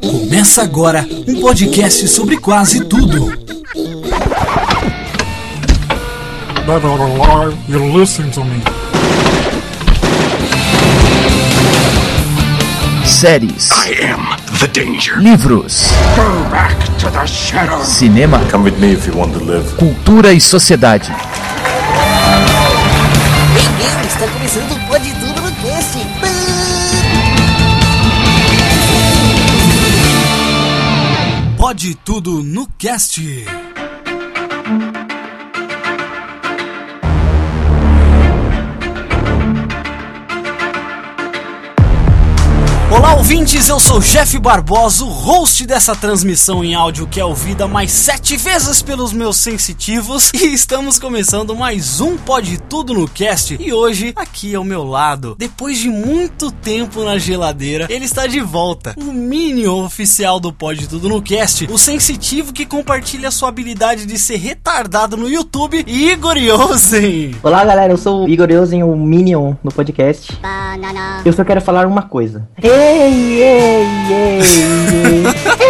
Começa agora um podcast sobre quase tudo. Never alive, you're listening to me. séries, I am the danger. livros, Go back to the shadow. cinema, Come with me if you want to live. cultura e sociedade. Pode tudo no cast. Ouvintes, eu sou Jeff Barbosa, o host dessa transmissão em áudio que é ouvida mais sete vezes pelos meus sensitivos. E estamos começando mais um Pode Tudo no Cast. E hoje, aqui ao meu lado, depois de muito tempo na geladeira, ele está de volta. O Minion oficial do Pode Tudo no Cast, o sensitivo que compartilha sua habilidade de ser retardado no YouTube, Igor Yosen. Olá galera, eu sou o Igor Eusen, o Minion no podcast. Eu só quero falar uma coisa. Ei, ei, ei, ei.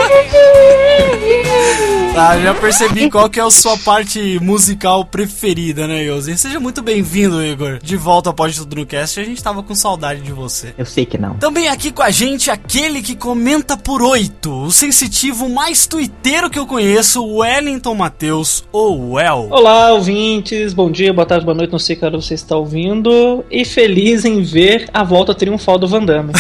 Tá, já percebi qual que é a sua parte musical preferida, né, Yosen? Seja muito bem-vindo, Igor. De volta ao Pode Tudo no Cast, a gente tava com saudade de você. Eu sei que não. Também aqui com a gente, aquele que comenta por oito, o sensitivo mais tuiteiro que eu conheço, o Wellington Matheus, ou Well. Olá, ouvintes. Bom dia, boa tarde, boa noite. Não sei que hora você está ouvindo. E feliz em ver a volta triunfal do Van Damme.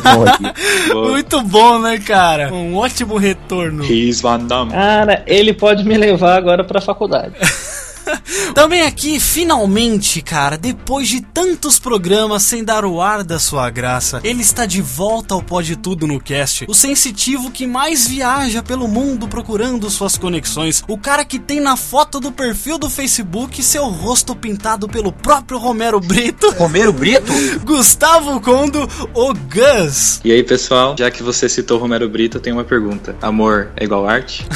Muito bom, né, cara? Um ótimo retorno. He's Van Damme. Cara, ele pode me levar agora pra faculdade. Também aqui, finalmente, cara, depois de tantos programas sem dar o ar da sua graça, ele está de volta ao Pode Tudo no Cast. O sensitivo que mais viaja pelo mundo procurando suas conexões. O cara que tem na foto do perfil do Facebook seu rosto pintado pelo próprio Romero Brito. Romero Brito? Gustavo Condo, o Gus. E aí, pessoal, já que você citou Romero Brito, eu tenho uma pergunta. Amor é igual arte?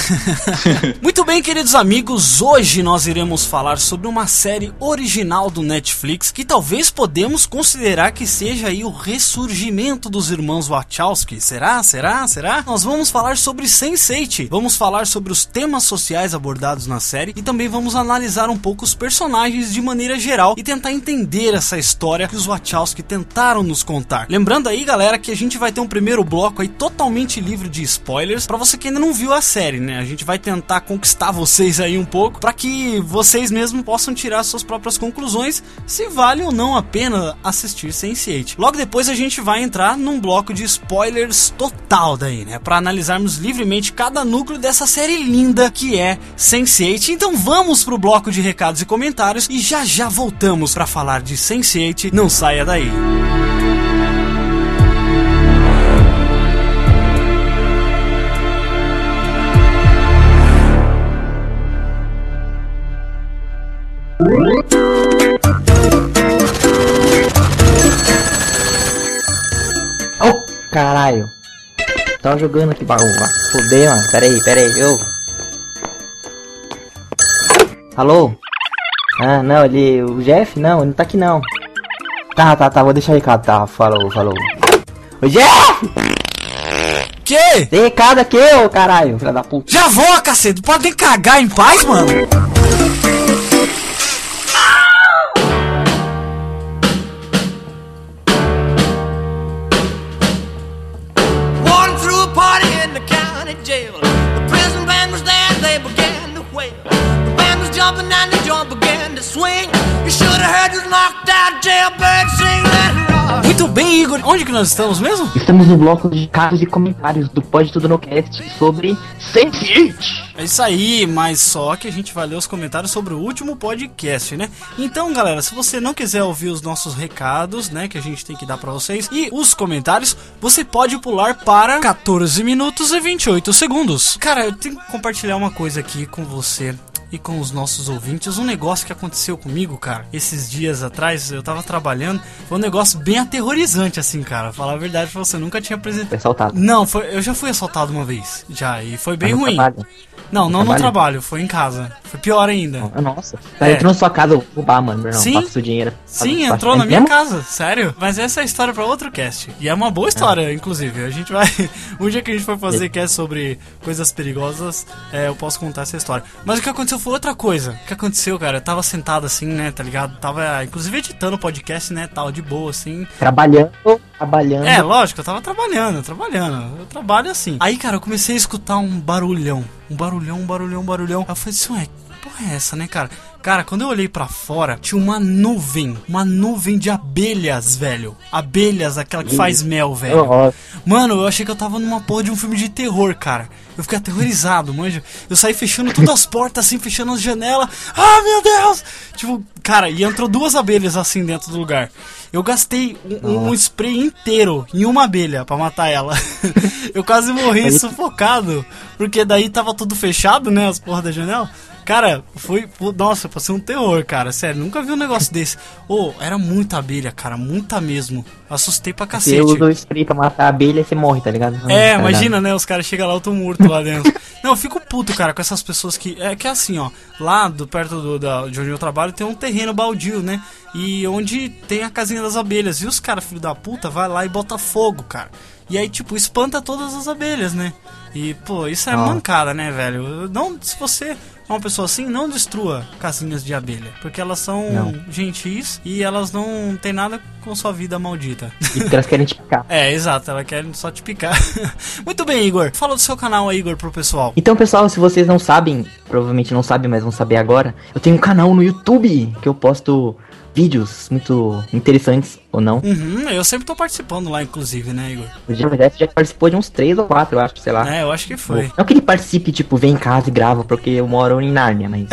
Muito bem, queridos amigos, hoje nós iremos falar sobre uma série original do Netflix que talvez podemos considerar que seja aí o ressurgimento dos irmãos Wachowski. Será? Será? Será? Nós vamos falar sobre Sense8. Vamos falar sobre os temas sociais abordados na série e também vamos analisar um pouco os personagens de maneira geral e tentar entender essa história que os Wachowski tentaram nos contar. Lembrando aí, galera, que a gente vai ter um primeiro bloco aí totalmente livre de spoilers para você que ainda não viu a série, né? A gente vai tentar conquistar vocês aí um pouco para que vocês mesmos possam tirar suas próprias conclusões se vale ou não a pena assistir Sense8. Logo depois a gente vai entrar num bloco de spoilers total daí, né? Para analisarmos livremente cada núcleo dessa série linda que é Sense8. Então vamos pro bloco de recados e comentários e já já voltamos para falar de Sense8. Não saia daí. Oh, caralho. Tava jogando aqui, baú. Fudeu, mano. Pera aí, pera aí. Eu. Alô? Ah, não, ele. O Jeff? Não, ele não tá aqui não. Tá, tá, tá. Vou deixar recado. Tá, falou, falou. Ô Jeff! Que? Tem recado aqui, ô caralho, filha da puta. Já vou, cacete. Podem cagar em paz, mano. Jumping and the joint began to swing. You should have heard this knocked out jailbird sing that rock. Muito bem, Igor. Onde que nós estamos mesmo? Estamos no bloco de casos e comentários do Pode Tudo no Cast sobre Sense8. É isso aí, mas só que a gente vai ler os comentários sobre o último podcast, né? Então, galera, se você não quiser ouvir os nossos recados, né, que a gente tem que dar pra vocês e os comentários, você pode pular para 14 minutos e 28 segundos. Cara, eu tenho que compartilhar uma coisa aqui com você. E com os nossos ouvintes um negócio que aconteceu comigo, cara. Esses dias atrás eu tava trabalhando, foi um negócio bem aterrorizante, assim, cara. Falar a verdade pra você, eu nunca tinha apresentado. Foi assaltado. Não, foi, eu já fui assaltado uma vez, já, e foi bem ruim. trabalho? Não, No não no trabalho? trabalho, foi em casa. Foi pior ainda. Ah, Nossa. Tá É. entrou na sua casa roubar, mano. Não, Sim. seu dinheiro. Sim, entrou é na minha mesmo? casa, sério. Mas essa é a história pra outro cast. E é uma boa história, inclusive. A gente vai. Um dia que a gente for fazer cast sobre coisas perigosas, é, eu posso contar essa história. Mas o que aconteceu foi outra coisa. O que aconteceu, cara? Eu tava sentado assim, né, tá ligado? Tava, inclusive, editando o podcast, né, tal, de boa, assim. Trabalhando, trabalhando. É, lógico, eu tava trabalhando, trabalhando. Eu trabalho assim. Aí, cara, eu comecei a escutar um barulhão. Um barulhão, um barulhão, um barulhão. Aí eu falei assim, ué, que porra é essa, né, cara? Cara, quando eu olhei pra fora, tinha uma nuvem. Uma nuvem de abelhas, velho. Abelhas, aquela que faz mel, velho. Mano, eu achei que eu tava numa porra de um filme de terror, cara. Eu fiquei aterrorizado, manja. Eu saí fechando todas as portas, assim, fechando as janelas. Ah, meu Deus! Tipo, cara, e entrou duas abelhas assim dentro do lugar. Eu gastei um, um spray inteiro em uma abelha pra matar ela. eu quase morri sufocado, porque daí tava tudo fechado, né, as porras da janela. Cara, foi. Nossa, passei um terror, cara. Sério, nunca vi um negócio desse. Ô, era muita abelha, cara, muita mesmo. Assustei pra Você cacete. usa o spray pra matar a abelha e você morre, tá ligado? É, Tá imagina, né? Os caras chegam lá, eu tô morto lá dentro. Não, eu fico puto, cara, com essas pessoas que. É que é assim, ó. Lá do perto do, da, de onde eu trabalho tem um terreno baldio, né? E onde tem a casinha das abelhas. E os caras, filho da puta, vai lá e bota fogo, cara. E aí, tipo, espanta todas as abelhas, né? E, pô, isso é Ó. mancada, né, velho? Não, se você uma pessoa assim, não destrua casinhas de abelha. Porque elas são Não. gentis e elas não tem nada com sua vida maldita. E porque elas querem te picar. É, exato, ela quer só te picar. Muito bem, Igor. Fala do seu canal aí, Igor, pro pessoal. Então, pessoal, se vocês não sabem, provavelmente não sabem, mas vão saber agora, eu tenho um canal no YouTube que eu posto vídeos muito interessantes ou não. Uhum, eu sempre tô participando lá, inclusive, né, Igor? O Vedette já participou de uns três ou quatro, eu acho, sei lá. É, eu acho que foi. Não que ele participe, tipo, vem em casa e grava, porque eu moro em Nárnia, mas.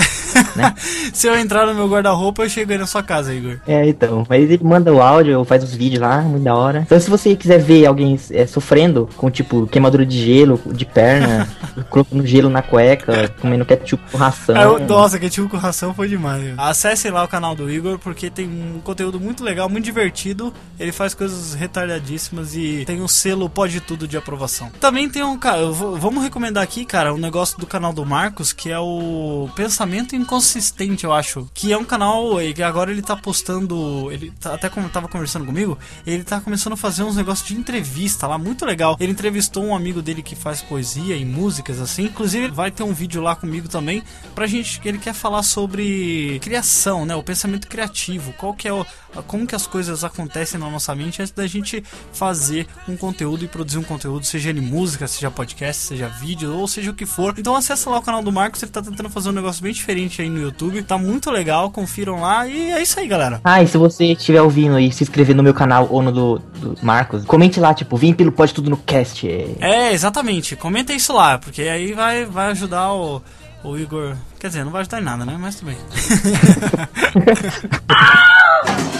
Né? Se eu entrar no meu guarda-roupa, eu chego aí na sua casa, Igor. É, então. Mas ele manda o áudio, faz os vídeos lá, muito da hora. Então, se você quiser ver alguém é, sofrendo com, tipo, queimadura de gelo, de perna, colocando gelo na cueca, comendo ketchup com ração. Ah, eu- nossa, que tipo com ração foi demais. Viu? Acesse lá o canal do Igor, porque tem um conteúdo muito legal, muito divertido. Ele faz coisas retardadíssimas e tem um selo pode tudo de aprovação. Também tem um, cara, vamos recomendar aqui, cara, um negócio do canal do Marcos, que é o Pensamento Inconsistente, eu acho. Que é um canal e agora ele tá postando, ele tá, até como tava conversando comigo, ele tá começando a fazer uns negócios de entrevista lá, muito legal. Ele entrevistou um amigo dele que faz poesia e músicas assim. Inclusive, vai ter um vídeo lá comigo também pra gente ele quer falar sobre criação, né? O pensamento criativo, qual que é o como que as coisas acontecem na nossa mente antes da gente fazer um conteúdo e produzir um conteúdo, seja ele música, seja podcast, seja vídeo ou seja o que for. Então acessa lá o canal do Marcos, ele tá tentando fazer um negócio bem diferente aí no YouTube. Tá muito legal, confiram lá e é isso aí, galera. Ah, e se você estiver ouvindo e se inscrever no meu canal ou no do, do Marcos, comente lá, tipo, vim pelo Pode Tudo no Cast. É, É, exatamente. Comenta isso lá, porque aí vai, vai ajudar o, o Igor. Quer dizer, não vai ajudar em nada, né? Mas tudo bem.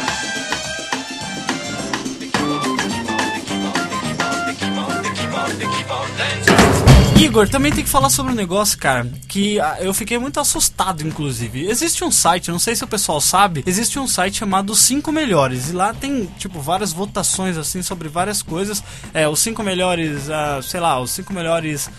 Igor, também tem que falar sobre um negócio, cara, que ah, eu fiquei muito assustado, inclusive. Existe um site, não sei se o pessoal sabe, existe um site chamado 5 Melhores, e lá tem, tipo, várias votações, assim, sobre várias coisas. É, os 5 melhores, ah, sei lá, os 5 melhores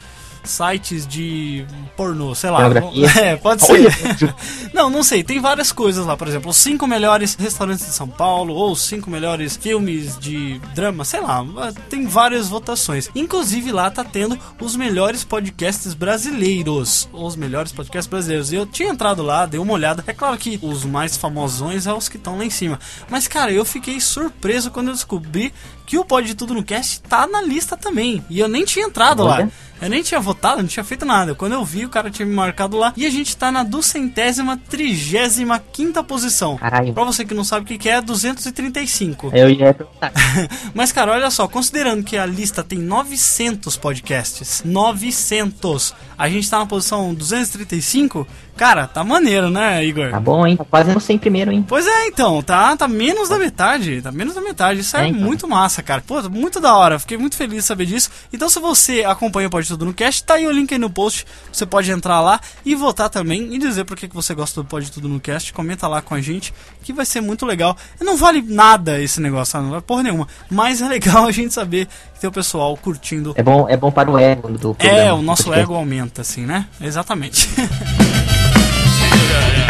sites de pornô, sei lá. É, pode ser. não, não sei, tem várias coisas lá, por exemplo, os 5 melhores restaurantes de São Paulo, ou os 5 melhores filmes de drama, sei lá, tem várias votações. Inclusive lá tá tendo os melhores podcasts brasileiros, os melhores podcasts brasileiros. Eu tinha entrado lá, dei uma olhada. É claro que os mais famosões são os que estão lá em cima. Mas cara, eu fiquei surpreso quando eu descobri que o Pode Tudo no Cast tá na lista também. E eu nem tinha entrado lá. Olha. Eu nem tinha votado, não tinha feito nada. Quando eu vi, o cara tinha me marcado lá. E a gente tá na duzentésima, trigésima quinta posição. Caralho. Pra você que não sabe o que que é, 235. Eu ia perguntar. Mas, cara, olha só, considerando que a lista tem 900 podcasts, 900, a gente tá na posição 235, cara, tá maneiro, né, Igor? Tá bom, hein? Tá quase no 100 primeiro, hein? Pois é, então, tá, tá menos da metade, tá menos da metade. Isso é, É, então. muito massa, cara. Pô, muito da hora, fiquei muito feliz de saber disso. Então, se você acompanha o Pode Tudo no Cast. Tá aí o link aí no post. Você pode entrar lá e votar também e dizer por que você gosta do Pode Tudo no Cast. Comenta lá com a gente que vai ser muito legal. Não vale nada esse negócio, não vale porra nenhuma. Mas é legal a gente saber que tem o pessoal curtindo. É bom, é bom para o ego do programa. É, o nosso ego aumenta, assim, né? Exatamente.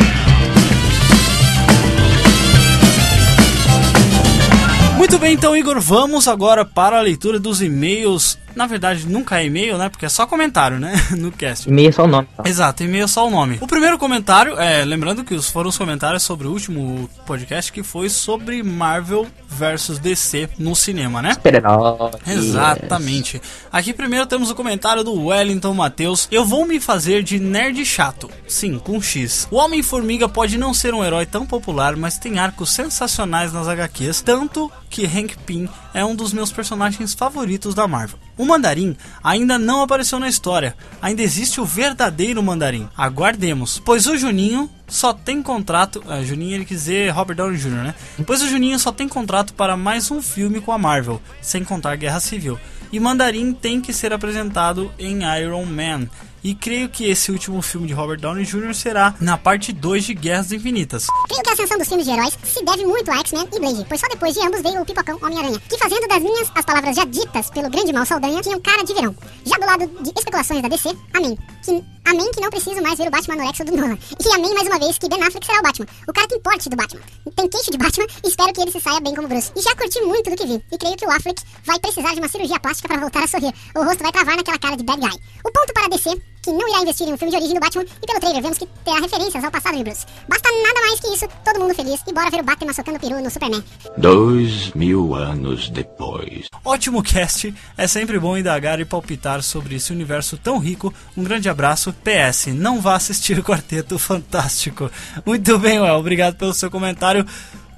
Muito bem, então, Igor, vamos agora para a leitura dos e-mails. Na verdade, nunca é e-mail, né? Porque é só comentário, né? No cast. E-mail é só o nome. tá? Exato, e-mail é só o nome. O primeiro comentário, é, lembrando que foram os comentários sobre o último podcast que foi sobre Marvel versus DC no cinema, né? Super-herói. Exatamente. Aqui primeiro temos o comentário do Wellington Matheus. Eu vou me fazer de nerd chato. Sim, com X. O Homem-Formiga pode não ser um herói tão popular, mas tem arcos sensacionais nas HQs, tanto que Hank Pym é um dos meus personagens favoritos da Marvel. O Mandarim ainda não apareceu na história. Ainda existe o verdadeiro Mandarim. Aguardemos, pois o Juninho só tem contrato. Ah, Juninho ele quis dizer Robert Downey Jr., né? Pois o Juninho só tem contrato para mais um filme com a Marvel, sem contar Guerra Civil. E Mandarim tem que ser apresentado em Iron Man. E creio que esse último filme de Robert Downey Jr. será na parte 2 de Guerras Infinitas. Creio que a ascensão dos filmes de heróis se deve muito a X-Men e Blade, pois só depois de ambos veio o Pipocão Homem-Aranha, que fazendo das minhas as palavras já ditas pelo grande mal Saldanha, tinham cara de verão. Já do lado de especulações da DC, amém. Que, amém que não preciso mais ver o Batman Anorexo do Nolan. E amém mais uma vez que Ben Affleck será o Batman. O cara tem porte do Batman. Tem queixo de Batman e espero que ele se saia bem como Bruce. E já curti muito do que vi. E creio que o Affleck vai precisar de uma cirurgia plástica para voltar a sorrir. O rosto vai travar naquela cara de bad guy. O ponto para DC que não irá investir em um filme de origem do Batman e pelo trailer vemos que terá referências ao passado de Bruce. Basta nada mais que isso, todo mundo feliz e bora ver o Batman socando peru no Superman. Dois mil anos depois. Ótimo cast, é sempre bom indagar e palpitar sobre esse universo tão rico. Um grande abraço. PS, não vá assistir o Quarteto Fantástico. Muito bem, Well, obrigado pelo seu comentário.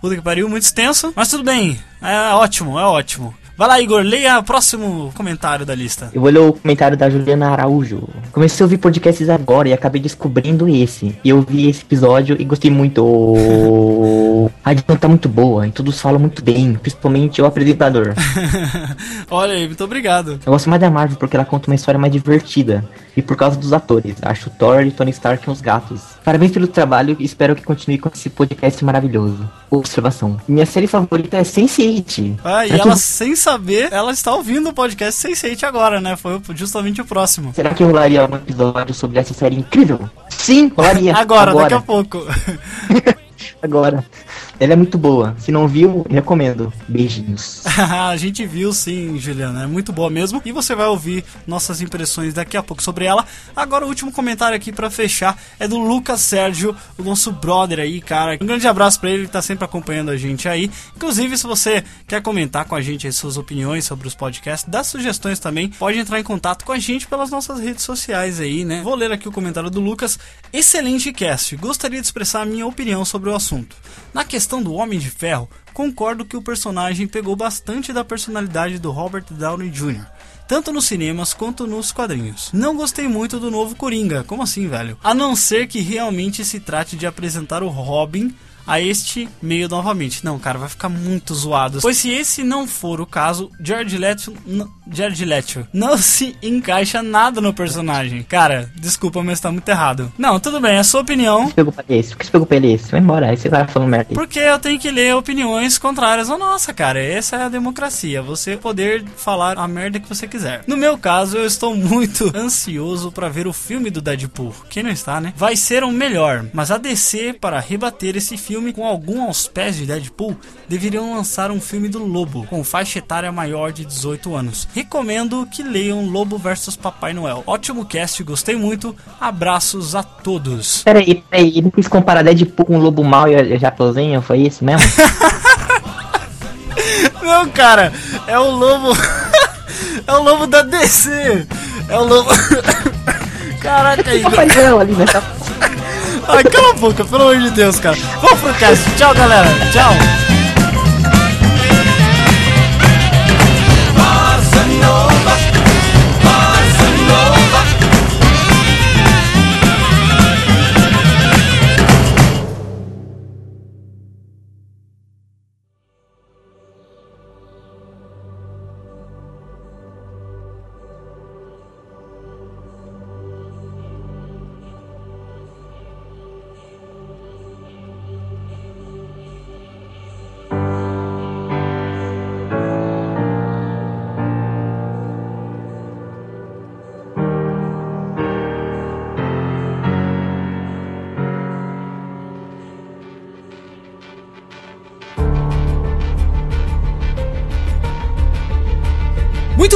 Puta que pariu, muito extenso, mas tudo bem. É ótimo, é ótimo. Vai lá, Igor, leia o próximo comentário da lista. Eu vou ler o comentário da Juliana Araújo. Comecei a ouvir podcasts agora e acabei descobrindo esse. E eu vi esse episódio e gostei muito. A edição tá muito boa e todos falam muito bem, principalmente o apresentador. Olha aí, muito obrigado. Eu gosto mais da Marvel porque ela conta uma história mais divertida. E por causa dos atores. Acho Thor e Tony Stark uns gatos. Parabéns pelo trabalho e espero que continue com esse podcast maravilhoso. Observação. Minha série favorita é Sense8. Ah, e que ela, sem saber, ela está ouvindo o podcast Sense8 agora, né? Foi justamente o próximo. Será que rolaria um episódio sobre essa série incrível? Sim, rolaria. Agora, daqui a pouco. Agora. Ela é muito boa. Se não viu, recomendo. Beijinhos. a gente viu sim, Juliana. É muito boa mesmo. E você vai ouvir nossas impressões daqui a pouco sobre ela. Agora, o último comentário aqui pra fechar é do Lucas Sérgio, o nosso brother aí, cara. Um grande abraço pra ele, ele tá sempre acompanhando a gente aí. Inclusive, se você quer comentar com a gente as suas opiniões sobre os podcasts, dá sugestões também, pode entrar em contato com a gente pelas nossas redes sociais aí, né? Vou ler aqui o comentário do Lucas. Excelente cast. Gostaria de expressar a minha opinião sobre o assunto. Na questão do Homem de Ferro, concordo que o personagem pegou bastante da personalidade do Robert Downey Jr., tanto nos cinemas quanto nos quadrinhos. Não gostei muito do novo Coringa, como assim, velho? A não ser que realmente se trate de apresentar o Robin a este meio novamente. Não, cara, vai ficar muito zoado. Pois se esse não for o caso, Jared Leto, n- Jared Leto não se encaixa nada no personagem. Cara, desculpa, mas tá muito errado. Não, tudo bem, é a sua opinião. Esse? Por que você pegou pra esse? Vai embora, aí você vai falando merda. Porque eu tenho que ler opiniões contrárias à nossa, cara. Essa é a democracia. Você poder falar a merda que você quiser. No meu caso, eu estou muito ansioso pra ver o filme do Deadpool. Quem não está, né? Vai ser o melhor. Mas a DC, para rebater esse filme com algum aos pés de Deadpool, deveriam lançar um filme do Lobo, com faixa etária maior de 18 anos. Recomendo que leiam Lobo vs Papai Noel. Ótimo cast, gostei muito. Abraços a todos. Peraí, peraí, ele quis comparar Deadpool com o Lobo Mal e a Japozinho? Foi isso mesmo? Não, cara, é o lobo. é o lobo da DC. É o lobo. Caraca, Igor. Ali, né? Ai, cala a boca, pelo amor de Deus, cara. Vamos pro teste. Tchau, galera. Tchau. Nova.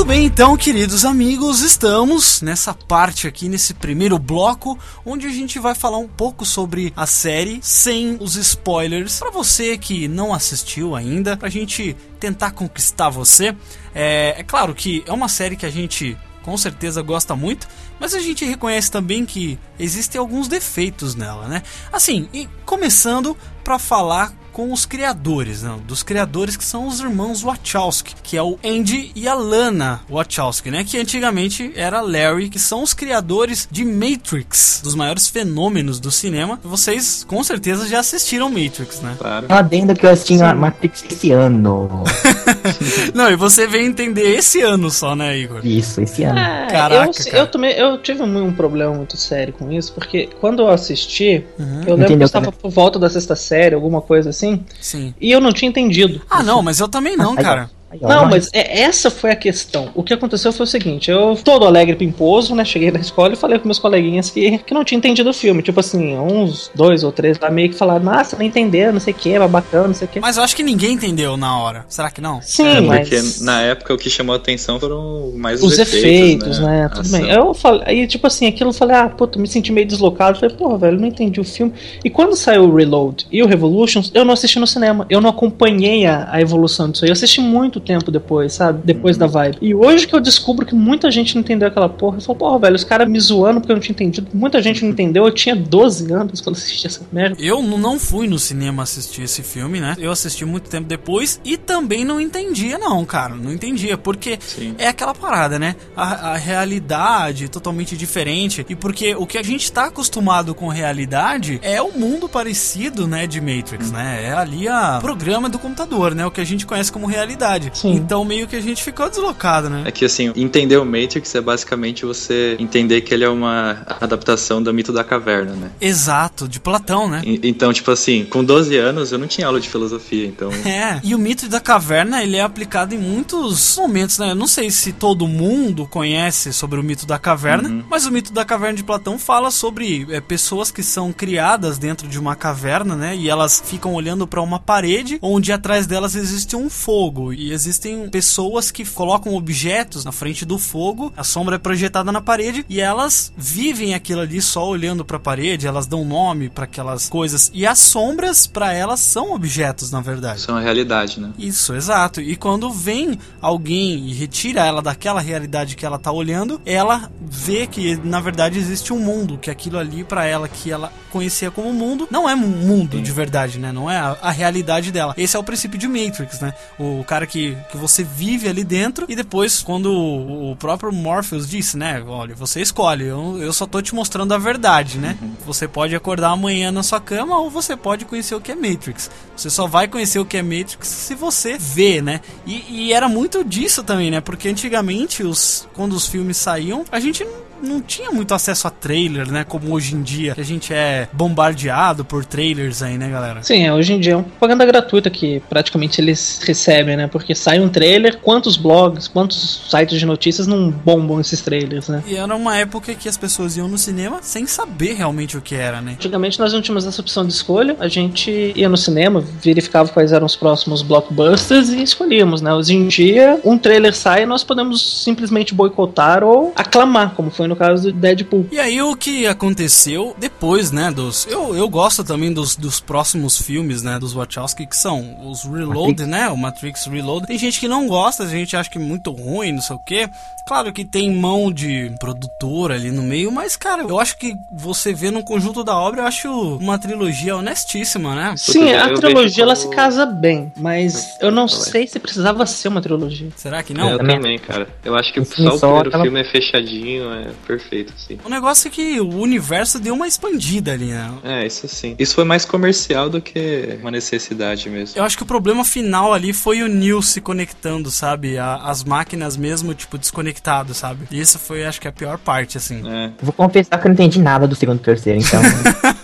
Muito bem, então, queridos amigos, estamos nessa parte aqui, nesse primeiro bloco, onde a gente vai falar um pouco sobre a série, sem os spoilers, Pra você que não assistiu ainda, pra gente tentar conquistar você. É, é claro que é uma série que a gente com certeza gosta muito, mas a gente reconhece também que existem alguns defeitos nela, né? Assim, e começando para falar com os criadores, né? dos criadores que são os irmãos Wachowski, que é o Andy e a Lana Wachowski, né? Que antigamente era Larry, que são os criadores de Matrix, dos maiores fenômenos do cinema. Vocês com certeza já assistiram Matrix, né? Claro. Adendo que eu assisti a Matrix esse ano. Não, e você veio entender esse ano só, né, Igor? Isso, esse ano. É, Caraca, eu, cara. eu também eu tive um, um problema muito sério com isso, porque quando eu assisti, eu lembro que Entendeu eu estava também. por volta da sexta série, alguma coisa assim, Sim. e eu não tinha entendido. Ah, não, mas eu também não, Aí, cara. Não, mas é- essa foi a questão. O que aconteceu foi o seguinte: eu, todo alegre pimposo, né? Cheguei da escola e falei com meus coleguinhas que, que não tinha entendido o filme. Tipo assim, uns dois ou três lá meio que falaram, nossa, não entendeu, não sei o que, bacana, não sei o que. Mas eu acho que ninguém entendeu na hora. Será que não? Sim, É, mas. porque na época o que chamou a atenção foram mais Os efeitos, né? A Tudo ação. bem. Eu falei, aí, tipo assim, aquilo eu falei, ah, puta, me senti meio deslocado. Falei, porra, velho, não entendi o filme. E quando saiu o Reload e o Revolutions, eu não assisti no cinema. Eu não acompanhei a, a evolução disso aí. Eu assisti muito tempo depois, sabe? Depois da vibe. E hoje que eu descubro que muita gente não entendeu aquela porra, eu falo, porra, velho, os caras me zoando porque eu não tinha entendido. Muita gente não entendeu. Eu tinha 12 anos quando assisti essa merda. Eu não fui no cinema assistir esse filme, né? Eu assisti muito tempo depois e também não entendia, não, cara. Não entendia, porque Sim. é aquela parada, né? A, a realidade totalmente diferente. E porque o que a gente tá acostumado com realidade é o mundo parecido, né? De Matrix, né? É ali a programa do computador, né? O que a gente conhece como realidade. Sim. Então meio que a gente ficou deslocado, né? É que assim, entender o Matrix é basicamente você entender que ele é uma adaptação do mito da caverna, né? Exato, de Platão, né? E- Então, tipo assim, com 12 anos eu não tinha aula de filosofia, então. É, e o mito da caverna ele é aplicado em muitos momentos, né? Eu não sei se todo mundo conhece sobre o mito da caverna, mas o mito da caverna de Platão fala sobre é, pessoas que são criadas dentro de uma caverna, né? E elas ficam olhando para uma parede onde atrás delas existe um fogo e existem pessoas que colocam objetos na frente do fogo, a sombra é projetada na parede e elas vivem aquilo ali só olhando para a parede, elas dão nome para aquelas coisas e as sombras para elas são objetos, na verdade. São a realidade, né? Isso, exato. E quando vem alguém e retira ela daquela realidade que ela tá olhando, ela vê que na verdade existe um mundo, que aquilo ali pra ela que ela conhecia como mundo, não é um mundo de verdade, né? Não é a, a realidade dela. Esse é o princípio de Matrix, né? O cara que, que você vive ali dentro e depois quando o, o próprio Morpheus disse, né? Olha, você escolhe, eu, eu só tô te mostrando a verdade, né? Você pode acordar amanhã na sua cama ou você pode conhecer o que é Matrix. Você só vai conhecer o que é Matrix se você vê, né? E, e era muito disso também, né? Porque antigamente, os, quando os filmes saíam, a gente não, tinha muito acesso a trailer, né? Como hoje em dia, que a gente é bombardeado por trailers aí, né, galera? Sim, é, hoje em dia é uma propaganda gratuita que praticamente eles recebem, né? Porque sai um trailer, quantos blogs, quantos sites de notícias não bombam esses trailers, né? E era uma época que as pessoas iam no cinema sem saber realmente o que era, né? Antigamente nós não tínhamos essa opção de escolha, a gente ia no cinema, verificava quais eram os próximos blockbusters e escolhíamos, né? Hoje em dia, um trailer sai e nós podemos simplesmente boicotar ou aclamar, como foi no caso do Deadpool. E aí o que aconteceu depois, né, dos... Eu, eu gosto também dos, dos próximos filmes, né, dos Wachowski, que são os Reload, né, o Matrix Reload. Tem gente que não gosta, a gente acha que é muito ruim, não sei o quê. Claro que tem mão de produtora ali no meio, mas, cara, eu acho que você vê no conjunto da obra, eu acho uma trilogia honestíssima, né? Sim, eu a vejo trilogia ela se casa bem, mas eu não sei se precisava ser uma trilogia. Será que É, não? eu também. também, cara. Eu acho que só o primeiro aquela- filme é fechadinho, é perfeito, assim. O negócio é que o universo deu uma expandida ali, né? É, isso sim. Isso foi mais comercial do que uma necessidade mesmo. Eu acho que o problema final ali foi o Neo se conectando, sabe? A- as máquinas mesmo, tipo, desconectado, sabe? E isso foi, acho que, a pior parte, assim. É. Vou confessar que eu não entendi nada do segundo e terceiro, então.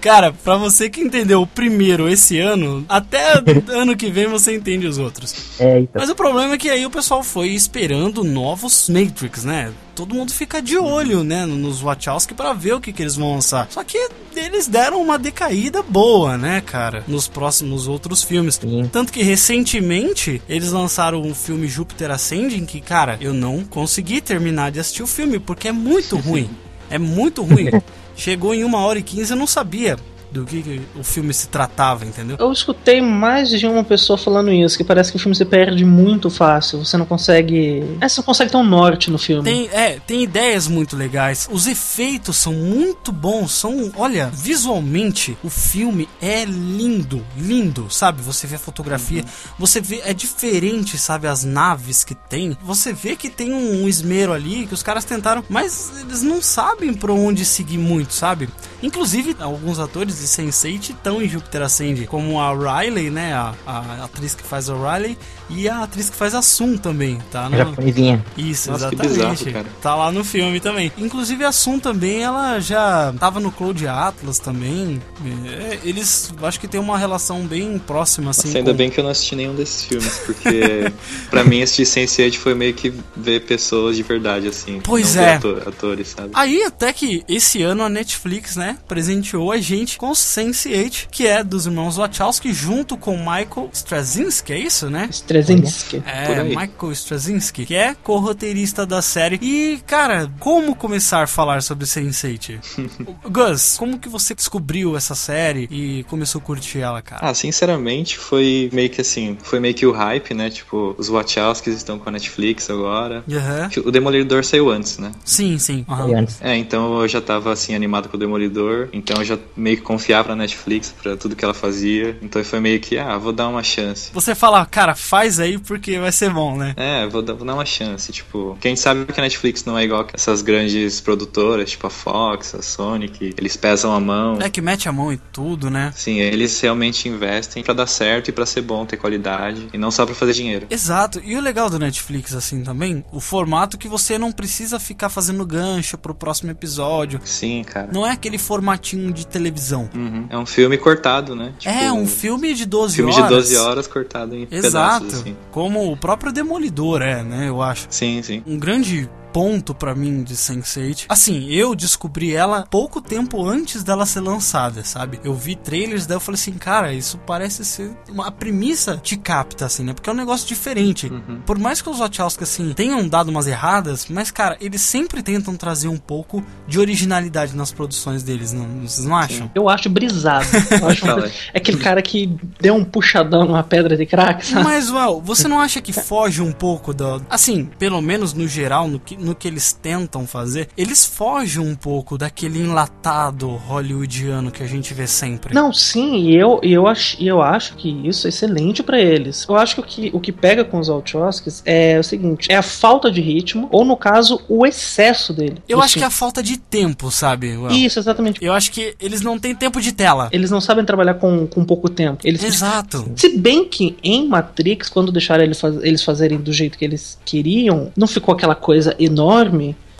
Cara, pra você que entendeu o primeiro esse ano, até ano que vem você entende os outros. É, então. Mas o problema é que aí o pessoal foi esperando novos Matrix, né? Todo mundo fica de olho, né, nos Wachowski pra ver o que, que eles vão lançar. Só que eles deram uma decaída boa, né, cara, nos próximos outros filmes. Sim. Tanto que recentemente eles lançaram um filme Júpiter Ascending que, cara, eu não consegui terminar de assistir o filme porque é muito ruim. É muito ruim. Chegou em uma hora e quinze, eu não sabia do que, que o filme se tratava, entendeu? Eu escutei mais de uma pessoa falando isso, que parece que o filme se perde muito fácil. Você não consegue. É, você não consegue ter um norte no filme. Tem, é, tem ideias muito legais. Os efeitos são muito bons. São, olha, visualmente o filme é lindo, lindo, sabe? Você vê a fotografia, você vê é diferente, sabe? As naves que tem. Você vê que tem um, um esmero ali que os caras tentaram, mas eles não sabem por onde seguir muito, sabe? Inclusive alguns atores de Sense8 estão em Júpiter Ascend, como a Riley, né? A, a atriz que faz a Riley e a atriz que faz a Sun também, tá? No- Japonesinha. isso, Nossa, que exatamente. bizarro, cara. Tá lá no filme também. Inclusive a Sun também, ela já tava no Cloud Atlas também. É, eles, acho que tem uma relação bem próxima, assim. Nossa, ainda com- bem que eu não assisti nenhum desses filmes, porque pra mim assistir Sense8 foi meio que ver pessoas de verdade, assim. Pois é. ator- atores, sabe? Aí até que esse ano a Netflix, né, presenteou a gente com Sense8, que é dos irmãos Wachowski, junto com Michael Straczynski, é isso, né? Straczynski. Por É. Michael Straczynski, que é co-roteirista da série. E, cara, como começar a falar sobre Sense8? Gus, como que você descobriu essa série e começou a curtir ela, cara? Ah, sinceramente, foi meio que assim, foi meio que o hype, né? Tipo, os Wachowskis estão com a Netflix agora. Aham. O Demolidor saiu antes, né? Sim, sim. aham. Antes. É, então eu já tava assim animado com o Demolidor, então eu já meio que confiava na Netflix pra tudo que ela fazia. Então foi meio que, ah, vou dar uma chance. Você fala, cara, faz aí porque vai ser bom, né? É, vou dar, vou dar uma chance, tipo, quem sabe que a Netflix não é igual essas grandes produtoras, tipo a Fox, a Sony, que eles pesam a mão. É que mete a mão e tudo, né? Sim, eles realmente investem pra dar certo e pra ser bom, ter qualidade, e não só pra fazer dinheiro. Exato. E o legal do Netflix, assim, também, o formato que você não precisa ficar fazendo gancho pro próximo episódio. Sim, cara. Não é aquele formatinho de televisão. Uhum. É um filme cortado, né? Tipo, é um filme de 12 filme horas. de 12 horas cortado em Exato. Assim. Como o próprio Demolidor é, né? Eu acho. Sim, sim. Um grande ponto pra mim de Sense8. Assim, eu descobri ela pouco tempo antes dela ser lançada, sabe? Eu vi trailers daí eu falei assim, cara, isso parece ser uma a premissa te capta assim, né? Porque é um negócio diferente. Por mais que os Wachowski assim tenham dado umas erradas, mas cara, eles sempre tentam trazer um pouco de originalidade nas produções deles, não, vocês não acham? Eu acho brisado. Eu acho coisa- é aquele cara que deu um puxadão numa pedra de crack, sabe? Mas, Well, você não acha que foge um pouco da. Assim, pelo menos no geral, no que, no que eles tentam fazer, eles fogem um pouco daquele enlatado hollywoodiano que a gente vê sempre. Não, sim, e eu, eu, acho, e eu acho que isso é excelente pra eles. Eu acho que o que, o que pega com os Wachowskis é o seguinte: é a falta de ritmo, ou no caso, o excesso dele. Eu do acho que é a falta de tempo, sabe? Well? Isso, exatamente. Eu acho que eles não têm tempo de tela. Eles não sabem trabalhar com, com pouco tempo. Eles, Exato. Se bem que em Matrix, quando deixaram eles, faz- eles fazerem do jeito que eles queriam, não ficou aquela coisa enorme.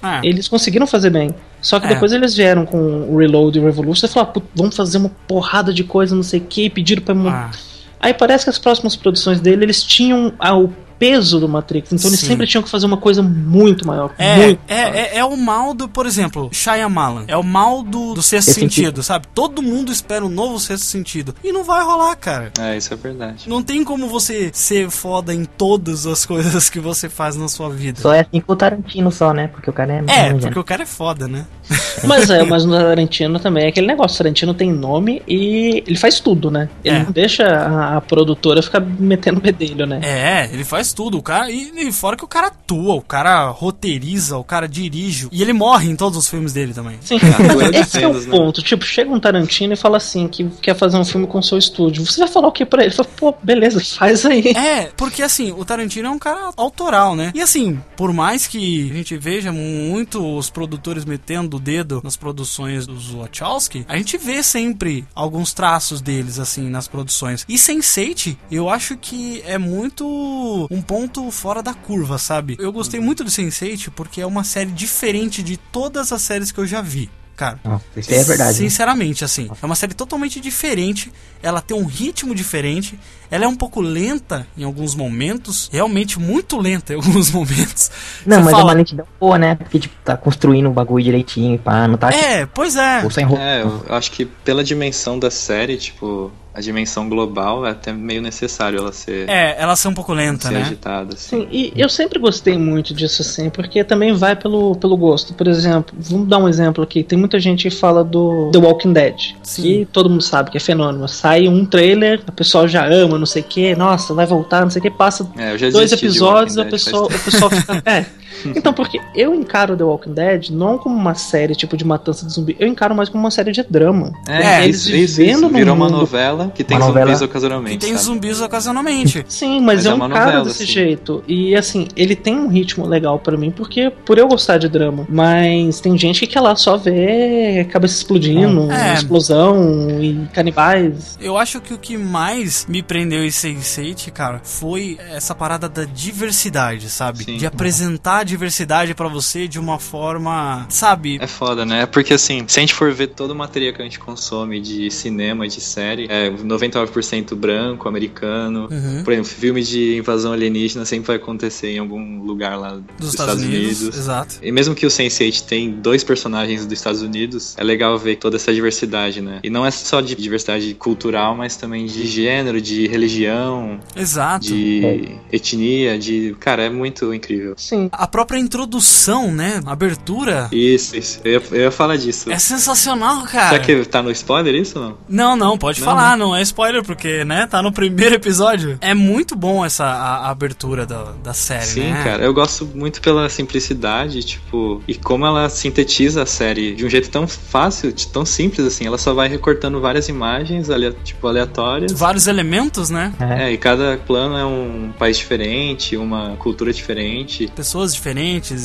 É. Eles conseguiram fazer bem. Só que É. depois eles vieram com o Reload e o Revolution e falaram, "Putz, vamos fazer uma porrada de coisa, não sei o que, e pediram pra. Ah, Aí parece que as próximas produções dele, eles tinham ah, o peso do Matrix. Então eles Sim. sempre tinham que fazer uma coisa muito maior. É, muito é, é, é o mal do, por exemplo, Shyamalan. É o mal do, do sexto sentido, sentido. sabe? Todo mundo espera um novo sexto sentido. E não vai rolar, cara. É, isso é verdade. Não tem como você ser foda em todas as coisas que você faz na sua vida. Só é assim com o Tarantino só, né? Porque o cara é... É, porque o cara é foda, né? Mas é, mas no Tarantino também é aquele negócio. Tarantino tem nome e ele faz tudo, né? Ele É. não deixa a, a produtora ficar metendo bedelho, né? É, ele faz tudo. O cara, e, e fora que o cara atua, o cara roteiriza, o cara dirige. E ele morre em todos os filmes dele também. Sim, de esse é o né? ponto. Tipo, chega um Tarantino e fala assim que quer fazer um filme com o seu estúdio. Você vai falar o que pra ele? Ele fala, pô, beleza, faz aí. É, porque assim, o Tarantino é um cara autoral, né? E assim, por mais que a gente veja muito os produtores metendo o dedo nas produções dos Wachowski, a gente vê sempre alguns traços deles, assim, nas produções. E Sense8, eu acho que é muito um ponto fora da curva, sabe? Eu gostei muito do Sense8 porque é uma série diferente de todas as séries que eu já vi. cara. Nossa, isso aí é verdade. Sinceramente, assim. É uma série totalmente diferente. Ela tem um ritmo diferente. Ela é um pouco lenta em alguns momentos. Realmente muito lenta em alguns momentos. Não, Você mas é fala, uma lentidão boa, né? Porque, tipo, tá construindo o bagulho direitinho e pá, não tá... É, pois é. Ou sem roupa. É, eu acho que pela dimensão da série, tipo, a dimensão global é até meio necessário ela ser, É, ela ser um pouco lenta, ser né? agitada. Assim. Sim, e eu sempre gostei muito disso, assim, porque também vai pelo, pelo gosto. Por exemplo, vamos dar um exemplo aqui. Tem muita gente que fala do The Walking Dead, Sim. que todo mundo sabe que é fenômeno. Sai um trailer, a pessoa já ama, não sei o que, nossa, vai voltar, não sei o que, passa É, dois episódios, a pessoa, o pessoal fica. É. Então, porque eu encaro The Walking Dead não como uma série tipo de matança de zumbi, eu encaro mais como uma série de drama. É, eles isso, isso, vivendo isso. no Virou uma mundo novela que tem Uma zumbis novela- ocasionalmente. Que tem sabe? zumbis ocasionalmente. Sim, mas, Mas eu é uma encaro novela, desse assim. jeito. E assim, ele tem um ritmo legal pra mim, porque por eu gostar de drama. Mas tem gente que quer lá só ver cabeça explodindo, É. explosão e canibais. Eu acho que o que mais me prendeu em Sense8, cara, foi essa parada da diversidade, sabe? Sim. De apresentar a diversidade pra você de uma forma, sabe? É foda, né? Porque assim, se a gente for ver todo o material que a gente consome de cinema, de série, é 99% branco, americano. Uhum. Por exemplo, filme de invasão alienígena sempre vai acontecer em algum lugar lá dos, Dos Estados, Unidos. Exato. E mesmo que o Sense8 tem dois personagens dos Estados Unidos, é legal ver toda essa diversidade, né? E não é só de diversidade cultural, mas também de gênero, de religião, Exato. de etnia, de. Cara, é muito incrível. Sim. A própria introdução, né? Abertura. Isso, isso. Eu ia, eu ia falar disso. É sensacional, cara. Será que tá no spoiler isso ou não? Não, não, pode Não, falar, não é spoiler, porque, né, tá no primeiro episódio. É muito bom essa a, a abertura da, da série, Sim, né? cara. Eu gosto muito pela simplicidade, tipo, e como ela sintetiza a série de um jeito tão fácil, de- tão simples assim. Ela só vai recortando várias imagens, alea- tipo, aleatórias. Vários elementos, né? É. É, e cada plano é um país diferente, uma cultura diferente. Pessoas diferentes,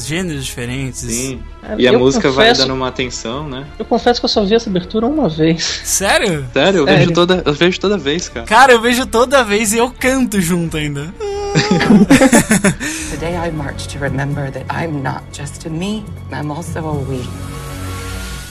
gêneros diferentes. Sim. É, E a música vai confesso- dando uma atenção, né? Eu confesso que eu só vi essa abertura uma vez. Sério? Sério, eu Sério. vejo toda, eu vejo toda vez, cara. Cara, eu vejo toda vez e eu canto junto ainda. Today I march to remember that I'm not just a me, I'm also a we.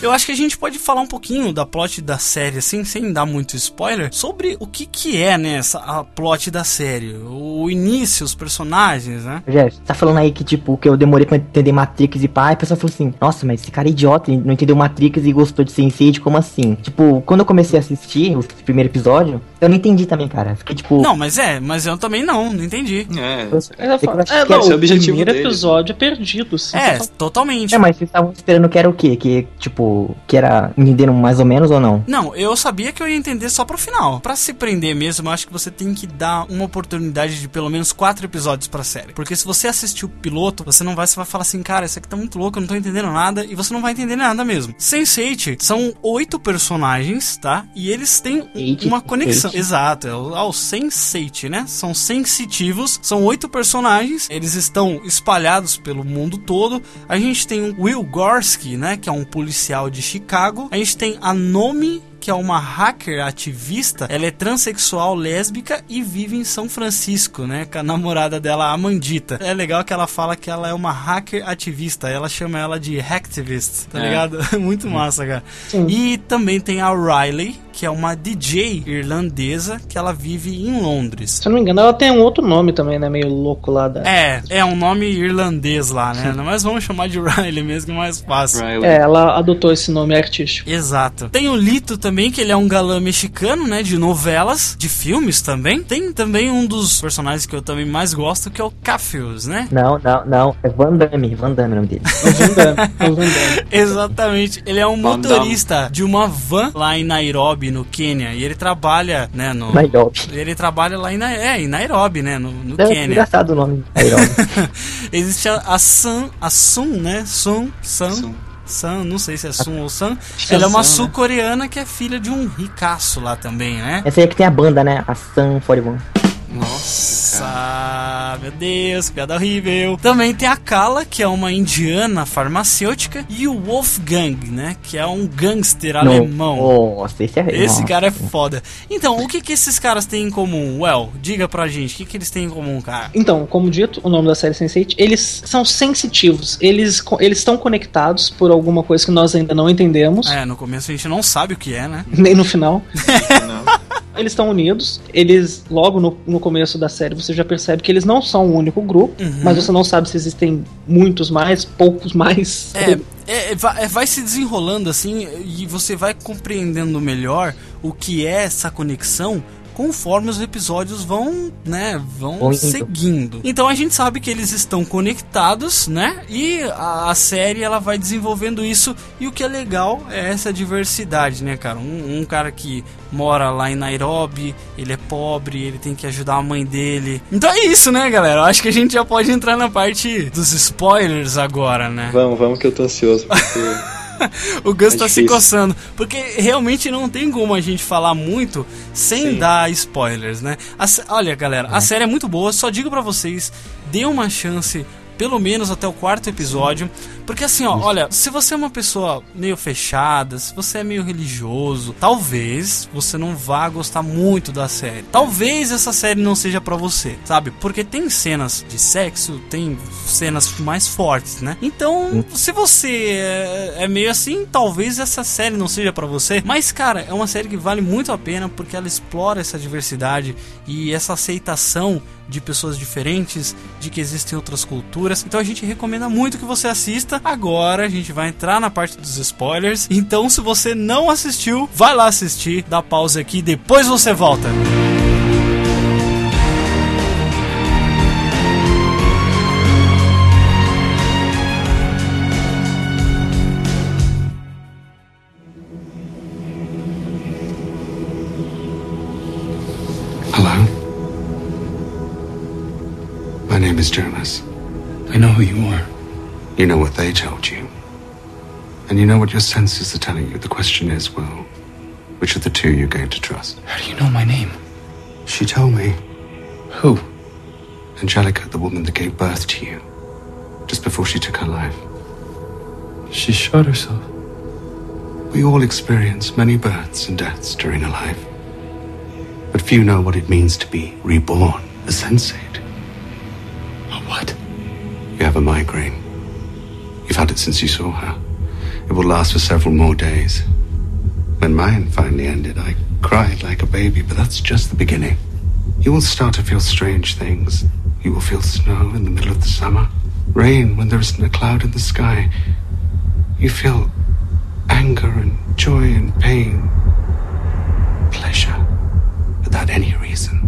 Eu acho que a gente pode falar um pouquinho da plot da série, assim, sem dar muito spoiler, sobre o que que é, né, essa, a plot da série. O início, os personagens, né? Jeff, tá falando aí que, tipo, que eu demorei pra entender Matrix e pá, e a pessoa falou assim, nossa, mas esse cara é idiota, ele não entendeu Matrix e gostou de Sense8, como assim? Tipo, quando eu comecei a assistir o primeiro episódio, eu não entendi também, cara. Fiquei, tipo... Não, mas é, mas eu também não, não entendi. É. eu- é que eu fala, acho é, que não, é o primeiro deles. episódio é perdido. Sim, É, Tá- totalmente. É, mas vocês estavam esperando que era o quê? Que, tipo, que era entenderam mais ou menos ou não? Não, eu sabia que eu ia entender só pro final. Pra se prender mesmo, eu acho que você tem que dar uma oportunidade de pelo menos quatro episódios pra série. Porque se você assistir o piloto, você não vai, você vai falar assim, cara, isso aqui tá muito louco, eu não tô entendendo nada, e você não vai entender nada mesmo. Sense8 são oito personagens, tá? E eles têm Eight, uma conexão. eight. Exato, é o, é o Sense8, né? São sensitivos, são oito personagens, eles estão espalhados pelo mundo todo. A gente tem o Will Gorski, né? Que é um policial de Chicago. A gente tem a Nomi, que é uma hacker ativista. Ela é transexual, lésbica e vive em São Francisco, né? Com a namorada dela, Amandita. É legal que ela fala que ela é uma hacker ativista. Ela chama ela de hacktivist, tá É. ligado? Muito massa, cara. Sim. E também tem a Riley, que é uma DJ irlandesa que ela vive em Londres. Se eu não me engano, ela tem um outro nome também, né? Meio louco lá da. É, é um nome irlandês lá, né? Mas vamos chamar de Riley mesmo, que é mais fácil. Riley. É, ela adotou esse nome artístico. Exato. Tem o Lito também, que ele é um galã mexicano, né? De novelas, de filmes também. Tem também um dos personagens que eu também mais gosto, que é o Cafius, né? Não, não, não. É Van Damme, Van Damme é o nome dele. O Van Damme, o Van Damme. Exatamente. Ele é um Van Damme. motorista de uma van lá em Nairobi, no Quênia. E ele trabalha, né, no... Nairobi. Ele trabalha lá em, Na- é, em Nairobi, né, no, no É Quênia. engraçado o nome. Nairobi. Existe a, a Sun, a Sun, né? Sun, Sun, Sun. Sun, não sei se é Sun ou Sun. que Ela é é uma né? sul-coreana que é filha de um ricaço lá também, né? Essa aí é que tem a banda, né? A Sun 41. Nossa, cara. Ah, meu Deus, piada horrível. Também tem a Kala, que é uma indiana farmacêutica, e o Wolfgang, né? Que é um gangster alemão. Nossa, esse é Esse nossa. cara é foda. Então, o que que esses caras têm em comum? Well, diga pra gente, o que que eles têm em comum, cara? Então, como dito, o nome da série Sense8, eles são sensitivos. Eles eles estão conectados por alguma coisa que nós ainda não entendemos, É, no começo a gente não sabe o que é, né? nem no final. Eles estão unidos, eles, logo no, no começo da série, você já percebe que eles não são um único grupo, Uhum. mas você não sabe se existem muitos mais, poucos mais. É, é, é, vai, é, vai se desenrolando assim e você vai compreendendo melhor o que é essa conexão conforme os episódios vão, né, vão indo. seguindo. Então a gente sabe que eles estão conectados, né? E a, a série ela vai desenvolvendo isso e o que é legal é essa diversidade, né, cara? Um, um cara que mora lá em Nairobi, ele é pobre, ele tem que ajudar a mãe dele. Então é isso, né, galera? Eu acho que a gente já pode entrar na parte dos spoilers agora, né? Vamos, vamos que eu tô ansioso. Porque... o Gus É tá se difícil. coçando. Porque realmente não tem como a gente falar muito sem Sim. dar spoilers, né? A olha, galera, a série é muito boa. Só digo pra vocês, dê uma chance. Pelo menos até o quarto episódio. Porque assim, ó, olha, se você é uma pessoa meio fechada, se você é meio religioso, talvez você não vá gostar muito da série. Talvez essa série não seja pra você, sabe? Porque tem cenas de sexo, tem cenas mais fortes, né? Então, se você é, é meio assim, talvez essa série não seja pra você. Mas, cara, é uma série que vale muito a pena porque ela explora essa diversidade e essa aceitação de pessoas diferentes, de que existem outras culturas. Então a gente recomenda muito que você assista. Agora a gente vai entrar na parte dos spoilers. Então, se você não assistiu, vai lá assistir, dá pausa aqui, depois você volta. Hello? My name is Jonas. I know who you are. You know what they told you. And you know what your senses are telling you. The question is, well, which of the two are you're going to trust? How do you know my name? She told me. Who? Angelica, the woman that gave birth to you. Just before she took her life. She shot herself. We all experience many births and deaths during a life. But few know what it means to be reborn, a sensate. A what? You have a migraine. You've had it since you saw her. It will last for several more days. When mine finally ended, I cried like a baby, but that's just the beginning. You will start to feel strange things. You will feel snow in the middle of the summer, rain when there isn't a cloud in the sky. You feel anger and joy and pain, pleasure, without any reason.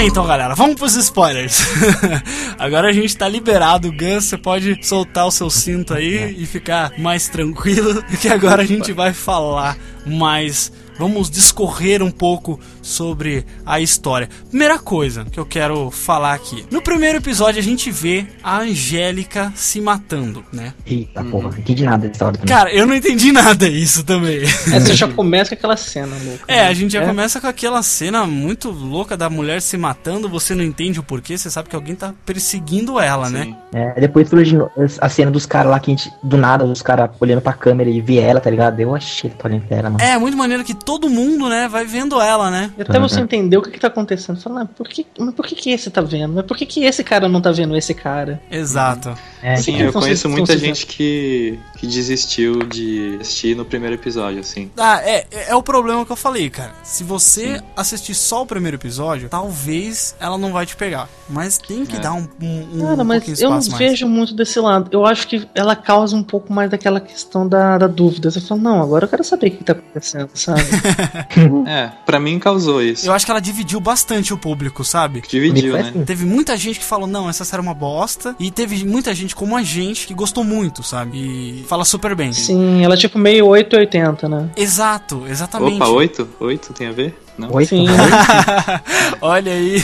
Bem, então, galera, vamos pros spoilers. Agora a gente tá liberado, Gus. Você pode soltar o seu cinto aí e ficar mais tranquilo, porque agora a gente vai falar mais. Vamos discorrer um pouco sobre a história. Primeira coisa que eu quero falar aqui. No primeiro episódio a gente vê a Angélica se matando, né? Eita porra, não entendi nada dessa hora também. Cara, eu não entendi nada isso também. É, você já começa com aquela cena louca. É, a gente já É. começa com aquela cena muito louca da mulher se matando, você não entende o porquê, você sabe que alguém tá perseguindo ela, né? É, depois surge a cena dos caras lá que a gente, do nada, os caras olhando pra câmera e vê ela, tá ligado? Eu achei que tô olhando pra ela, mano. É, muito maneiro que todo mundo, né, vai vendo ela, né? E até você entender o que, que tá acontecendo. Fala, ah, por que, mas por que, que esse tá vendo? Mas por que, que esse cara não tá vendo esse cara? Exato. É, Sim, eu conheço muita gente que, que desistiu de assistir no primeiro episódio, assim. Ah, é, é o problema que eu falei, cara. Se você assistir só o primeiro episódio, talvez ela não vai te pegar. Mas tem que É. dar um, um, um Cara, mas pouquinho de eu não mais. vejo muito desse lado. Eu acho que ela causa um pouco mais daquela questão da, da dúvida. Você fala, não, agora eu quero saber o que tá acontecendo, sabe? É, pra mim causou isso. Eu acho que ela dividiu bastante o público, sabe? Dividiu, Foi né? Teve muita gente que falou, não, essa série é uma bosta. E teve muita gente como a gente que gostou muito, sabe? E fala super bem. Sim, ela é tipo meio 880, né? Exato, exatamente. Opa, oito? Oito tem a ver? Não? Oi? Sim. Olha aí.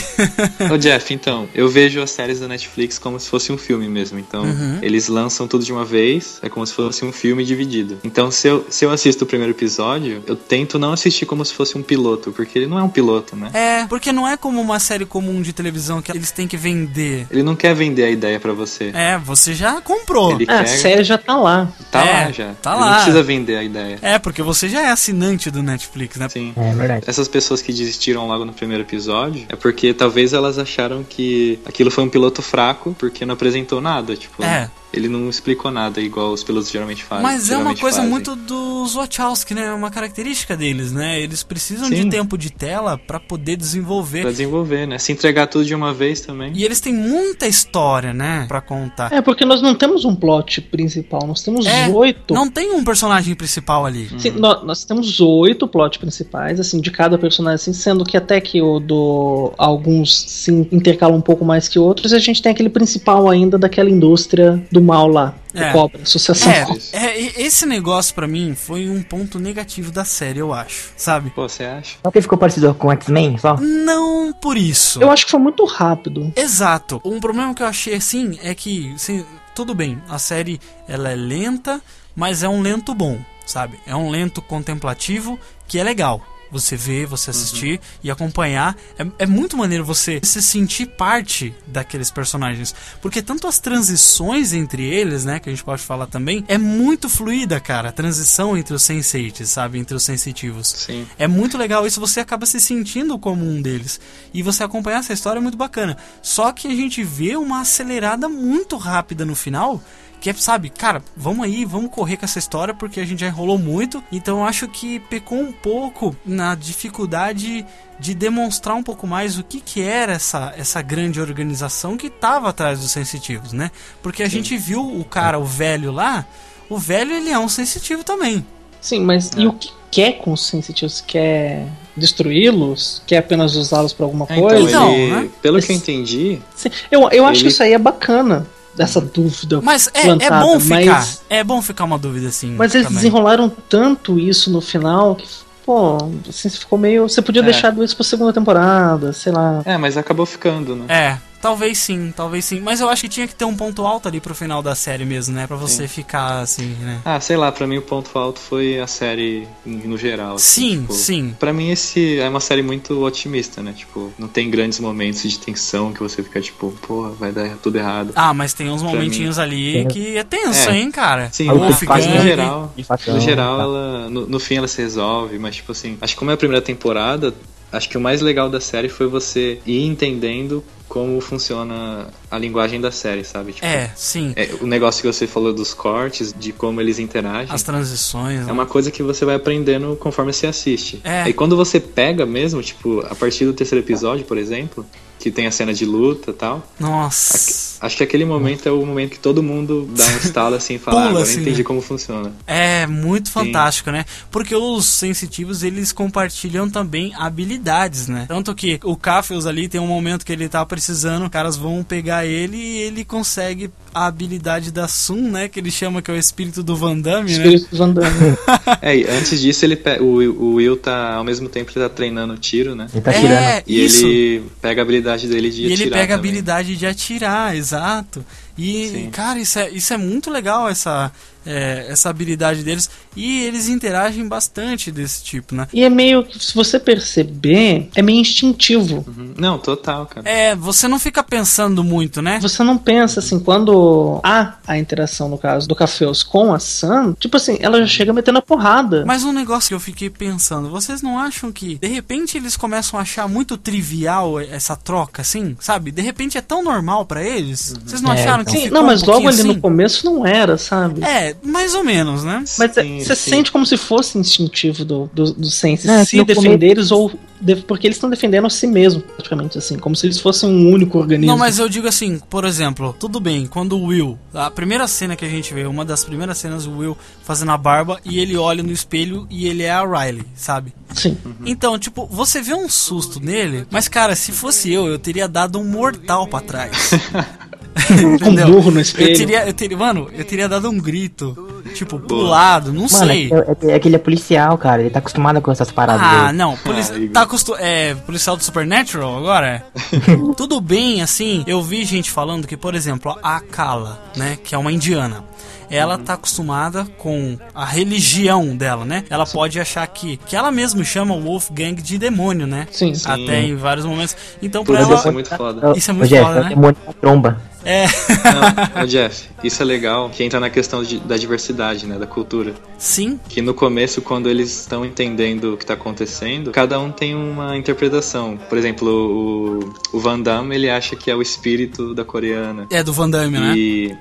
Ô Jeff, então, eu vejo as séries da Netflix como se fosse um filme mesmo. Então, Uhum. eles lançam tudo de uma vez, é como se fosse um filme dividido. Então, se eu, se eu assisto o primeiro episódio, eu tento não assistir como se fosse um piloto, porque ele não é um piloto, né? É, porque não é como uma série comum de televisão que eles têm que vender. Ele não quer vender a ideia pra você. É, você já comprou. Ele a quer. série já tá lá. Tá É, lá já. tá Ele lá. não precisa vender a ideia. É, porque você já é assinante do Netflix, né? Sim. É verdade. Essas pessoas que desistiram logo no primeiro episódio é porque talvez elas acharam que aquilo foi um piloto fraco porque não apresentou nada. Tipo, É. ele não explicou nada igual os pilotos geralmente fazem. Mas é uma geralmente coisa fazem. muito dos Wachowski, né? É uma característica deles, né? Eles precisam Sim. de tempo de tela pra poder desenvolver. Pra desenvolver, né? Se entregar tudo de uma vez também. E eles têm muita história, né? Pra contar. É, porque nós não temos um plot principal, nós temos É, oito. Não tem um personagem principal ali. Sim, nó- nós, temos oito plots principais, assim, de cada personagem, assim, sendo que até que o do. alguns se intercalam um pouco mais que outros, a gente tem aquele principal ainda daquela indústria do mal lá, É. cobra, associação É, cobra. é, esse negócio pra mim foi um ponto negativo da série, eu acho, sabe? Pô, você acha? Só que ficou parecido com X-Men, só? Não por isso. Eu acho que foi muito rápido. Exato. Um problema que eu achei assim é que, assim, tudo bem, a série ela é lenta, mas é um lento bom, sabe? É um lento contemplativo que é legal. Você ver, você assistir e acompanhar. É, é muito maneiro você se sentir parte daqueles personagens. Porque tanto as transições entre eles, né? Que a gente pode falar também, é muito fluida, cara. A transição entre os sense sabe? Entre os sensitivos. Sim. É muito legal isso, você acaba se sentindo como um deles. E você acompanhar essa história é muito bacana. Só que a gente vê uma acelerada muito rápida no final. Que é, sabe, cara, vamos aí, vamos correr com essa história porque a gente já enrolou muito. Então eu acho que pecou um pouco na dificuldade de demonstrar um pouco mais o que, que era essa, essa grande organização que estava atrás dos sensitivos, né? Porque a gente viu o cara, o velho lá, o velho ele é um sensitivo também. Sim, mas e o que quer com os sensitivos? Quer destruí-los? Quer apenas usá-los pra alguma É, então, coisa? Então, ele, né? pelo Esse- que eu entendi, Sim, eu, eu acho Ele- que isso aí é bacana, dessa dúvida. Mas é, é plantada, bom ficar. mas- É bom ficar uma dúvida assim. Mas eles também. desenrolaram tanto isso no final que, pô, assim, ficou meio. Você podia É. deixar isso pra segunda temporada, sei lá. é, mas acabou ficando, né? É, talvez sim, talvez sim. Mas eu acho que tinha que ter um ponto alto ali pro final da série mesmo, né? Pra você Sim. ficar assim, né? Ah, sei lá, pra mim o ponto alto foi a série no geral. assim, Sim, tipo, sim. Pra mim esse é uma série muito otimista, né? Tipo, não tem grandes momentos de tensão que você fica tipo, porra, vai dar tudo errado. Ah, mas tem uns Pra momentinhos ali Tem- que é tenso, É. hein, cara? Sim, o mas faz, no geral, no geral tá. ela no, no fim ela se resolve, mas tipo assim, acho que como é a primeira temporada, acho que o mais legal da série foi você ir entendendo como funciona a linguagem da série, sabe? Tipo, É, sim. é, o negócio que você falou dos cortes, de como eles interagem. As transições. É né? uma coisa que você vai aprendendo conforme você assiste. É. E quando você pega mesmo, tipo, a partir do terceiro episódio, por exemplo, que tem a cena de luta e tal, Nossa. Acho que aquele momento é o momento que todo mundo dá um estalo assim e fala, Pula, ah, agora assim, entendi né? como funciona. É muito Sim. fantástico, né? Porque os sensitivos eles compartilham também habilidades, né? Tanto que o Cafios ali tem um momento que ele tá precisando, caras vão pegar ele e ele consegue a habilidade da Sun, né? Que ele chama que é o espírito do Van Damme, né? Espírito do Van Damme. É, e antes disso, ele o, Will- o Will tá, ao mesmo tempo, ele tá treinando tiro, né? Ele tá É, tirando. E isso. ele pega a habilidade dele de E ele atirar pega a habilidade de atirar, exato. E, Sim. cara, isso é, isso é muito legal, essa, é, essa habilidade deles. E eles interagem bastante desse tipo, né? E é meio que, se você perceber, é meio instintivo. Uhum. Não, total, cara. É, você não fica pensando muito, né? Você não pensa assim, quando há a interação, no caso, do Cafeus com a Sam, tipo assim, ela já chega metendo a porrada. Mas um negócio que eu fiquei pensando, vocês não acham que de repente eles começam a achar muito trivial essa troca, assim, sabe? De repente é tão normal pra eles? Vocês não É, acharam então. que Sim, ficou não, mas um logo ali assim? no começo não era, sabe? É, mais ou menos, né? Mas você sente como se fosse instintivo do, do, do Sense É, se defender eles ou. de- porque eles estão defendendo a si mesmo, praticamente assim, como se eles fossem um único organismo. Não, mas eu digo assim, por exemplo, tudo bem, quando o Will, a primeira cena que a gente vê, uma das primeiras cenas, o Will fazendo a barba e ele olha no espelho e ele é a Riley, sabe? Sim. Então, tipo, você vê um susto nele, mas cara, se fosse eu, eu teria dado um mortal pra trás. Com um burro no espelho. Eu teria, eu teria, mano, eu teria dado um grito. tipo, pulado, não Mano, sei. é, é- é que ele é policial, cara. Ele tá acostumado com essas paradas. Ah, dele. não, polici tá é policial do Supernatural agora? Tudo bem, assim, eu vi gente falando que, por exemplo, a Kala, né, que é uma indiana, ela tá acostumada com a religião dela, né? Ela pode achar que que ela mesma chama o Wolfgang de demônio, né? Sim, Até Sim. em vários momentos. Então, pra ela isso é muito foda. Isso é muito Jeff, foda, é né? demônio da tromba. É. Não, Jeff, isso é legal, que entra na questão de- da diversidade, né, da cultura. Sim. Que no começo, quando eles estão entendendo o que tá acontecendo, cada um tem uma interpretação. Por exemplo, o, o Van Damme, ele acha que é o espírito da coreana. É do Van Damme, né? E...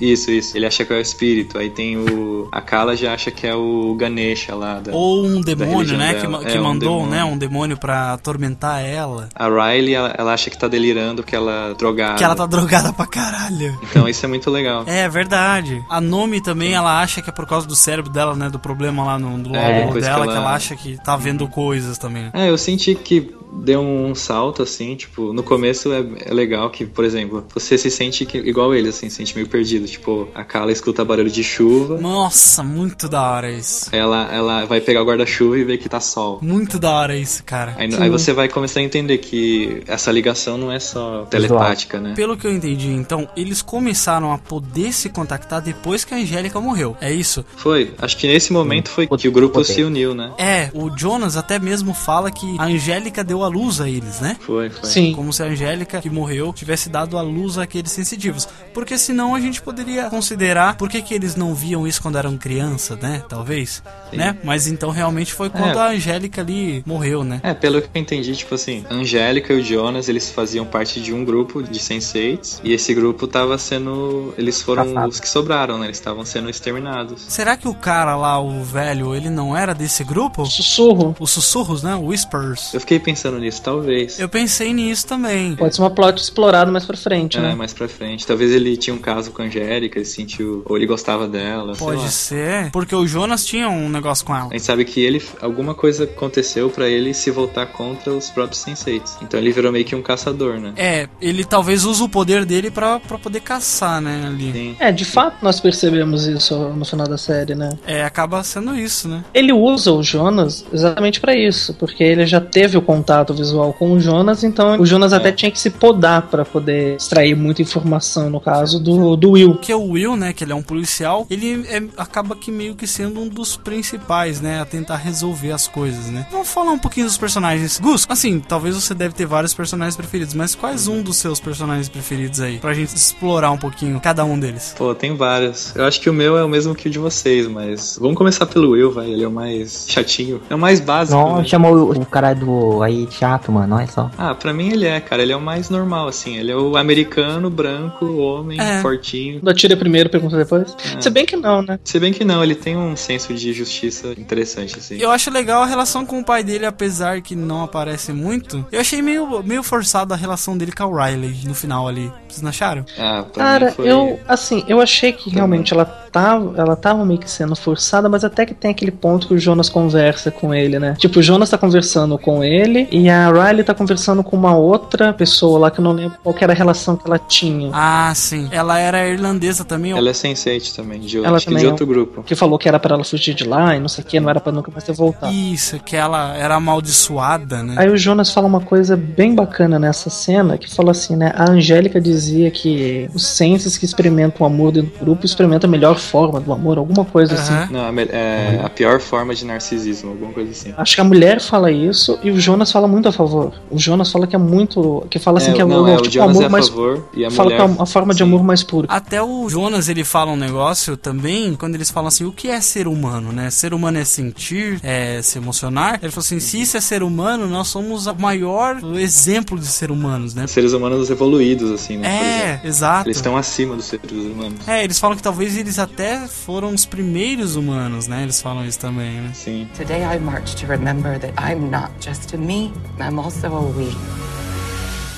Isso, isso. Ele acha que é o espírito. Aí tem o... A Kala já acha que é o Ganesha lá. Da... Ou um demônio, né? Que, dela. ma- que É, um mandou, demônio. né? Um demônio pra atormentar ela. A Riley, ela, ela acha que tá delirando, que ela é drogada. Que ela tá drogada pra caralho. Então isso é muito legal. É verdade. A Nomi também, ela acha que é por causa do cérebro dela, né? Do problema lá no, no É, dela, que que ela- ela acha que tá vendo coisas também. É, eu senti que deu um salto, assim, tipo, no começo é, é legal que, por exemplo, você se sente que- igual ele, assim, se sente meio perdido. Tipo, a Kala escuta barulho de chuva, Nossa, muito da hora isso. ela, ela vai pegar o guarda-chuva e vê que tá sol. Muito da hora isso, cara. Aí, aí você vai começar a entender que essa ligação não é só telepática, né? Pelo que eu entendi, então, eles começaram a poder se contactar depois que a Angélica morreu. É isso? Foi, acho que nesse momento foi que o grupo se uniu, né? É, o Jonas até mesmo fala que a Angélica deu a luz a eles, né? Foi, foi. Sim. Como se a Angélica, que morreu, tivesse dado a luz àqueles sensitivos. Porque senão a gente poderia considerar por que, que eles não viam isso quando eram criança, né? Talvez. Né? Mas então realmente foi quando É. a Angélica ali morreu, né? É, pelo que eu entendi, tipo assim, a Angélica e o Jonas, eles faziam parte de um grupo de senseis, e esse grupo tava sendo... Eles foram Caçado. os que sobraram, né? Eles estavam sendo exterminados. Será que o cara lá, o velho, ele não era desse grupo? Sussurro. Os sussurros, né? Whispers. Eu fiquei pensando nisso, talvez. Eu pensei nisso também. Pode ser uma plot explorado mais pra frente, É, né? mais pra frente. Talvez ele tinha um caso com a Angélica, ele sentiu... Ou ele gostava dela, sei lá. Pode ser. Porque o Jonas tinha um negócio com ela. A gente sabe que ele alguma coisa aconteceu pra ele se voltar contra os próprios senseis. Então ele virou meio que um caçador, né? É, ele talvez use o poder dele pra, pra poder caçar, né? Ali. Sim. É, de fato nós percebemos isso no final da série, né? É, acaba sendo isso, né? Ele usa o Jonas exatamente pra isso, porque ele já teve o contato visual com o Jonas, então o Jonas até tinha que se podar pra poder extrair muita informação, no caso do, do Will. Que é o Will, né? Que ele é um policial. Ele é- acaba que meio que sendo um dos principais, né? A tentar resolver as coisas, né? Vamos falar um pouquinho dos personagens. Gus, assim, talvez você deve ter vários personagens preferidos, mas quais um dos seus personagens preferidos aí? Pra gente explorar um pouquinho cada um deles. Pô, tem vários. Eu acho que o meu é o mesmo que o de vocês, mas vamos começar pelo Will, vai. Ele é o mais chatinho. É o mais básico. Não, né? chamou o, o cara do aí chato, mano, olha só. Ah, pra mim ele é, cara. Ele é o mais normal, assim. Ele é o americano, branco, homem, É. fortinho. Atira primeiro, pergunta depois. É. Se bem que não, né? Se bem que não, ele tem um senso de justiça interessante, assim. Eu acho legal a relação com o pai dele, apesar que não aparece muito. Eu achei meio, meio forçada a relação dele com a Riley no final ali. Vocês não acharam? Ah, pra Cara, mim foi... eu, assim, eu achei que realmente ela tava, ela tava meio que sendo forçada, mas até que tem aquele ponto que o Jonas conversa com ele, né? Tipo, o Jonas tá conversando com ele e a Riley tá conversando com uma outra pessoa lá que eu não lembro qual que era a relação que ela tinha. Ah, sim. Ela era irlandesa também. Ela é sense também, de, Ela também de é outro grupo. Que falou que era pra ela fugir de lá e não sei o que, não era pra nunca mais ter voltado. Isso, que ela era amaldiçoada, né? Aí o Jonas fala uma coisa bem bacana nessa cena, que fala assim, né? A Angélica dizia que os senses que experimentam o amor dentro do grupo experimentam a melhor forma do amor, alguma coisa assim. Aham. Não, me- é a pior forma de narcisismo, alguma coisa assim. Acho que a mulher fala isso e o Jonas fala muito a favor. O Jonas fala que é muito. que fala assim É, que é, não, o, é, o tipo, Jonas amor é a mais. favor e a fala mulher- que é a forma de sim. amor mais puro. Até o Jonas ele fala um negócio também, quando eles falam assim, o que é ser humano, né? Ser humano é sentir, é se emocionar. Ele falou assim, se isso é ser humano, nós somos o maior exemplo de ser humanos, né? Seres humanos evoluídos, assim, né? É, exato. Eles estão acima dos seres humanos. É, eles falam que talvez eles até foram os primeiros humanos, né? Eles falam isso também, né? Sim. Today I march to remember that I'm not just a me, I'm also a we.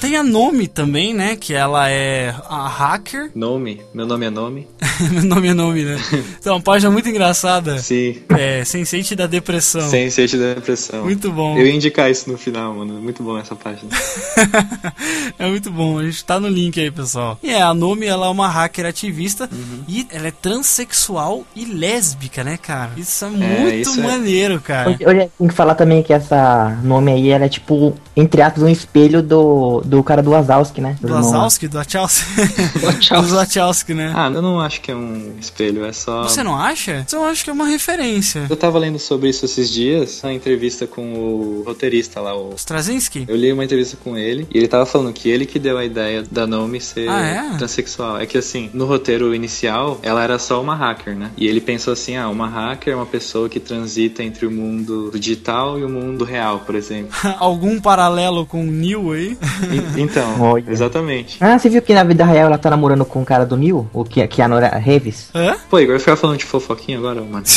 Tem a Nomi também, né? Que ela é a hacker. Nome, meu nome é Nome. Meu nome é nome, né? Então, uma página muito engraçada. Sim. É, Sense8 da Depressão. Sense8 da Depressão. Muito bom. Eu ia indicar isso no final, mano. Muito bom essa página. é muito bom, a gente tá no link aí, pessoal. E é, a Nomi, ela é uma hacker ativista Uhum. e ela é transexual e lésbica, né, cara? Isso é muito isso é- maneiro, cara. Hoje, hoje tem que falar também que essa nome aí, ela é tipo, entre aspas, um espelho do, do cara do Wazowski, né? Do lá. Wazowski, do Wachowski. do Wachowski, né? Ah, eu não acho que é um espelho, é só. Você não acha? Eu acho que é uma referência. Eu tava lendo sobre isso esses dias, na entrevista com o roteirista lá, o Straczynski? Eu li uma entrevista com ele e ele tava falando que ele que deu a ideia da Naomi ser Ah, é? transexual. É que assim, no roteiro inicial, ela era só uma hacker, né? E ele pensou assim: ah, uma hacker é uma pessoa que transita entre o mundo digital e o mundo real, por exemplo. Algum paralelo com o Neil aí? Então, Olha. exatamente. Ah, você viu que na vida real ela tá namorando com o cara do Neil? O que, que a Nora Revis? Hã? Pô, Igor, ficar falando de fofoquinha agora, mano.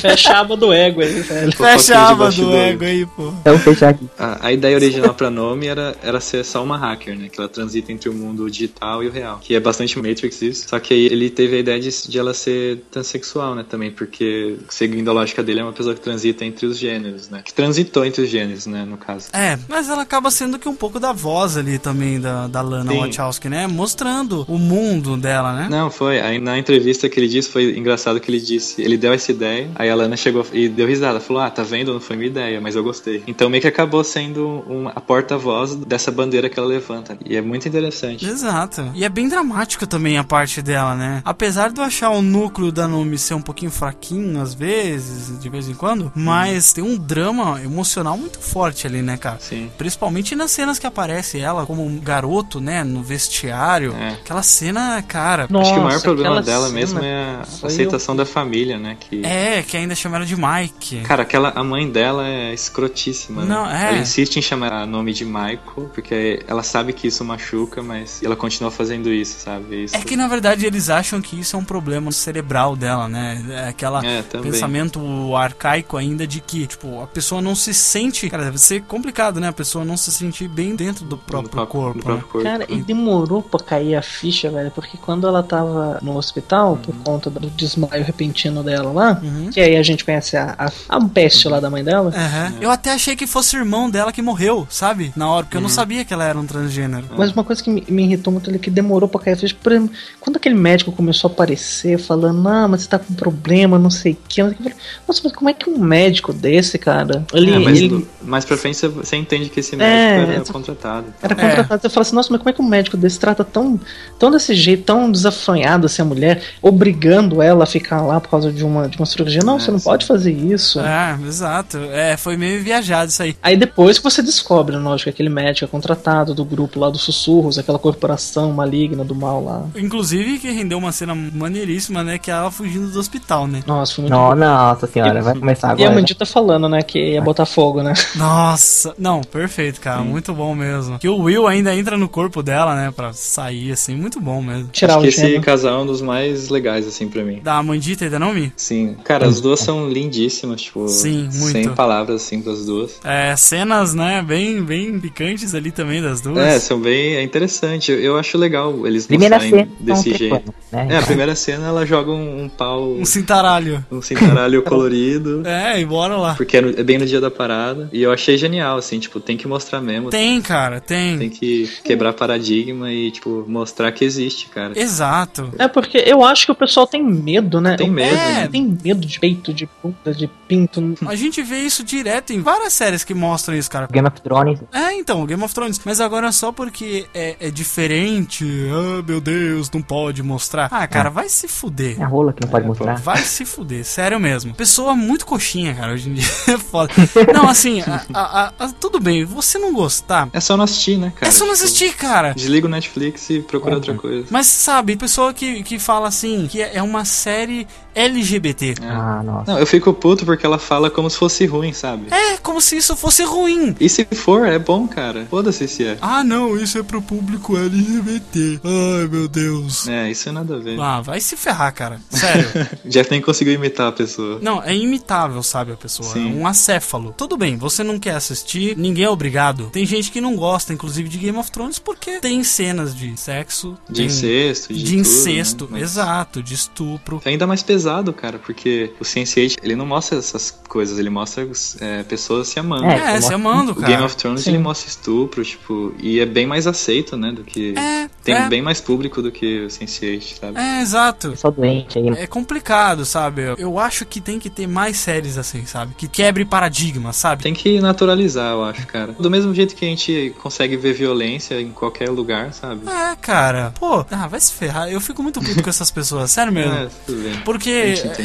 Fecha a aba do ego aí, velho. Fecha a aba do ego aí, pô. Então fechar aqui. A, a ideia original pra Nomi era, era ser só uma hacker, né? Que ela transita entre o mundo digital e o real. Que é bastante Matrix isso. Só que aí ele teve a ideia de, de ela ser transexual, né? Também, porque, seguindo a lógica dele, é uma pessoa que transita entre os gêneros, né? Que transitou entre os gêneros, né? No caso. É, mas ela acaba sendo que um pouco da voz ali também da, da Lana Sim. Wachowski, né? Mostrando o mundo dela, né? Não, foi. Aí na entrevista que ele disse, foi engraçado que ele disse, ele deu essa ideia, aí a Lana chegou e deu risada, falou, ah, tá vendo, não foi minha ideia, mas eu gostei. Então meio que acabou sendo uma, a porta-voz dessa bandeira que ela levanta. E é muito interessante. Exato. E é bem dramático também a parte dela, né? Apesar de eu achar o núcleo da Nomi ser um pouquinho fraquinho às vezes, de vez em quando, mas tem um drama emocional muito forte ali, né, cara? Sim. Principalmente nas cenas que aparece ela como um garoto, né, no vestiário. É. Aquela cena, cara. Acho que o maior Nossa, problema dela cena mesmo é a aceitação da família, né? Que, É, que ainda chama ela de Mike. Cara, aquela, a mãe dela é escrotíssima, Não, né? é. Ela insiste em chamar o nome de Michael, porque ela sabe que isso machuca, mas ela continua fazendo isso, sabe? Isso... É que na verdade eles acham que isso é um problema cerebral dela, né? É aquela É, pensamento arcaico ainda de que, tipo, a pessoa não se sente. Cara, deve ser complicado, né? A pessoa não se sentir bem dentro do próprio próprio- corpo. do próprio né? corpo. Cara, e demorou pra cair a ficha, velho, porque quando ela tava no hospital, por conta do desmaio repentino dela lá, Uhum. que aí a gente conhece a, a, a peste lá da mãe dela, Aham. Eu até achei que fosse irmão dela que morreu, sabe? Na hora, porque eu não sabia que ela era um transgênero. Mas uma coisa que me, me irritou muito ali, que demorou pra cair a ficha, por exemplo, quando aquele médico começou a aparecer, falando, não, mas você tá com problema, não sei o que, o eu falei, nossa, mas como é que um médico desse, cara, ele, É, mas ele do- mais pra frente você, você entende que esse É, médico era essa- contratado. era contratado, você fala assim, nossa, mas como é que um médico desse trata tão, tão desse jeito, tão desafanhado assim a mulher, obrigando ela a ficar lá por causa de uma, de uma cirurgia, não, É, você não sim. pode fazer isso. É, exato. É, foi meio viajado isso aí. Aí depois que você descobre, lógico, que aquele médico é contratado do grupo lá dos sussurros, aquela corporação maligna do mal lá. Inclusive que rendeu uma cena maneiríssima, né? Que é ela fugindo do hospital, né? Nossa, foi muito Não, bom. nossa senhora, vai começar E a agora. Mandita falando, né, que ia botar fogo, né? Nossa, não, perfeito, cara, muito bom mesmo. Que o Will ainda entra no corpo dela, né, Pra sair assim, muito bom mesmo. Tirar Acho o que esse casal é um dos mais legais, assim, pra mim. Da Mandita e da Nomi? Sim. Cara, as duas são lindíssimas, tipo, Sim, muito. sem palavras, assim, das duas. É, cenas, né, bem, bem picantes ali também das duas. É, são bem. É interessante. Eu, eu acho legal eles Primeira mostrarem cena, desse então, jeito. né? É, a primeira cena ela joga um, um pau. Um cintaralho. Um cintaralho colorido. É, e bora lá. Porque é, no- é bem no dia da parada. E eu achei genial, assim, tipo, tem que mostrar mesmo. Tem, cara, tem. Tem que quebrar paradigma e, tipo, mostrar que existe, cara. Exato. É porque eu acho que o pessoal tem medo, né? Tem medo, É, né? tem medo de peito, de bunda, de pinto. A gente vê isso direto em várias séries que mostram isso, cara. Game of Thrones. É, então, Game of Thrones. Mas agora só porque é, é diferente. Ah, meu Deus, não pode mostrar. Ah, cara, vai se fuder. É a rola que não pode mostrar. Vai se fuder, sério mesmo. Pessoa muito coxinha, cara, hoje em dia. É foda. Não, assim, a- a- a- tudo bem, você não gostar. É só não assistir, né, cara? É só não Tipo, assistir, cara. Desliga o Netflix e procura outra coisa. Mas sabe, pessoa que, que fala assim, que é uma série LGBT. Ah, nossa. Não, eu fico puto porque ela fala como se fosse ruim, sabe? É, como se isso fosse ruim. E se for, é bom, cara. Foda-se se é. Ah, não, isso é pro público LGBT. Ai, meu Deus. É, isso é nada a ver. Ah, vai se ferrar, cara. Sério. Jeff nem conseguiu imitar a pessoa. Não, é imitável, sabe, a pessoa. Sim. É um acéfalo. Tudo bem, você não quer assistir, ninguém é obrigado. Tem gente que não gosta, inclusive, de Game of Thrones porque tem cenas de sexo. De tem- incesto, de De, tudo, incesto, né? Mas- exato, de estupro. É ainda mais pesado, cara, porque o Sense8, ele não mostra essas coisas, ele mostra é, pessoas se amando. É, se amando, O cara. Game of Thrones, Sim. ele mostra estupro, tipo, e é bem mais aceito, né, do que... É, Tem é. bem mais público do que o Sense8, sabe? É, exato. Só doente aí. É complicado, sabe? Eu- Eu acho que tem que ter mais séries assim, sabe? Que quebre paradigma, sabe? Tem que naturalizar, eu acho, cara. Do mesmo jeito que a gente consegue ver violência em qualquer lugar, sabe? É, cara. Pô, ah, vai se ferrar. Eu fico muito puto com essas pessoas, sério mesmo. É, tudo bem. Porque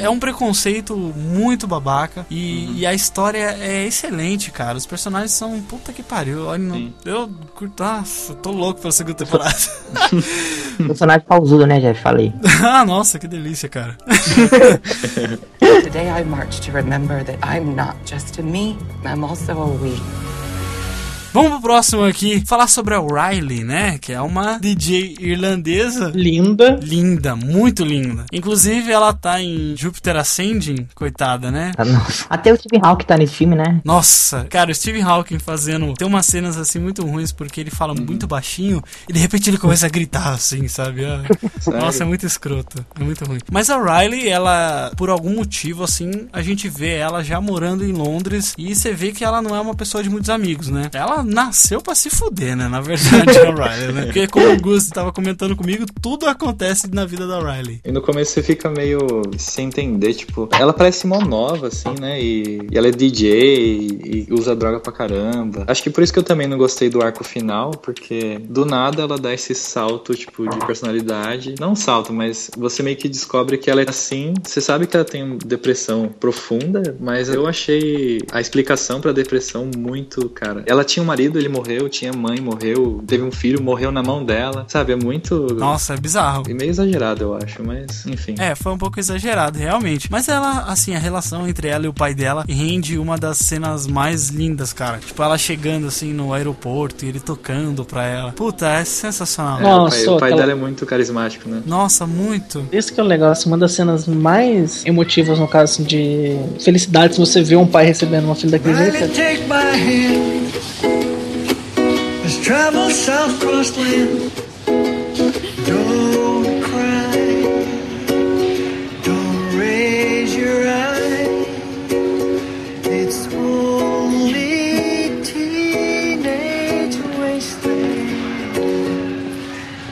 É um preconceito muito babaca e, e a história é excelente, cara. Os personagens são puta que pariu. Olha, não- eu curto. Nossa, tô louco pela segunda temporada. Personagem pausudo, né, Jeff? Falei. ah, nossa, que delícia, cara. Today I march to remember that I'm not just a me, I'm also a we. Vamos pro próximo aqui, falar sobre a Riley, né? Que é uma DJ irlandesa. Linda. Linda, muito linda. Inclusive, ela tá em Jupiter Ascending, coitada, né? Ah, nossa. Até o Steve Hawking tá nesse filme, né? Nossa, cara, o Stephen Hawking fazendo. Tem umas cenas assim muito ruins porque ele fala muito baixinho e de repente ele começa a gritar assim, sabe? Ah? Nossa, é muito escroto. É muito ruim. Mas a Riley, ela, por algum motivo, assim, a gente vê ela já morando em Londres e você vê que ela não é uma pessoa de muitos amigos, né? Ela nasceu pra se fuder, né? Na verdade, a Riley, né? Porque como o Gus tava comentando comigo, tudo acontece na vida da Riley. E no começo você fica meio sem entender, tipo, ela parece mó nova, assim, né? E, e ela é DJ e, e usa droga pra caramba. Acho que por isso que eu também não gostei do arco final, porque do nada ela dá esse salto, tipo, de personalidade. Não salto, mas você meio que descobre que ela é assim. Você sabe que ela tem depressão profunda, mas eu achei a explicação pra depressão muito, cara. Ela tinha um marido, ele morreu, tinha mãe, morreu, teve um filho, morreu na mão dela. Sabe, é muito. Nossa, é bizarro. E meio exagerado, eu acho, mas enfim. É, foi um pouco exagerado, realmente. Mas ela, assim, a relação entre ela e o pai dela rende uma das cenas mais lindas, cara. Tipo, ela chegando, assim, no aeroporto e ele tocando pra ela. Puta, é sensacional. É, Nossa, o pai, o pai aquela- dela é muito carismático, né? Nossa, muito. Esse que é o legal, assim, uma das cenas mais emotivas, no caso assim, de felicidade, se você vê um pai recebendo uma filha daquele jeito. Travel south cross land. Don't cry. Don't raise your eye. It's only teenage wasteland.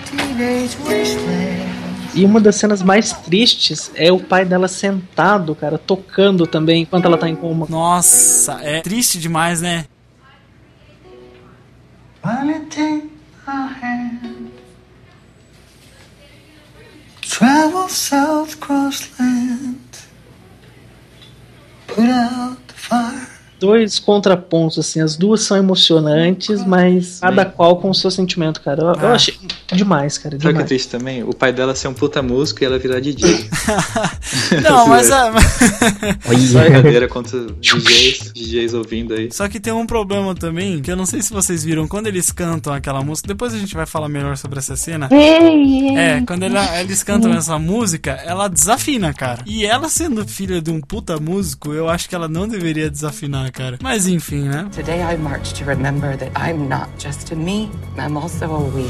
Teenage wasteland. E uma das cenas mais tristes é o pai dela sentado, cara, tocando também, enquanto ela tá em coma. Nossa, é triste demais, né? Riley, take my hand. Travel south cross land. Put out the fire. Dois contrapontos, assim, as duas são emocionantes, mas cada qual com o seu sentimento, cara. Eu, eu Ah. achei demais, cara, Sabe o que é demais. triste também? O pai dela ser um puta músico e ela virar DJ. Não, mas Zoeira. a... Só brincadeira contra DJs, DJs ouvindo aí. Só que tem um problema também, que eu não sei se vocês viram, quando eles cantam aquela música, depois a gente vai falar melhor sobre essa cena. É, quando ela- eles cantam essa música, ela desafina, cara. E ela sendo filha de um puta músico, eu acho que ela não deveria desafinar, cara. Mas enfim, né? Today I march to remember that I'm not just a me, I'm also a we.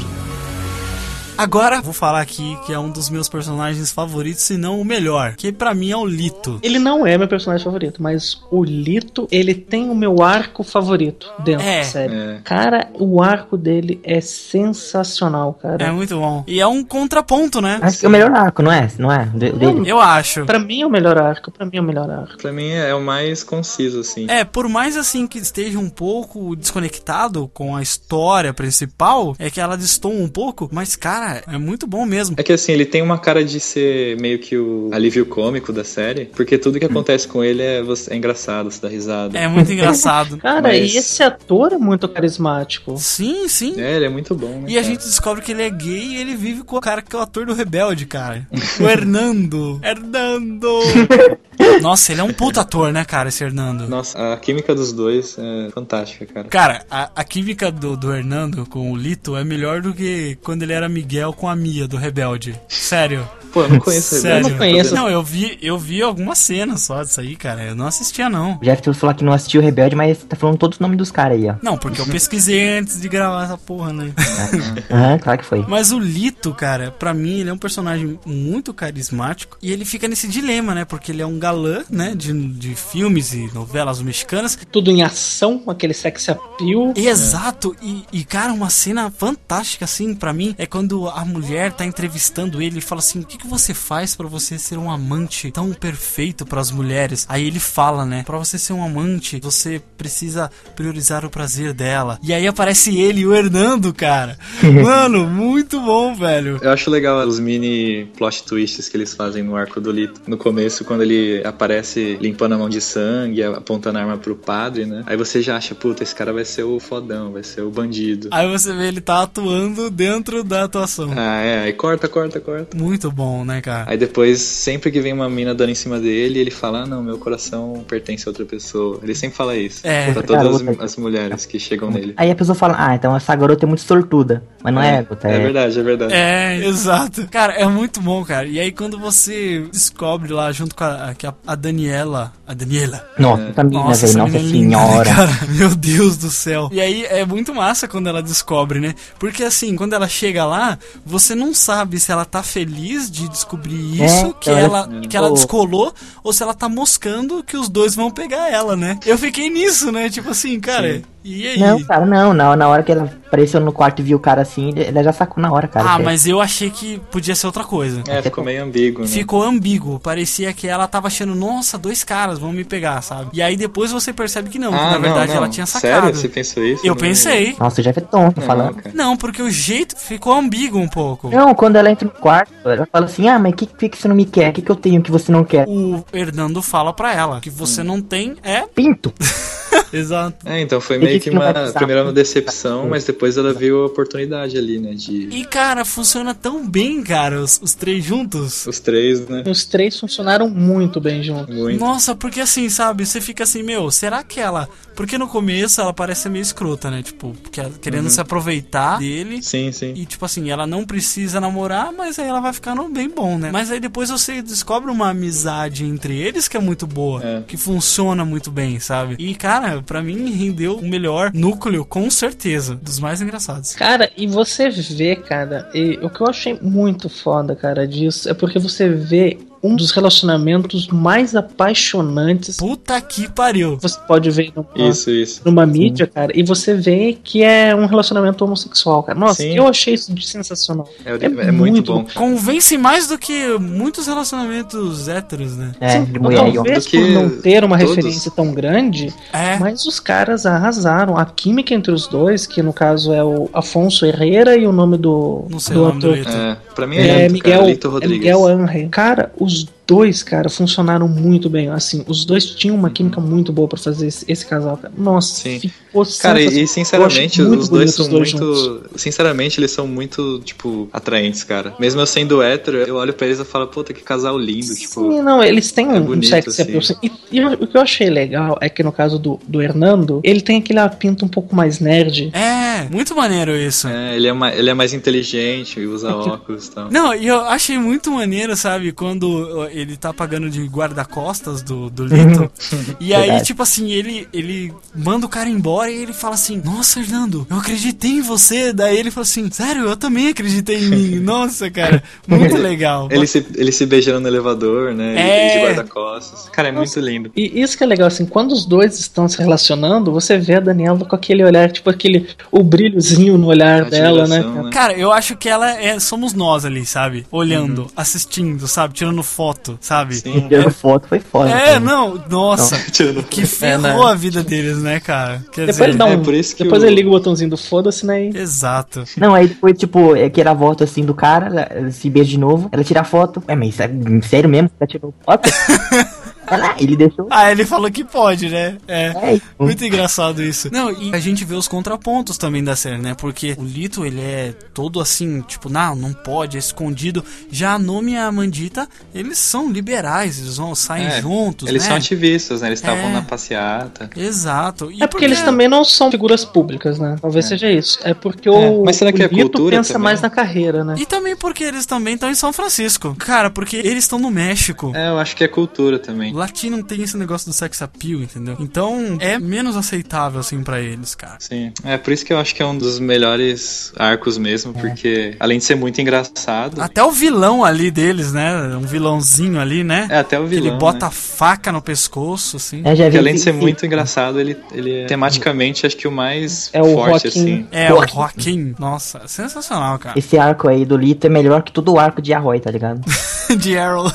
Agora, vou falar aqui que é um dos meus personagens favoritos, se não o melhor, que pra mim é o Lito. Ele não é meu personagem favorito, mas o Lito, ele tem o meu arco favorito dentro É. da série. É. Cara, o arco dele é sensacional, cara. É muito bom. E é um contraponto, né? Acho que é o melhor arco, não é? Não é? De- dele. Eu acho. Pra mim é o melhor arco, pra mim é o melhor arco. Pra mim é o mais conciso, assim. É, por mais assim que esteja um pouco desconectado com a história principal, é que ela destoa um pouco, mas cara, Ah, é muito bom mesmo. É que assim, ele tem uma cara de ser meio que o alívio cômico da série, porque tudo que acontece com ele é, é engraçado, você dá risada. É muito engraçado. Cara, Mas- e esse ator é muito carismático. Sim, sim. É, ele é muito bom, né? E a cara? gente descobre que ele é gay e ele vive com o cara que é o ator do Rebelde, cara. O Hernando. Hernando. Nossa, ele é um puta ator, né, cara, esse Hernando. Nossa, a química dos dois é fantástica, cara. Cara, a, a química do, do Hernando com o Lito é melhor do que quando ele era Miguel com a Mia do Rebelde. Sério. Pô, eu não conheço. Sério. Eu não conheço. Não, eu vi, eu vi algumas cenas só disso aí, cara. Eu não assistia, não. O Jeff falou que não assistiu o Rebelde, mas tá falando todos os nomes dos caras aí, ó. Não, porque eu pesquisei antes de gravar essa porra, né? Aham, claro que foi. Mas o Lito, cara, pra mim, ele é um personagem muito carismático e ele fica nesse dilema, né? Porque ele é um galã, né? De, de filmes e novelas mexicanas. Tudo em ação, aquele sex appeal. Exato, e, e, cara, uma cena fantástica, assim, pra mim, é quando a mulher tá entrevistando ele e fala assim: O que, que você faz pra você ser um amante tão perfeito pras mulheres? Aí ele fala, né? Pra você ser um amante, você precisa priorizar o prazer dela. E aí aparece ele e o Hernando, cara. Mano, muito bom, velho. Eu acho legal os mini plot twists que eles fazem no arco do Lito. No começo, quando ele aparece limpando a mão de sangue, apontando a arma pro padre, né? Aí você já acha, puta, esse cara vai ser o fodão, vai ser o bandido. Aí você vê ele tá atuando dentro da atuação. Ah, é, aí corta, corta, corta. Muito bom, né, cara? Aí depois, sempre que vem uma mina dando em cima dele, ele fala: ah, não, meu coração pertence a outra pessoa. Ele sempre fala isso. É. Pra todas as, as mulheres que chegam nele. Aí a pessoa fala, ah, então essa garota é muito sortuda. Mas não é, garota, É é. verdade, é verdade. É, exato. Cara, é muito bom, cara. E aí quando você descobre lá junto com a, que a, a Daniela. A Daniela. Nossa, essa mina, Nossa, velho, essa nossa mina é linda, né, senhora. cara? Meu Deus do céu. E aí é muito massa quando ela descobre, né? Porque assim, quando ela chega lá, você não sabe se ela tá feliz de descobrir É, isso, que, então, ela, é. que ela descolou, ou se ela tá moscando que os dois vão pegar ela, né? Eu fiquei nisso, né? Tipo assim, cara, e aí? Não, cara, não, não. Na hora que ela apareceu no quarto e viu o cara assim, ele- ela já sacou na hora, cara. Ah, que- mas eu achei que podia ser outra coisa. É, ficou meio ambíguo, né? Ficou ambíguo. Parecia que ela tava achando, nossa, dois caras vão me pegar, sabe? E aí depois você percebe que não, que Ah, na não, verdade não. ela tinha sacado. Sério? Você pensou isso? Eu Não- pensei. Nossa, o Jeff é tonto Não, falando. cara. Não, porque o jeito ficou ambíguo um pouco. Não, quando ela entra no quarto, ela fala assim, ah, mas o que, que, que você não me quer? O que, que eu tenho que você não quer? O Hernando fala pra ela que você não tem é. Pinto. Exato. É, então foi meio que que uma primeira uma decepção, mas depois ela viu a oportunidade ali, né? De E cara, funciona tão bem, cara, os, os três juntos. os três, né? Os três funcionaram muito bem juntos. Muito. Nossa, porque assim, sabe, você fica assim, meu, será que ela. Porque no começo ela parece meio escrota, né? Tipo, que- querendo Uhum. se aproveitar dele. Sim, sim. E tipo assim, ela não precisa namorar, mas aí ela vai ficando bem bom, né? Mas aí depois você descobre uma amizade entre eles que é muito boa, É. que funciona muito bem, sabe? E cara, pra mim rendeu o melhor núcleo, com certeza, dos mais engraçados. Cara, e você vê, cara, e o que eu achei muito foda, cara, disso é porque você vê um dos relacionamentos mais apaixonantes Puta que pariu. você pode ver numa, Isso, isso. numa mídia, cara, e você vê que é um relacionamento homossexual, cara. Nossa, Sim. eu achei isso sensacional. É, é muito bom. Convence mais do que muitos relacionamentos héteros, né? É, Sim, de mulher talvez Do por não ter uma todos. referência tão grande, É. mas os caras arrasaram. A química entre os dois, que no caso é o Afonso Herrera e o nome do, Não sei do o nome do ator. Lito. É, pra mim É, é, Lito, cara, Miguel, Lito é Rodrigues. Miguel Angel. Cara, os dois, cara, funcionaram muito bem. Assim, os dois tinham uma química muito boa pra fazer esse, esse casal, cara. Nossa, Sim. ficou Cara, e, e sinceramente, Eu os dois são os dois muito. Sinceramente, eles são muito, tipo, atraentes, cara. Mesmo eu sendo hétero, eu olho pra eles e falo, puta, que casal lindo, tipo. Sim, não, eles têm é um, bonito, sex assim. appeal. sim. E, e o que eu achei legal é que no caso do, do Hernando, ele tem aquele pinta um pouco mais nerd. É, muito maneiro isso. É, ele é, ma- ele é mais inteligente e usa óculos e tal. Não, e eu achei muito maneiro, sabe, quando ele tá pagando de guarda-costas do, do Lito. e aí, Verdade. tipo assim, ele, ele manda o cara embora e ele fala assim: Nossa, Fernando, eu acreditei em você. Daí ele fala assim: Sério, eu também acreditei em mim. Nossa, cara, muito legal. Ele se, ele se beijando no elevador, né? É. E de guarda-costas. Cara, é muito lindo. E isso que é legal, assim, quando os dois estão se relacionando, você vê a Daniela com aquele olhar, tipo aquele, o brilhozinho no olhar dela, né? Admiração, cara? Eu acho que ela é. Somos nós ali, sabe? Olhando, assistindo, sabe? Tirando foto. Foto, sabe? Tirando foto foi foda. É, cara. não, nossa, Tirando que ferrou É, né? a vida deles, né, cara? Quer Depois dizer, ele dá um. é por isso que depois o- ele liga o botãozinho do foda-se, né? e- Exato. Não, aí depois, tipo, é que ela volta assim do cara, se beija de novo, ela tira a foto. É, mas é sério mesmo? Ela tirou foto? ela, ele deixou. Ah, ele falou que pode, né? É. É. Muito engraçado isso. Não, e a gente vê os contrapontos também da série, né? Porque o Lito, ele é todo assim, tipo, não, não pode, é escondido. Já a Nome e a Mandita, eles são liberais, eles vão saem É, juntos, Eles né? são ativistas, né? Eles estavam É. na passeata. Exato. E É porque eles também não são figuras públicas, né? Talvez seja isso. É porque o, Mas será que o é Lito cultura pensa também? mais na carreira, né? E também porque eles também estão em São Francisco. Cara, porque eles estão no México. É, eu acho que é cultura também. Latino tem esse negócio do sex appeal, entendeu? Então é menos aceitável, assim, pra eles, cara. Sim. É por isso que eu acho que é um dos melhores arcos mesmo, porque além de ser muito engraçado. Até o vilão ali deles, né? Um vilãozinho ali, né? É, até o Que vilão. ele bota né? a faca no pescoço, assim. É, já Que vi além de ser muito engraçado, ele, ele é tematicamente acho que o mais É o forte, Joaquim. assim. É, o Joaquim. Nossa, sensacional, cara. Esse arco aí do Lito é melhor que todo o arco de Arroy, tá ligado? De Arrow.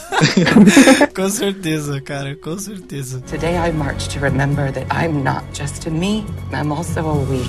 com certeza, cara, com certeza. Today I march to remember that I'm not just a me, I'm also a we.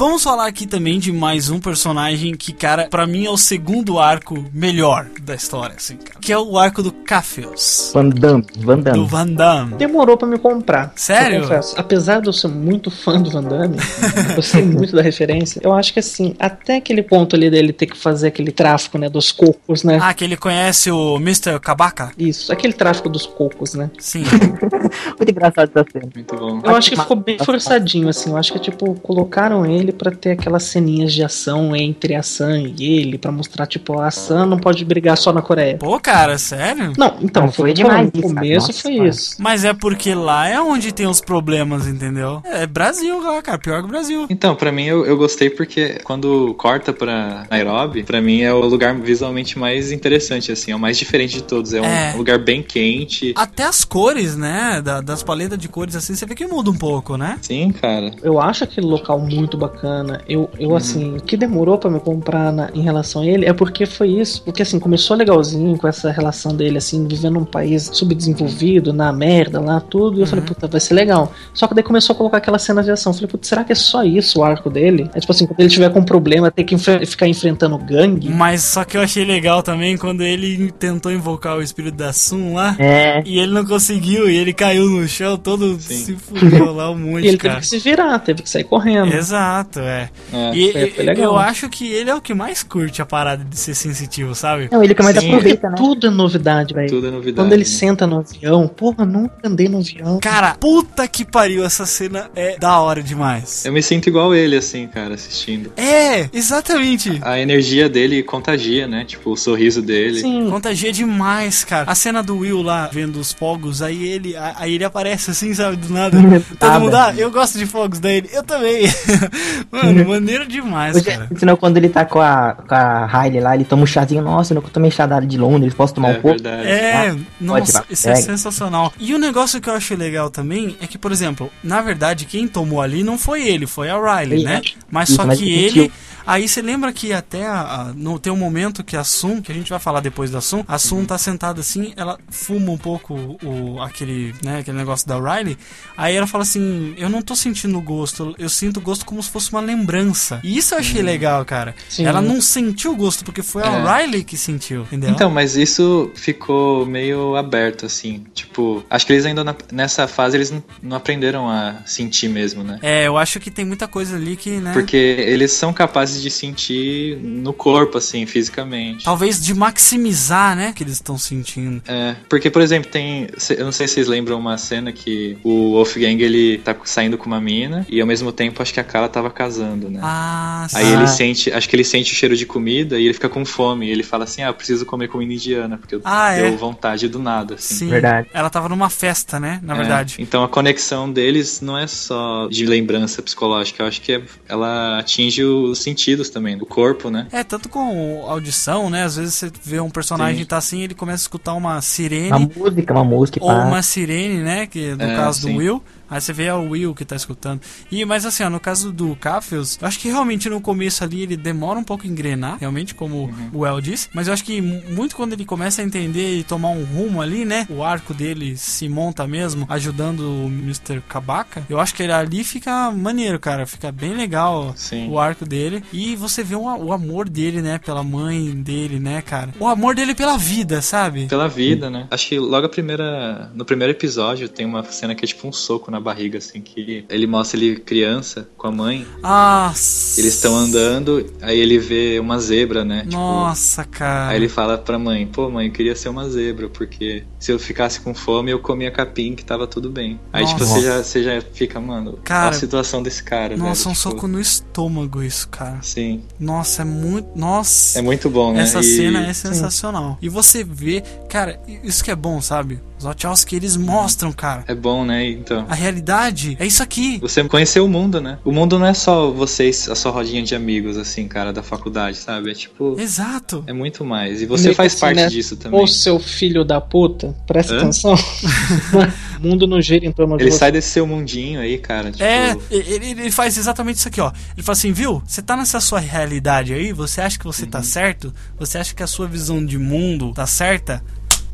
Vamos falar aqui também de mais um personagem que, cara, pra mim é o segundo arco melhor da história, assim, cara. Que é o arco do Cafios. Van Damme, Van Do Damme. Van Damme. Demorou pra me comprar. Sério? Apesar de eu ser muito fã do Van Damme, eu sei muito da referência. Eu acho que assim, até aquele ponto ali dele ter que fazer aquele tráfico, né, dos cocos, né? Ah, que ele conhece o Mr. Kabaka? Isso, aquele tráfico dos cocos, né? Sim. Muito engraçado essa cena. Muito bom. Eu acho que ficou bem forçadinho, assim. Eu acho que, tipo, colocaram ele pra ter aquelas ceninhas de ação entre a Sam e ele, pra mostrar, tipo, a Sam não pode brigar só na Coreia. Pô, cara, sério? Não, então, Não, foi foi demais. demais No começo nossa, foi cara. isso. Mas é porque lá é onde tem os problemas, entendeu? É Brasil lá, cara. Pior que o Brasil. Então, pra mim eu, eu gostei porque quando corta pra Nairobi, pra mim é o lugar visualmente mais interessante, assim, é o mais diferente de todos. É um É. lugar bem quente. Até as cores, né? da- das paletas de cores assim, você vê que muda um pouco, né? Sim, cara. Eu acho aquele local muito bacana. Eu, eu assim, o que demorou pra me comprar na- em relação a ele é porque foi isso. Porque, assim, começou legalzinho com essa relação dele, assim, vivendo num país subdesenvolvido, na merda lá, tudo. E eu falei, puta, vai ser legal. Só que daí começou a colocar aquela cena de ação. Eu falei, puta, será que é só isso o arco dele? É tipo assim, quando ele tiver com problema, ter que enfre- ficar enfrentando gangue. Mas só que eu achei legal também quando ele tentou invocar o espírito da Sun lá. É. E ele não conseguiu, e ele caiu no chão, todo se fudeu lá um monte, E ele cara. teve que se virar, teve que sair correndo. Exato, é. É, e foi- foi e- legal. eu acho que ele é o que mais curte a parada de ser sensitivo, sabe? Não, ele que mais Sim. aproveita, né? Tudo é novidade, velho. Tudo é novidade. Quando ele né? senta no avião, porra, nunca andei no avião. Cara, puta que pariu, essa cena é da hora demais. Eu me sinto igual ele, assim, cara, assistindo. É, exatamente. A energia dele contagia, né? Tipo, o sorriso dele. Sim. Contagia demais, cara. A cena do Will lá, vendo os fogos, aí ele, a- aí ele aparece assim, sabe, do nada. Todo Nada. mundo, ah, eu gosto de fogos dele. Eu também. Mano, maneiro demais, Hoje, cara. senão quando ele tá com a, com a Riley lá, ele toma um chazinho, nossa, eu nunca tomei chá da- de Londres, posso tomar É um pouco? verdade. É, Ah, nossa, pode, isso é pega. sensacional. E o negócio que eu achei legal também é que, por exemplo, na verdade, quem tomou ali não foi ele, foi a Riley, Sim, né? é. Mas Isso, só mas que ele ele. sentiu. Aí você lembra que até a, a- no, tem um momento que a Sun, que a gente vai falar depois da Sun, a Sun tá sentada assim, ela fuma um pouco o, aquele, né, aquele negócio da Riley. Aí ela fala assim: Eu não tô sentindo gosto, eu sinto gosto como se fosse uma lembrança. E isso eu achei legal, cara. Sim. Ela não sentiu gosto, porque foi a Riley que sentiu, entendeu? Então, mas isso ficou meio aberto, assim. Tipo, acho que eles ainda na- nessa fase eles não, não aprenderam a sentir mesmo, né? É, eu acho que tem muita coisa ali que, né? Porque eles são capazes de sentir no corpo, assim, fisicamente. Talvez de maximizar, né? Que eles estão sentindo. É, porque, por exemplo, tem. Eu não sei se vocês lembram uma cena que o Wolfgang ele tá saindo com uma mina e ao mesmo tempo acho que a Kala tava casando, né? Ah, sim. Aí ele sente, acho que ele sente o cheiro de comida e ele fica com fome. E ele fala assim: Ah, eu preciso comer comida indiana, porque eu Ah, deu é. vontade do nada, assim. Sim. Verdade. Ela tava numa festa, né? Na É, verdade. Então a conexão deles não é só de lembrança psicológica, eu acho que é- ela atinge os sentidos também, do corpo, né? É, tanto com audição, né? Às vezes você vê um personagem Sim. tá assim, ele começa a escutar uma sirene. Uma música, uma música, Ou pá. uma sirene, né? Que no É, caso sim. do Will. Aí você vê o Will que tá escutando. E, mas assim, ó, no caso do Caffius, eu acho que realmente no começo ali ele demora um pouco a engrenar, realmente, como Uhum. o El disse. Mas eu acho que mu- muito quando ele começa a entender e tomar um rumo ali, né? O arco dele se monta mesmo, ajudando o Mr. Kabaka. Eu acho que ele ali fica maneiro, cara. Fica bem legal o arco dele. E você vê o, o amor dele, né? Pela mãe dele, né, cara? O amor dele pela vida, sabe? Pela vida, né? Acho que logo a primeira. No primeiro episódio tem uma cena que é tipo um soco na barriga, assim, que ele mostra ele criança com a mãe. Ah, Eles estão andando, aí ele vê uma zebra, né? Tipo, nossa, cara. Aí ele fala pra mãe, pô mãe, eu queria ser uma zebra, porque se eu ficasse com fome eu comia capim que tava tudo bem. Aí tipo, Nossa. você já, você já fica, mano, Cara, a situação desse cara, Nossa, velho, um tipo, soco no estômago isso, cara. Sim. Nossa, é muito. Nossa. É muito bom, né? Essa E- cena é Sim. sensacional. E você vê, cara, isso que é bom, sabe? Os Wachowski, eles mostram, cara. É bom, né? Então. A realidade é isso aqui. Você conheceu o mundo, né? O mundo não é só vocês, a sua rodinha de amigos, assim, cara, da faculdade, sabe? É tipo. Exato. É muito mais. E você Meio faz que parte assim, né? disso também. Ô seu filho da puta, presta Hã? atenção. o mundo não gira em torno de Ele você. sai desse seu mundinho aí, cara. Tipo, É, ele, ele faz exatamente isso aqui, ó. Ele fala assim, viu? Você tá nessa sua realidade aí, você acha que você Uhum. tá certo? Você acha que a sua visão de mundo tá certa?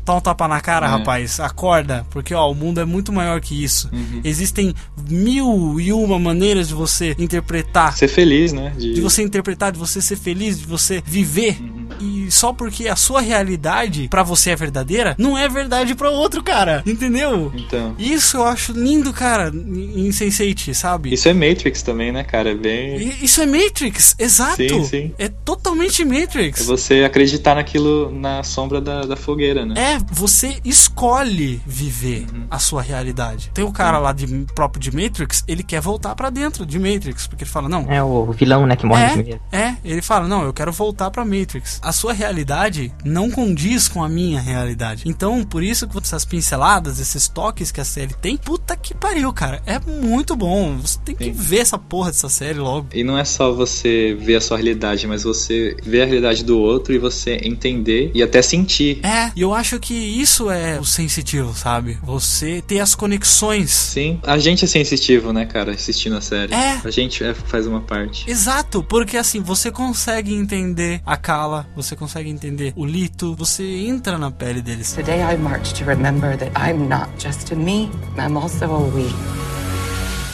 Dá um tapa na cara, É. rapaz. Acorda, porque ó, o mundo é muito maior que isso. Uhum. Existem mil e uma maneiras de você interpretar. Ser feliz, né? De você interpretar, de você ser feliz, de você viver. Uhum. E só porque a sua realidade pra você é verdadeira, não é verdade pra outro, cara. Entendeu? Então. Isso eu acho lindo, cara, em Sense8, sabe? Isso é Matrix também, né, cara? É bem. E- Isso é Matrix, exato. Sim, sim. É totalmente É Matrix. você acreditar naquilo na sombra da, da fogueira, né? É, você escolhe viver Uhum. a sua realidade. Tem o cara lá de próprio de Matrix, ele quer voltar pra dentro de Matrix, porque ele fala, não, É o vilão, né, que morre é, primeiro. é, ele fala, não, eu quero voltar pra Matrix. A sua realidade não condiz com a minha realidade. Então, por isso que essas pinceladas, esses toques que a série tem, puta que pariu, cara. É muito bom. Você tem que ver essa porra dessa série logo. E não é só você ver a sua realidade, mas você ver a realidade do outro e você entender e até sentir. É, e eu acho que isso é o sensitivo, sabe? Você ter as conexões. Sim. A gente é sensitivo, né, cara, assistindo a série. É. A gente é- faz uma parte. Exato, porque assim, você consegue entender a Kala, você consegue entender o Lito, você entra na pele deles. Today I march to remember that I'm not just a me, I'm also a we.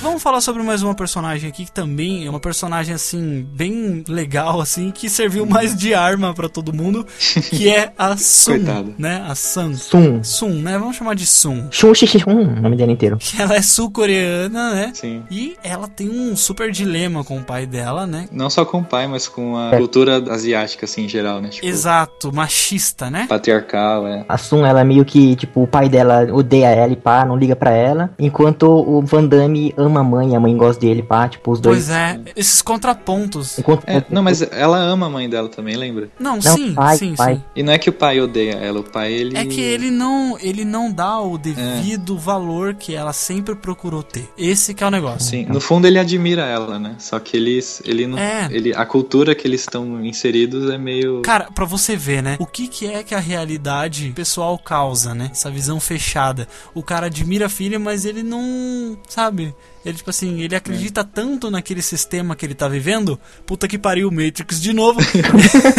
Vamos falar sobre mais uma personagem aqui que também é uma personagem assim bem legal assim, que serviu mais de arma pra todo mundo, que é a Sun, Coitada. né? A Sun. Sun. Sun, né? Vamos chamar de Sun. Shun Xixi Shun, o nome dele inteiro. Que ela é sul-coreana, né? Sim. E ela tem um super dilema com o pai dela, né? Não só com o pai, mas com a É. cultura asiática, assim, em geral, né? Tipo, Exato, machista, né? patriarcal, é. A Sun, ela é meio que, tipo, o pai dela odeia ela e pá, não liga pra ela. Enquanto o Van Damme ama a mãe, a mãe gosta dele, pá, tipo, os dois. Pois é, esses contrapontos. É, não, mas ela ama a mãe dela também, lembra? Não, Não, sim, pai, sim, pai. sim. E não é que o pai odeia ela, o pai ele. É que ele não, ele não dá o devido valor que ela sempre procurou ter. Esse que é o negócio. Sim, no fundo ele admira ela, né? Só que eles, ele não, É. ele, a cultura que eles estão inseridos é meio. Cara, pra você ver, né? O que que é que a realidade pessoal causa, né? Essa visão fechada. O cara admira a filha, mas ele não, sabe? Ele, tipo assim, ele acredita tanto naquele sistema que ele tá vivendo, puta que pariu, Matrix de novo,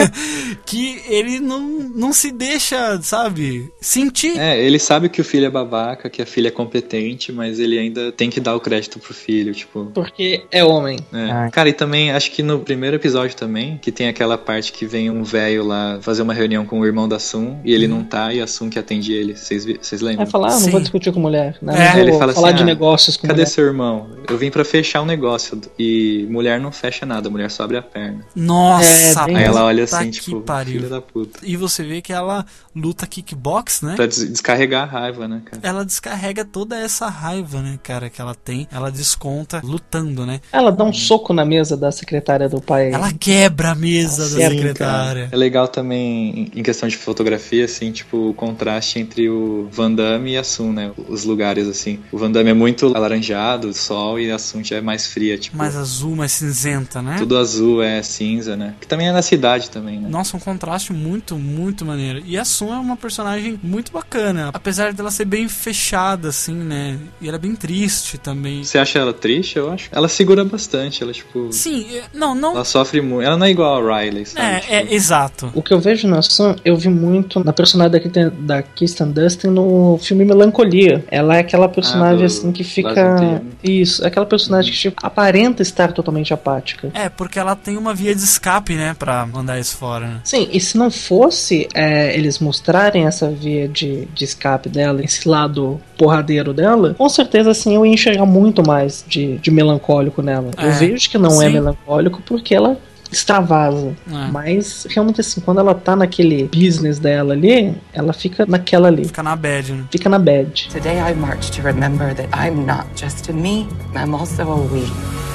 que ele não, não se deixa, sabe, sentir. É, ele sabe que o filho é babaca, que a filha é competente, mas ele ainda tem que dar o crédito pro filho, tipo. Porque é homem. É. Ai. Cara, e também acho que no primeiro episódio também, que tem aquela parte que vem um velho lá fazer uma reunião com o irmão da Sun e ele não tá e a Sun que atende ele. Vocês lembram? Vai falar, ah, não Sim. vou discutir com mulher. Né? É, Ele fala falar assim, de ah, negócios com Cadê mulher. seu irmão? Eu vim pra fechar um negócio e mulher não fecha nada, mulher só abre a perna. Nossa, É, Aí ela olha assim, tipo, pariu. filha da puta. E você vê que ela luta kickbox, né? Pra des- descarregar a raiva, né, cara? Ela descarrega toda essa raiva, né, cara, que ela tem. Ela desconta lutando, né? Ela dá um soco na mesa da secretária do pai. Ela quebra a mesa da secretária. É legal também, em questão de fotografia, assim, tipo, o contraste entre o Van Damme e a Sun, né? Os lugares, assim. O Van Damme é muito alaranjado, sol e a Sun já é mais fria, tipo. Mais azul, mais cinzenta, né? Tudo azul é cinza, né? Que também é na cidade também, né? Nossa, um contraste muito, muito maneiro. E a Sun é uma personagem muito bacana. Apesar dela ser bem fechada, assim, né? E ela é bem triste também. Você acha ela triste, eu acho? Ela segura bastante, ela, tipo. Sim, é- não, não. Ela sofre muito. Ela não é igual a Riley, sabe? É, Tipo, é, exato. O que eu vejo na Sun, eu vi muito na personagem da, Kirsten- da Kirsten Dustin no filme Melancolia. Ela é aquela personagem Ah, do assim que fica. Isso, é aquela personagem que tipo, aparenta estar totalmente apática. É, porque ela tem uma via de escape, né? Pra mandar isso fora, né? Sim, e se não fosse é, eles mostrarem essa via de, de escape dela, esse lado porradeiro dela, com certeza assim eu ia enxergar muito mais de, de melancólico nela. É, eu vejo que não é sim. melancólico porque ela extravasa. É. Mas realmente assim, quando ela tá naquele business dela ali, ela fica naquela ali. Fica na bad, né? Fica na bad. Today I march to remember that I'm not just a me, I'm also a we.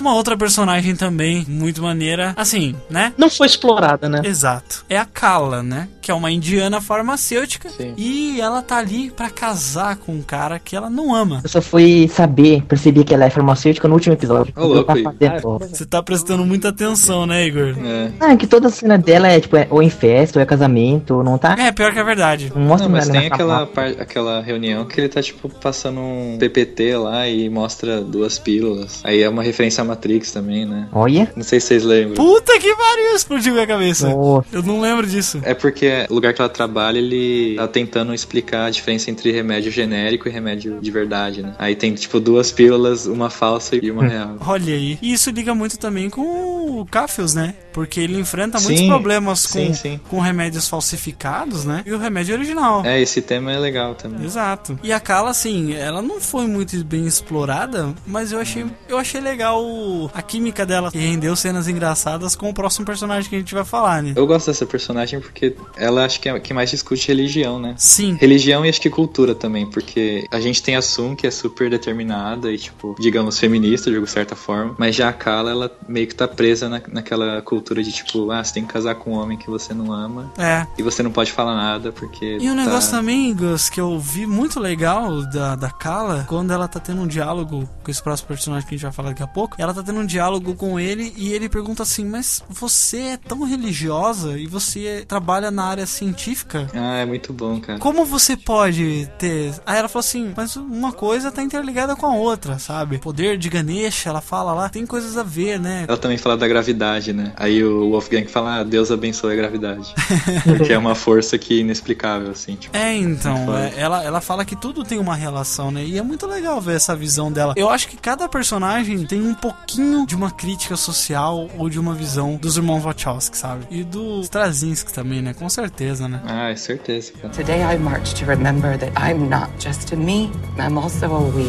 Uma outra personagem também muito maneira, assim, né? Não foi explorada, né? Exato. É a Kala, né? Que é uma indiana farmacêutica Sim. e ela tá ali pra casar com um cara que ela não ama. Eu só fui saber, perceber que ela é farmacêutica no último episódio. Ô, louco, Tá Você tá prestando muita atenção, né, Igor? É. Ah, que toda cena dela é tipo, é, ou em festa, ou é casamento, não tá? É, pior que é verdade. Não mostra Não, mas tem aquela, par- aquela reunião que ele tá, tipo, passando um PPT lá e mostra duas pílulas. Aí é uma referência Matrix também, né? Olha. Não sei se vocês lembram. Puta que pariu, explodiu minha cabeça. Nossa. Eu não lembro disso. É porque o lugar que ela trabalha, ele tá tentando explicar a diferença entre remédio genérico e remédio de verdade, né? Aí tem, tipo, duas pílulas, uma falsa e uma real. Olha aí. E isso liga muito também com o Cafius, né? Porque ele enfrenta muitos Sim, problemas com, sim, sim. com remédios falsificados, né? E o remédio original. É, esse tema é legal também. Exato. E a Kala, assim, ela não foi muito bem explorada, mas eu achei, eu achei legal o- a química dela, que rendeu cenas engraçadas com o próximo personagem que a gente vai falar, né? Eu gosto dessa personagem porque ela acho que é que mais discute religião, né? Sim. Religião e acho que cultura também, porque a gente tem a Sun, que é super determinada e, tipo, digamos, feminista de certa forma, mas já a Kala, ela meio que tá presa na, naquela cultura de, tipo, ah, você tem que casar com um homem que você não ama É. e você não pode falar nada porque. E um tá- negócio também, Gus, que eu vi muito legal da, da Kala, quando ela tá tendo um diálogo com esse próximo personagem que a gente vai falar daqui a pouco, ela tá tendo um diálogo com ele e ele pergunta assim, mas você é tão religiosa e você trabalha na área científica? Ah, é muito bom, cara. Como você pode ter. Aí ela falou assim, mas uma coisa tá interligada com a outra, sabe? Poder de Ganesha, ela fala lá, tem coisas a ver, né? Ela também fala da gravidade, né? Aí o Wolfgang fala, ah, Deus abençoe a gravidade. Porque é uma força que é inexplicável, assim, tipo. É, então, Foda. é, ela, ela fala que tudo tem uma relação, né? E é muito legal ver essa visão dela. Eu acho que cada personagem tem um pouquinho de uma crítica social ou de uma visão dos irmãos Wachowski, sabe? E do Straczynski também, né? Com certeza, né? Ah, é certeza, cara. Today I march to remember that I'm not just a me, I'm also a we.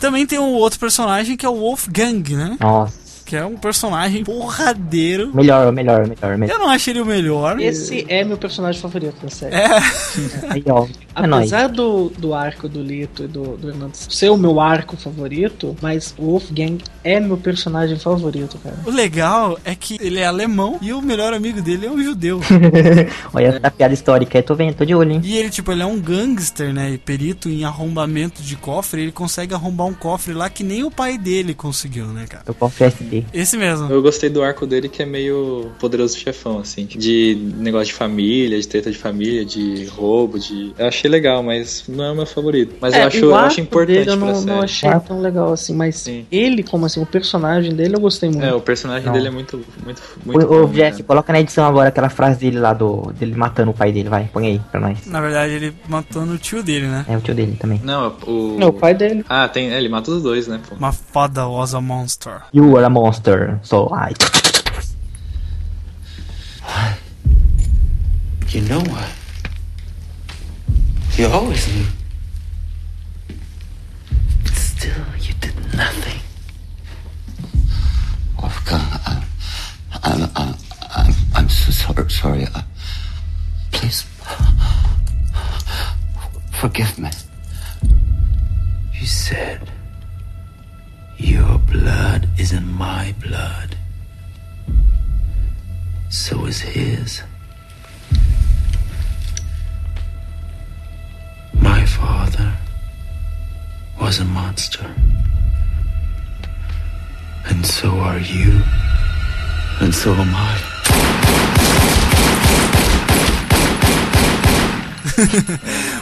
Também tem um outro personagem que é o Wolfgang, né? Nossa. Que é um personagem porradeiro. Melhor, melhor, melhor, melhor. Eu não achei ele o melhor. Esse é meu personagem favorito da série. É. É nóis. Apesar do, do arco do Lito e do, do Hernandes ser o meu arco favorito, mas o Wolfgang é meu personagem favorito, cara. O legal é que ele é alemão e o melhor amigo dele é um judeu. Olha essa piada histórica, eu tô vendo, tô de olho, hein? E ele, tipo, ele é um gangster, né? E perito em arrombamento de cofre. Ele consegue arrombar um cofre lá que nem o pai dele conseguiu, né, cara? Eu confesso SD. Esse mesmo. Eu gostei do arco dele que é meio poderoso chefão, assim. De negócio de família, de treta de família, de roubo, de. Eu achei legal, mas não é o meu favorito. Mas eu É, acho, o eu arco acho importante dele eu pra não, série. não achei tão legal assim, mas ele, como assim, o personagem dele eu gostei muito. É, o personagem Não. dele é muito, muito, muito Ô, ô bom, Jesse, cara. coloca na edição agora aquela frase dele lá do. dele matando o pai dele, vai, põe aí pra nós. Na verdade, ele matou no tio dele, né? É o tio dele também. Não, o. Não, o pai dele. Ah, tem. É, ele mata os dois, né, pô? My father was a monster. You are a monster, so I. You know what? You always knew. But still, you did nothing. Wolfgang, I'm, I'm, I'm, I'm, I'm so sorry. sorry. Uh, please, forgive me. You said, Your blood is in my blood. So is his. My father was a monster. And so are you. And so am I.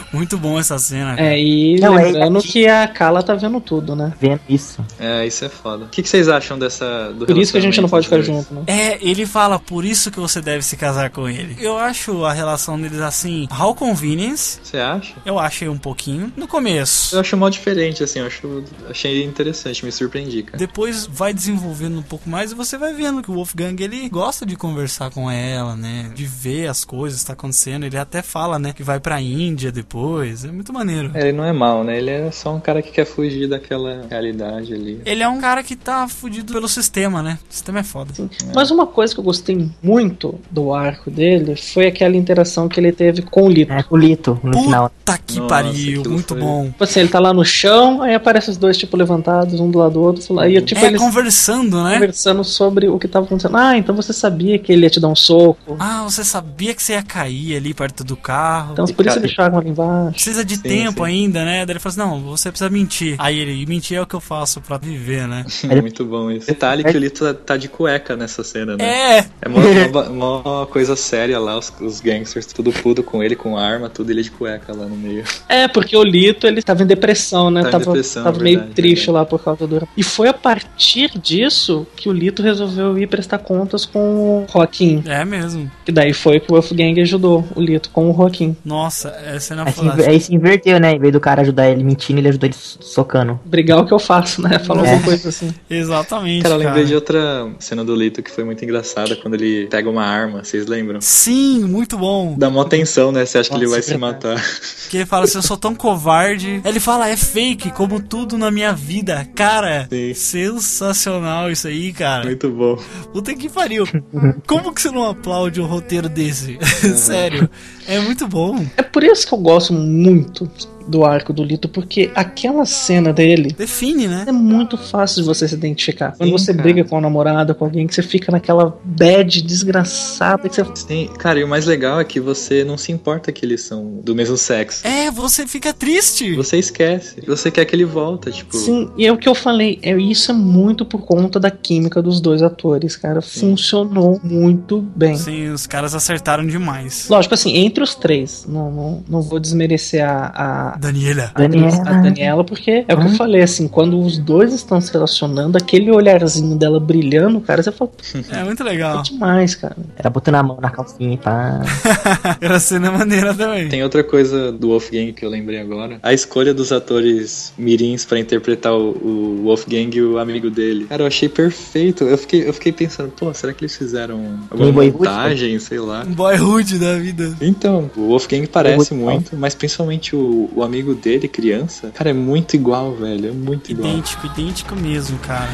Muito bom essa cena. É, e Não, é lembrando aqui- que a Kala tá vendo tudo, né? Vendo isso. É, isso é foda. O que, que vocês acham dessa. Do Por isso que a gente não pode ficar junto, né? É, ele fala, por isso que você deve se casar com ele. Eu acho a relação deles assim, how convenience. Você acha? Eu achei um pouquinho no começo. Eu acho mal diferente, assim, eu acho, achei interessante, me surpreendi, cara. Depois vai desenvolvendo um pouco mais e você vai vendo que o Wolfgang ele gosta de conversar com ela, né? De ver as coisas que tá acontecendo. Ele até fala, né, que vai pra Índia depois. É muito maneiro. É, ele não é mal, né? Ele é só um cara que quer fugir daquela realidade ali. Ele é um cara que tá fudido pelo sistema, né? O sistema é foda. Mas uma coisa que eu gostei muito do arco dele foi aquela interação que ele teve com o Lito. É, o Lito, no final. Puta que Nossa, pariu, muito foi- bom. Tipo assim, ele tá lá no chão, aí aparecem os dois, tipo, levantados, um do lado do outro. Aí, tipo, é, eles conversando, né? conversando sobre o que tava acontecendo. Ah, então você sabia que ele ia te dar um soco. Ah, você sabia que você ia cair ali perto do carro. Então por isso eles chamam ali embaixo. Precisa de Sim, tempo sim. ainda, né? Daí ele fala assim: não, você precisa mentir. Aí ele, mentir é o que eu faço pra viver, né? Muito bom isso. Detalhe que o Lito tá- tá de cueca nessa cena, né? É! É mó, mó- mó coisa séria lá, os, os gangsters tudo puto com ele, com arma, tudo ele de cueca lá no meio. É, porque o Lito, ele tava em depressão, né? Em tava depressão, tava meio verdade, triste verdade. lá por causa do... E foi a partir disso que o Lito resolveu ir prestar contas com o Joaquim. É mesmo. Que daí foi que o Wolfgang ajudou o Lito com o Joaquim. Nossa, essa cena Aí se, aí se inverteu, né? Em vez do cara ajudar ele mentindo, ele ajudou ele socando. Brigar é o que eu faço, né? Falou É. alguma coisa assim. Exatamente. Cara, eu lembrei cara. de outra cena do Lito que foi muito engraçada quando ele pega uma arma, vocês lembram? Sim, muito bom. Dá mó tensão, né? Você acha que ele Nossa, vai se verdade. matar. Que ele fala assim: eu sou tão covarde. Ele fala: é fake, como tudo na minha vida. Cara, Sim. sensacional isso aí, cara. Muito bom. Puta que pariu. Como que você não aplaude um roteiro desse? Sério. É muito bom. É por isso que eu gosto muito do arco do Lito, porque aquela cena dele Define, né? é muito fácil de você se identificar. Quando Sim, você cara. briga com a namorada, com alguém, que você fica naquela bad desgraçada, que você Sim, cara, e o mais legal é que você não se importa que eles são do mesmo sexo. É, você fica triste. Você esquece. Você quer que ele volta, tipo. Sim, e é o que eu falei, é isso é muito por conta da química dos dois atores, cara. Funcionou muito bem. Sim, os caras acertaram demais. Lógico, assim, entre os três, não, não, não vou desmerecer a, a, Daniela. a Daniela. A Daniela, porque é o que eu falei, assim, quando os dois estão se relacionando, aquele olharzinho dela brilhando, cara, você fala, É muito é legal. demais, cara. Era botando a mão na calcinha e pá. Era cena maneira também. Tem outra coisa do Wolfgang que eu lembrei agora. A escolha dos atores mirins pra interpretar o, o Wolfgang e o amigo dele. Cara, eu achei perfeito. Eu fiquei, eu fiquei pensando, pô, será que eles fizeram alguma montagem, sei lá. Um boyhood da vida. Então, o Wolfgang parece muito, mas principalmente o, o amigo dele, criança, cara, é muito igual, velho. É muito igual. Idêntico, idêntico mesmo, cara.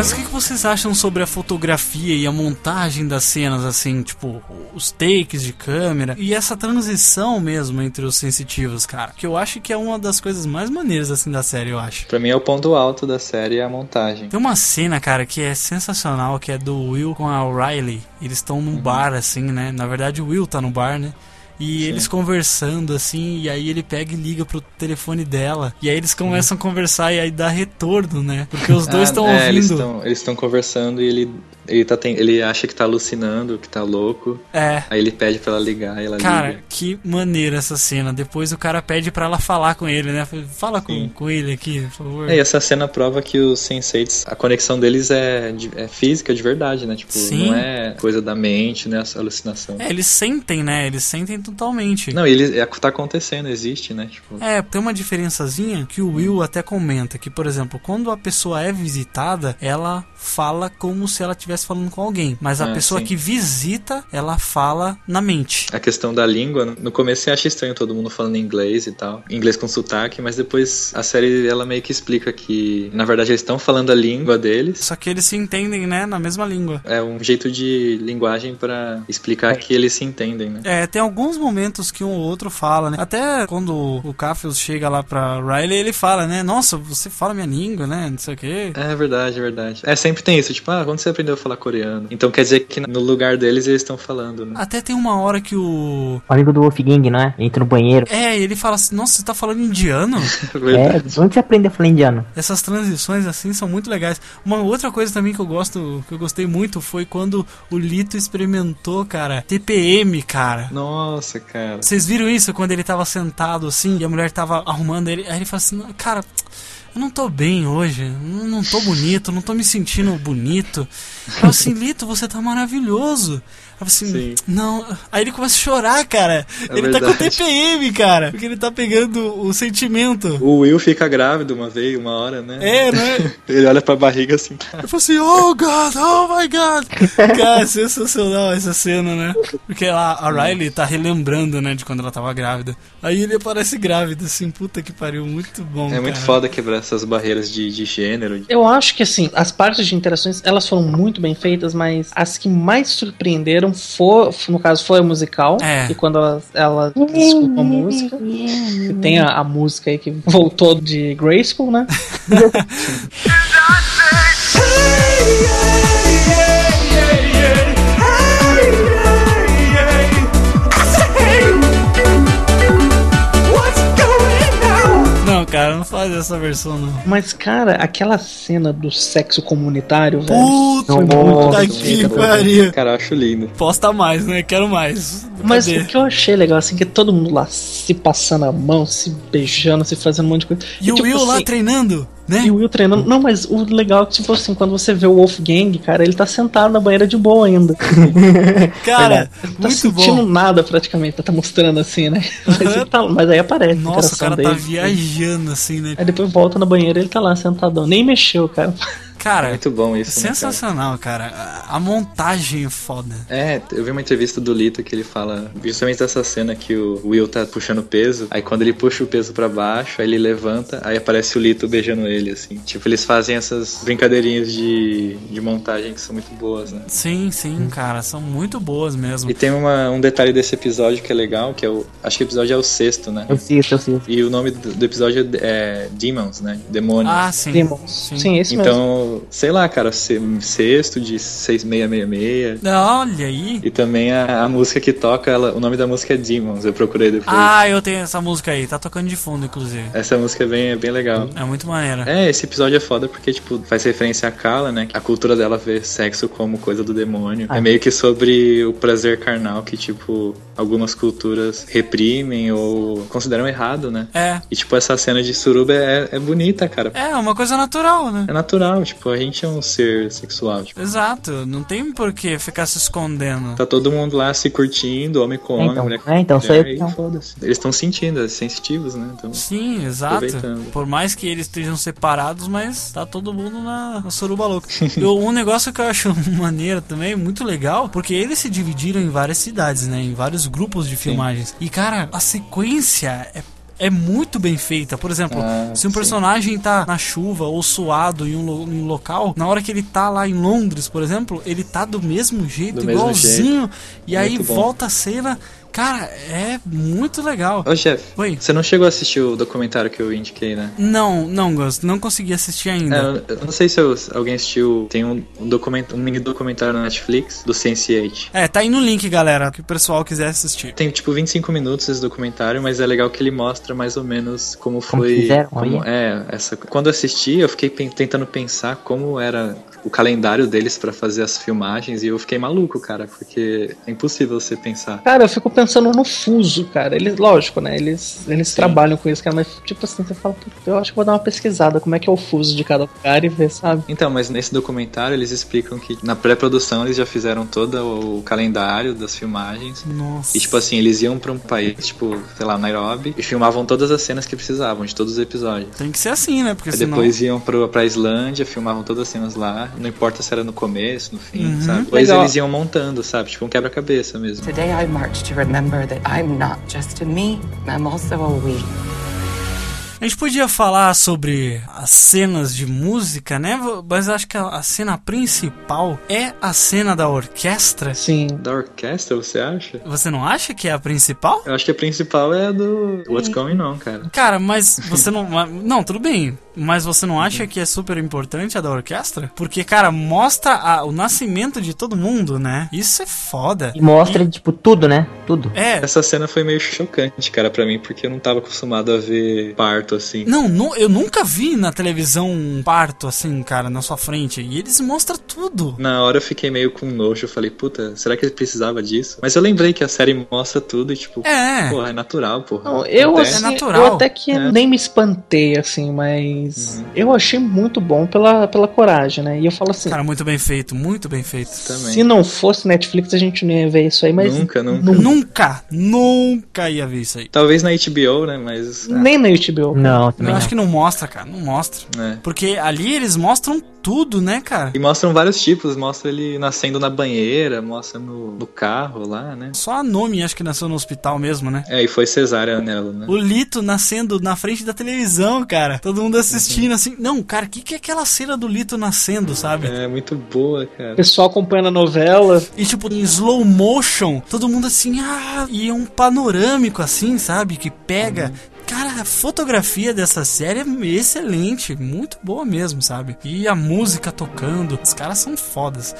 Mas o que, que vocês acham sobre a fotografia e a montagem das cenas, assim, tipo, os takes de câmera e essa transição mesmo entre os sensitivos, cara? Que eu acho que é uma das coisas mais maneiras, assim, da série, eu acho. Pra mim é o ponto alto da série é a montagem. Tem uma cena, cara, que é sensacional, que é do Will com a Riley. Eles estão num bar, assim, né? Na verdade, o Will tá no bar, né? E eles conversando assim, e aí ele pega e liga pro telefone dela. E aí eles começam a conversar e aí dá retorno, né? Porque os dois Ah, estão é, Eles ouvindo. eles estão conversando e ele, ele, tá ten- ele acha que tá alucinando, que tá louco. É. Aí ele pede pra ela ligar e ela Cara, liga. que maneira essa cena. Depois o cara pede pra ela falar com ele, né? Fala com, Sim. com ele aqui, por favor. É, e essa cena prova que os senseis, a conexão deles é, de- é física de verdade, né? Tipo, Sim. não é coisa da mente, né? Essa alucinação. É, eles sentem, né? Eles sentem totalmente. Não, ele é, tá acontecendo, existe, né? Tipo, É, tem uma diferençazinha que o Will até comenta, que, por exemplo, quando a pessoa é visitada, ela fala como se ela estivesse estivesse falando com alguém. Mas a Ah, pessoa sim. que visita, ela fala na mente. A questão da língua, no começo você acha estranho todo mundo falando inglês e tal, inglês com sotaque, mas depois a série ela meio que explica que, na verdade, eles estão falando a língua deles. Só que eles se entendem, né, na mesma língua. É um jeito de linguagem pra explicar que eles se entendem, né? É, tem alguns momentos que um ou outro fala, né? Até quando o Cafius chega lá pra Riley, ele fala, né? Nossa, você fala minha língua, né? Não sei o quê. É verdade, é verdade. É, sempre tem isso, tipo, ah, quando você aprendeu a falar coreano? Então quer dizer que no lugar deles eles estão falando, né? Até tem uma hora que o. O amigo do Wolfgang, não é? Entra no banheiro. É, ele fala assim, nossa, você tá falando indiano? É, de onde você aprende a falar indiano? Essas transições assim são muito legais. Uma outra coisa também que eu gosto, que eu gostei muito foi quando o Lito experimentou, cara, TPM, cara. Nossa, cara. Vocês viram isso quando ele tava sentado assim e a mulher tava arrumando ele? Aí ele fala assim, cara, eu não tô bem hoje, não não tô bonito, não tô me sentindo bonito. Eu falo assim, Lito, você tá maravilhoso. Eu assim, não. Aí ele começa a chorar, cara. É ele tá com verdade. TPM, cara. Porque ele tá pegando o sentimento. O Will fica grávido uma vez, uma hora, né? É, né? Ele olha pra barriga assim. Eu falo assim, oh God, oh my God. Cara, sensacional essa cena, né? Porque lá, a Riley tá relembrando, né, de quando ela tava grávida. Aí ele aparece grávido, assim, puta que pariu, muito bom. É muito cara. foda quebrar essas barreiras de, de gênero. Eu acho que assim, as partes de interações, elas foram muito bem feitas, mas as que mais surpreenderam foi, no caso, foi a musical. É. E quando ela, ela desculpa a música. E tem a, a música aí que voltou de Grayskull, né? não faz essa versão, não. Mas, cara, aquela cena do sexo comunitário, velho. Puta foi muito bem que pariu. Cara, eu acho lindo. Posta mais, né? Quero mais. Mas Cadê? o que eu achei legal, assim, que todo mundo lá se passando a mão, se beijando, se fazendo um monte de coisa. E o tipo Will lá assim, treinando, né? E o Will treinando. Não, mas o legal é que, tipo assim, quando você vê o Wolfgang, cara, ele tá sentado na banheira de boa ainda. Cara, tá muito sentindo bom. nada praticamente, tá mostrando assim, né? Mas, tá- mas aí aparece. Nossa, o cara tá viajando, assim, né? Aí depois volta na banheira ele tá lá sentadão. Nem mexeu, cara. Cara, Muito bom isso, né, cara? sensacional, cara. A, montagem é foda. É, eu vi uma entrevista do Lito que ele fala justamente dessa cena que o Will tá puxando peso, aí quando ele puxa o peso pra baixo, aí ele levanta, aí aparece o Lito beijando ele, assim. Tipo, eles fazem essas brincadeirinhas de, de montagem que são muito boas, né? Sim, sim, cara, são muito boas mesmo. E tem uma- um detalhe desse episódio que é legal, que é o. Acho que o episódio é o sexto, né? Eu sinto, eu sinto. E o nome do, do episódio é Demons, né? Demônios. Ah, sim. Demons. Sim. Sim, esse mesmo. Então, sei lá, cara, se- sexto de 6666. Olha aí. E também a, a música que toca, ela, o nome da música é Demons, eu procurei depois. Ah, eu tenho essa música aí, tá tocando de fundo, inclusive. Essa música é bem, é bem legal. É muito maneira. É, esse episódio é foda porque, tipo, faz referência a Kala, né? A cultura dela vê sexo como coisa do demônio. Ah. É meio que sobre o prazer carnal que, tipo, algumas culturas reprimem ou consideram errado, né? É. E, tipo, essa cena de suruba é, é bonita, cara. É, uma coisa natural, né? É natural, tipo, a gente é um ser sexual. Tipo, Exato, não tem por que ficar se escondendo. tá todo mundo lá se curtindo, homem com homem, então, mulher com é, então, sou eu que mulher, não. e foda-se. Eles estão sentindo, é sensitivos, né? Então, Sim, exato. Por mais que eles estejam separados, mas tá todo mundo na, na suruba louca. E um negócio que eu acho maneiro também, muito legal, porque eles se dividiram em várias cidades, né? Em vários grupos de filmagens. E, cara, a sequência é. É muito bem feita. Por exemplo, Ah, se um sim. personagem tá na chuva ou suado em um, lo- em um local, na hora que ele tá lá em Londres, por exemplo, ele tá do mesmo jeito, Do mesmo igualzinho. E aí Muito bom. volta a cena. Cara, é muito legal. Ô, Jeff, Oi. você não chegou a assistir o documentário que eu indiquei, né? Não, não, Gus, não consegui assistir ainda. É, eu- não sei se eu- alguém assistiu. Tem um, um, document, um mini documentário na Netflix do Sense8. É, tá aí no link, galera, que o pessoal quiser assistir. Tem tipo 25 minutos esse documentário, mas é legal que ele mostra mais ou menos como Como foi. fizeram, como- olha. é, essa. Quando eu assisti, eu fiquei tentando pensar como era o calendário deles pra fazer as filmagens e eu fiquei maluco, cara, porque é impossível você pensar. Cara, eu fico pensando no fuso, cara. Eles, lógico, né? Eles, eles trabalham com isso, cara, mas tipo assim, você fala, "Puta, eu acho que vou dar uma pesquisada, como é que é o fuso de cada lugar e ver, sabe? Então, mas nesse documentário eles explicam que na pré-produção eles já fizeram todo o calendário das filmagens. Nossa. E tipo assim, eles iam pra um país, tipo, sei lá, Nairobi, e filmavam todas as cenas que precisavam, de todos os episódios. Tem que ser assim, né? Porque Aí senão... depois iam pro, pra Islândia, filmavam todas as cenas lá, não importa se era no começo, no fim, Uhum. sabe? Depois Legal. eles iam montando, sabe? Tipo um quebra-cabeça mesmo. Today I march to remember that I'm not just a me, I'm also a we. A gente podia falar sobre as cenas de música, né? Mas eu acho que a, cena principal é a cena da orquestra. Sim. Da orquestra, você acha? Você não acha que é a principal? Eu acho que a principal é a do What's Going On, cara. Cara, mas você não. Não, tudo bem. Mas você não acha que é super importante a da orquestra? Porque, cara, mostra a- o nascimento de todo mundo, né? Isso é foda. E mostra, tipo, tudo, né? Tudo. É. Essa cena foi meio chocante, cara, pra mim, porque eu não tava acostumado a ver parto assim. Não, nu- eu nunca vi na televisão um parto assim, cara, na sua frente. E eles mostram tudo. Na hora eu fiquei meio com nojo, eu falei, puta, será que ele precisava disso? Mas eu lembrei que a série mostra tudo e, tipo, É. porra, é natural, porra. Não, eu, assim, eu até que É. nem me espantei, assim, mas eu achei muito bom pela, pela coragem, né? E eu falo assim, Cara, muito bem feito, muito bem feito. se não fosse Netflix a gente não ia ver isso aí, mas Nunca, nunca. Nunca, nunca ia ver isso aí. Talvez na HBO, né, mas... nem na HBO. Não, Eu acho que não mostra, cara, não mostra. É. Porque ali eles mostram tudo, né, cara? E mostram vários tipos, mostra ele nascendo na banheira, mostra no, no carro lá, né? Só a Nomi acho que nasceu no hospital mesmo, né? É, e foi cesárea nela, né? O Lito nascendo na frente da televisão, cara. Todo mundo assistindo assim. Não, cara, o que, que é aquela cena do Lito nascendo, sabe? É, muito boa, cara. O pessoal acompanhando a novela. E tipo, em slow motion, todo mundo assim, ah, e é um panorâmico assim, sabe? Que pega. Cara, a fotografia dessa série é excelente, muito boa mesmo, sabe? E a música tocando, os caras são fodas.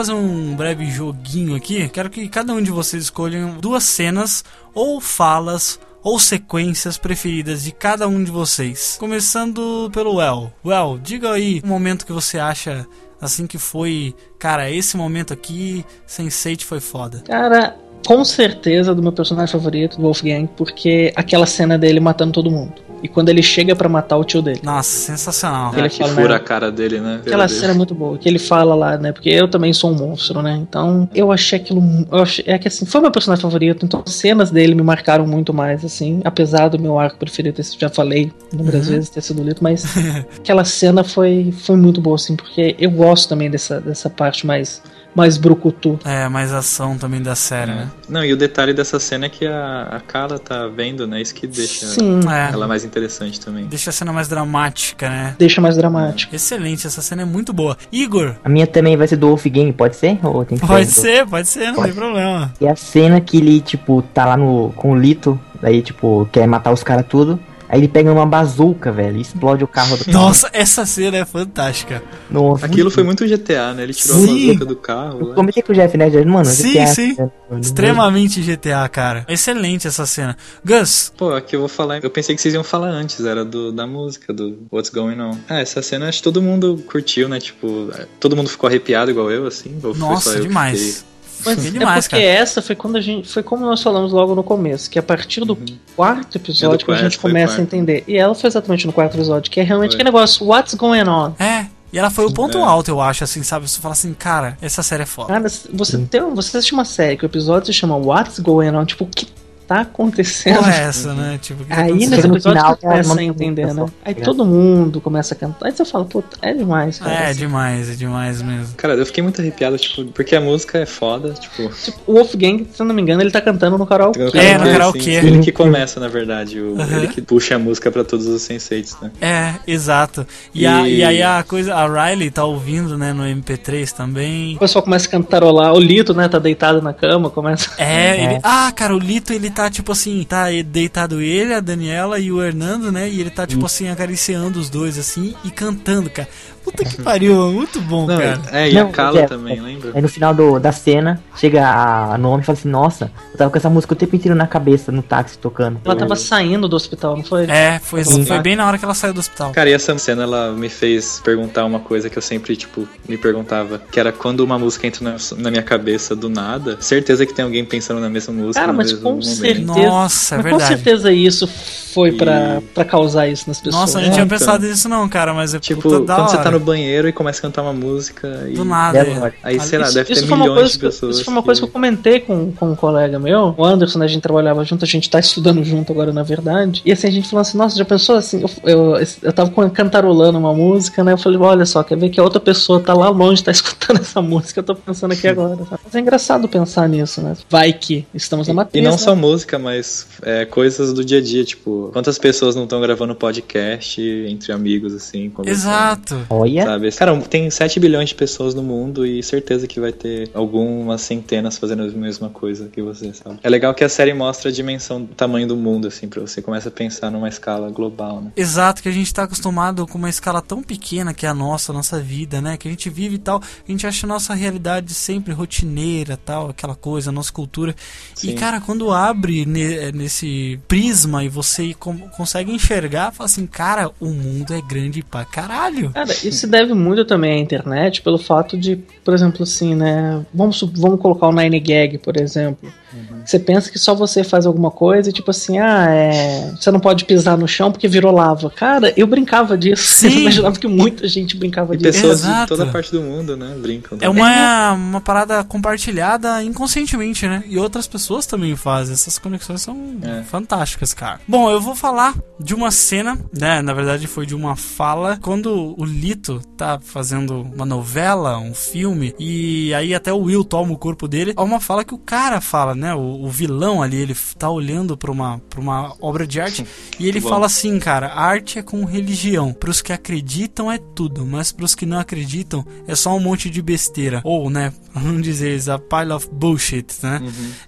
Fazer um breve joguinho aqui. Quero que cada um de vocês escolham duas cenas ou falas ou sequências preferidas de cada um de vocês. Começando pelo Well. Well, diga aí um momento que você acha assim que foi, cara, esse momento aqui, Sense8 foi foda. Cara, com certeza do meu personagem favorito, Wolfgang, porque aquela cena dele matando todo mundo. E quando ele chega pra matar o tio dele. Nossa, sensacional. Ele Ah, que fala, fura né? a cara dele, né? Aquela Deus. cena é muito boa, que ele fala lá, né? Porque eu também sou um monstro, né? Então, eu achei aquilo. Eu achei, é que assim, foi meu personagem favorito, então as cenas dele me marcaram muito mais, assim. Apesar do meu arco preferido, ter sido- já falei inúmeras Uhum. vezes, ter sido lido, mas aquela cena foi, foi muito boa, assim, porque eu gosto também dessa, dessa parte mais, mais brucutu. É, mais ação também da série, né? Não, e o detalhe dessa cena é que a, a Carla tá vendo, né? Isso que deixa Sim. É. ela mais interessante também. Deixa a cena mais dramática, né? Deixa mais dramático. Excelente, essa cena é muito boa. Igor, A minha também vai ser do Wolfgang, pode ser? Ou tem que pode do- ser, pode ser, não tem problema. E a cena que ele, tipo, tá lá no, com o Lito, daí, tipo, quer matar os caras tudo. Aí ele pega uma bazuca, velho, e explode o carro do cara. Nossa, essa cena é fantástica. Nossa, Aquilo muito- foi muito GTA, né? Ele tirou Sim. a bazuca do carro. Eu lá. comentei com o Jeff, né, Jeff? Mano, Sim, GTA, sim. mano, Extremamente GTA, cara. Excelente essa cena. Gus, Pô, aqui eu vou falar. Eu pensei que vocês iam falar antes, era do, da música, do What's Going On. Ah, essa cena acho que todo mundo curtiu, né? Tipo, todo mundo ficou arrepiado igual eu, assim. Ou foi só nossa, demais. Mas é demais, porque cara. essa foi quando a gente. Foi como nós falamos logo no começo, que a partir do quarto episódio É do que a gente começa a entender. E ela foi exatamente no quarto episódio, que é realmente Foi. aquele negócio, what's going on? É, e ela foi o ponto É. alto, eu acho, assim, sabe? Você fala assim, cara, essa série é foda. Cara, você tem, você assiste uma série que o episódio se chama What's Going On, tipo, o que tá acontecendo? Porra, é essa, né? Tipo, que Aí nesse No episódio final, começa é a entender, né? Aí tá todo mundo começa a cantar. Aí você fala, puta, é demais, cara. É, assim. demais, é demais mesmo. Cara, eu fiquei muito arrepiado, tipo, porque a música é foda, tipo. O Wolfgang, se eu não me engano, ele tá cantando no karaokê. É, no karaokê, assim, Ele que começa, na verdade, o- ele que puxa a música pra todos os senseis, né? É, exato. E, a- E- e aí a coisa, a Riley tá ouvindo, né, no MP3 também. O pessoal começa a cantarolar. O Lito, né, tá deitado na cama, começa. É, ele. Ah, cara, o Lito ele tá tipo assim, tá deitado ele, a Daniela e o Hernando, né? E ele tá tipo assim acariciando os dois assim e cantando, cara. Puta que pariu, é muito bom, Não, cara. é, e Não, a Kala é, também, é. lembra? Aí no final do, da cena, chega a Naomi e fala assim, nossa, eu tava com essa música o tempo inteiro na cabeça, no táxi, tocando. Ela tava saindo do hospital, não foi? É, foi, Sim. foi bem na hora que ela saiu do hospital. Cara, e essa cena ela me fez perguntar uma coisa que eu sempre, tipo, me perguntava, que era quando uma música entra na, na minha cabeça do nada, certeza que tem alguém pensando na mesma música. Cara, mas com momento. Certeza. Nossa, é verdade. com certeza isso foi pra, E- pra causar isso nas pessoas. Nossa, eu não É, tinha então. pensado nisso não, cara, mas é Tipo, puta da quando você hora. tá no banheiro e começa a cantar uma música e. Do nada. Deve- é. Aí, sei lá, isso, deve isso ter foi uma milhões coisa de que, eu- pessoas. Isso foi uma coisa que eu comentei com, com um colega meu, o Anderson, né? A gente trabalhava junto, a gente tá estudando junto agora, na verdade. E assim, a gente falou assim, nossa, já pensou assim? Eu, eu, eu tava com- cantarolando uma música, né? Eu falei, olha só, quer ver que a outra pessoa tá lá longe, tá escutando essa música, eu tô pensando aqui agora. Mas é engraçado pensar nisso, né? Vai que estamos na E matriz. não né? só música, mas é, coisas do dia a dia, tipo, quantas pessoas não estão gravando podcast entre amigos, assim, Exato. Olha, Sabe? Cara, tem 7 bilhões de pessoas no mundo e certeza que vai ter algumas centenas fazendo a mesma coisa que você, sabe? É legal que a série mostra a dimensão do tamanho do mundo, assim, pra você começa a pensar numa escala global, né? Exato, que a gente tá acostumado com uma escala tão pequena que é a nossa, a nossa vida, né? Que a gente vive e tal, a gente acha a nossa realidade sempre rotineira, tal, aquela coisa, a nossa cultura. E Sim. cara, quando abre ne- nesse prisma e você com- consegue enxergar, fala assim, cara, o mundo é grande pra caralho. Cara, isso se deve muito também à internet pelo fato de, por exemplo, assim, né? Vamos, vamos colocar o Nine Gag, por exemplo. Você pensa que só você faz alguma coisa e tipo assim, ah, é. Você não pode pisar no chão porque virou lava. Cara, eu brincava disso. Sim. Eu imaginava que muita gente brincava E disso. pessoas Exato. de toda parte do mundo, né, brincam. É uma, uma parada compartilhada inconscientemente, né? E outras pessoas também fazem. Essas conexões são É. fantásticas, cara. Bom, eu vou falar de uma cena, né? Na verdade, foi de uma fala. Quando o Lito tá fazendo uma novela, um filme, e aí até o Will toma o corpo dele, há uma fala que o cara fala, né? O, o vilão ali, ele tá olhando pra uma, pra uma obra de arte e ele fala assim, cara: arte é com religião. Pros que acreditam é tudo, mas pros que não acreditam é só um monte de besteira. Ou, né? Vamos dizer, a pile of bullshit, né?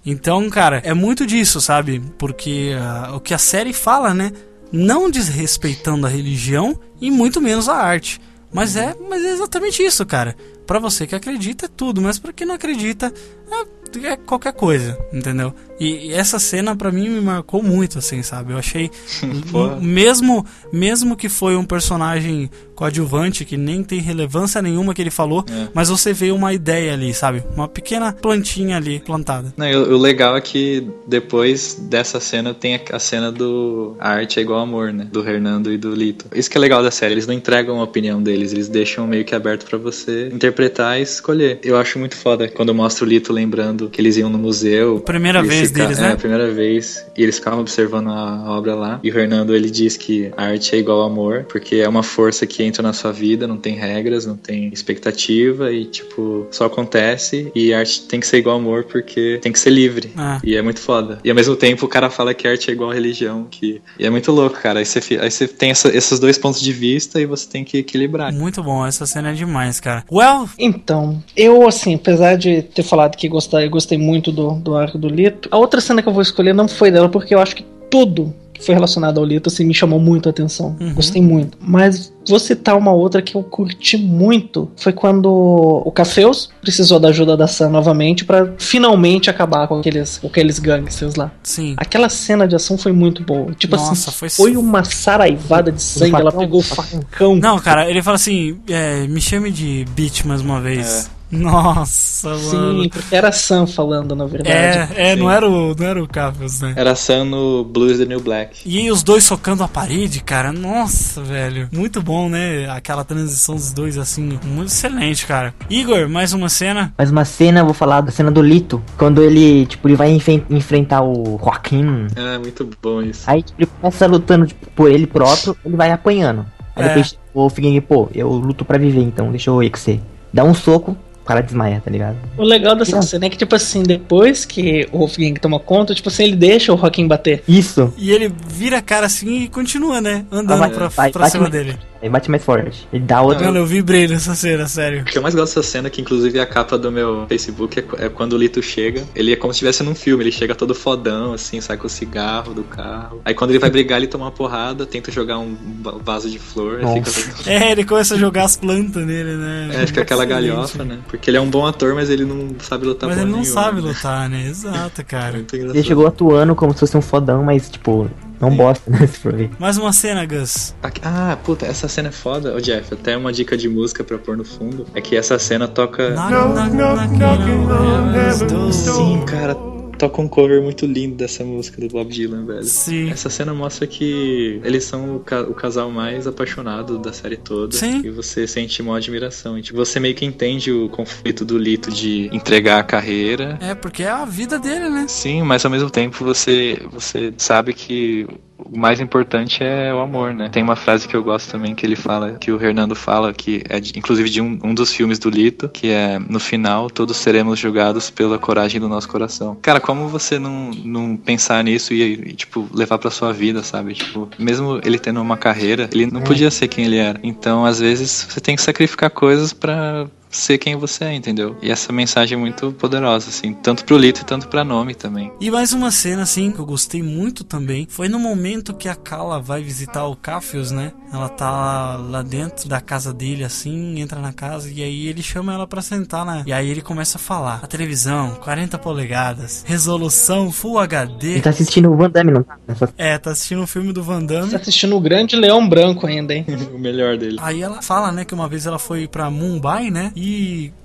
Então, cara, é muito disso, sabe? Porque ah, o que a série fala, né? Não desrespeitando a religião e muito menos a arte. Mas é, mas é exatamente isso, cara. Pra você que acredita é tudo, mas pra quem não acredita é, é qualquer coisa, entendeu? E, e essa cena pra mim me marcou muito, assim, sabe? Eu achei mesmo mesmo que foi um personagem coadjuvante que nem tem relevância nenhuma que ele falou, É. mas você vê uma ideia ali, sabe? Uma pequena plantinha ali plantada. Não, o, o legal é que depois dessa cena tem a, a cena do a arte é igual amor, né? Do Hernando e do Lito. Isso que é legal da série, eles não entregam a opinião deles, eles deixam meio que aberto pra você interpretar e escolher. Eu acho muito foda quando mostra o Lito lembrando que eles iam no museu. Primeira vez fica- deles, é, né? a primeira vez. E eles ficavam observando a obra lá. E o Hernando, ele diz que a arte é igual ao amor, porque é uma força que entra na sua vida, não tem regras, não tem expectativa e, tipo, só acontece. E a arte tem que ser igual ao amor porque tem que ser livre. Ah. E é muito foda. E ao mesmo tempo o cara fala que a arte é igual à religião. Que... E é muito louco, cara. Aí você, aí você tem essa- esses dois pontos de vista e você tem que equilibrar. Muito bom, essa cena é demais, cara. Well, Então, eu, assim, apesar de ter falado que gostei, gostei muito do, do arco do Lito, a outra cena que eu vou escolher não foi dela, porque eu acho que tudo que foi relacionado ao Lito, assim, me chamou muito a atenção. Uhum. Gostei muito. Mas vou citar uma outra que eu curti muito. Foi quando o Cafeus precisou da ajuda da Sam novamente pra finalmente acabar com aqueles, com aqueles gangsters lá. sim. Aquela cena de ação foi muito boa. Tipo Nossa, assim, foi- foi uma saraivada de sangue, ela pegou o facão. Não, cara, ele fala assim, é, me chame de bitch mais uma vez. Nossa, Sim, mano. porque era a Sam falando, na verdade. É, é, não Sim. era o, não era o Cafios, né? Era Sam no Blues the New Black. E os dois socando a parede, cara, nossa, velho. Muito bom, né? Aquela transição dos dois, assim, muito excelente, cara. Igor, mais uma cena? Mais uma cena, eu vou falar da cena do Lito. Quando ele, tipo, ele vai enfe- enfrentar o Joaquim. É, muito bom isso. Aí, tipo, ele começa lutando tipo, por ele próprio, ele vai apanhando. Aí É. depois o Wolfgang, pô, eu luto pra viver, então deixa eu ir com você. Dá um soco, o cara desmaia, tá ligado? O legal dessa cena é que, tipo assim, depois que o Wolfgang toma conta, tipo assim, ele deixa o Joaquim bater. Isso. E ele vira a cara assim e continua, né? Andando vai- pra, vai- pra bate cima dele. Aí bate mais forte. Ele dá outra. Mano, eu vibrei nessa cena, sério. O que eu mais gosto dessa cena, que inclusive é a capa do meu Facebook, é, é quando o Lito chega. Ele é como se estivesse num filme, ele chega todo fodão, assim, sai com o cigarro do carro. Aí quando ele vai brigar, ele toma uma porrada, tenta jogar um va- vaso de flor, aí fica todo... É, ele começa a jogar as plantas nele, né? É, fica aquela galhofa, né? Porque ele é um bom ator, mas ele não sabe lutar Mas ele não nenhuma, sabe né? lutar, né? Exato, cara. Ele chegou atuando como se fosse um fodão, mas, tipo, não bosta, né? Se for ver. Mais uma cena, Gus. Ah, puta, essa cena é foda. Ô, Jeff, até uma dica de música pra pôr no fundo é que essa cena toca. Knock, knock, knocking on heaven's door. Sim, cara, toca um cover muito lindo dessa música do Bob Dylan, velho. Sim. Essa cena mostra que eles são o, ca- o casal mais apaixonado da série toda. Sim. E você sente uma admiração. E, tipo, você meio que entende o conflito do Lito de entregar a carreira. É, porque é a vida dele, né? Sim, mas ao mesmo tempo você, você sabe que o mais importante é o amor, né? Tem uma frase que eu gosto também que ele fala, que o Hernando fala, que é de- inclusive de um, um dos filmes do Lito, que é no final todos seremos julgados pela coragem do nosso coração. Cara, como você não, não pensar nisso e, e, tipo, levar pra sua vida, sabe? Tipo, mesmo ele tendo uma carreira, ele não podia ser quem ele era. Então, às vezes, você tem que sacrificar coisas pra ser quem você é, entendeu? E essa mensagem é muito poderosa, assim, tanto pro Lito e tanto pra Nome também. E mais uma cena, assim, que eu gostei muito também, foi no momento que a Kala vai visitar o Cafius, né? Ela tá lá, dentro da casa dele, assim, entra na casa e aí ele chama ela pra sentar, né? E aí ele começa a falar. A televisão, 40 polegadas, resolução Full HD. Ele tá assistindo o Van Damme, não tá? É, tá assistindo um filme do Van Damme. Tá assistindo o Grande Leão Branco ainda, hein? o melhor dele. Aí ela fala, né, que uma vez ela foi pra Mumbai, né? E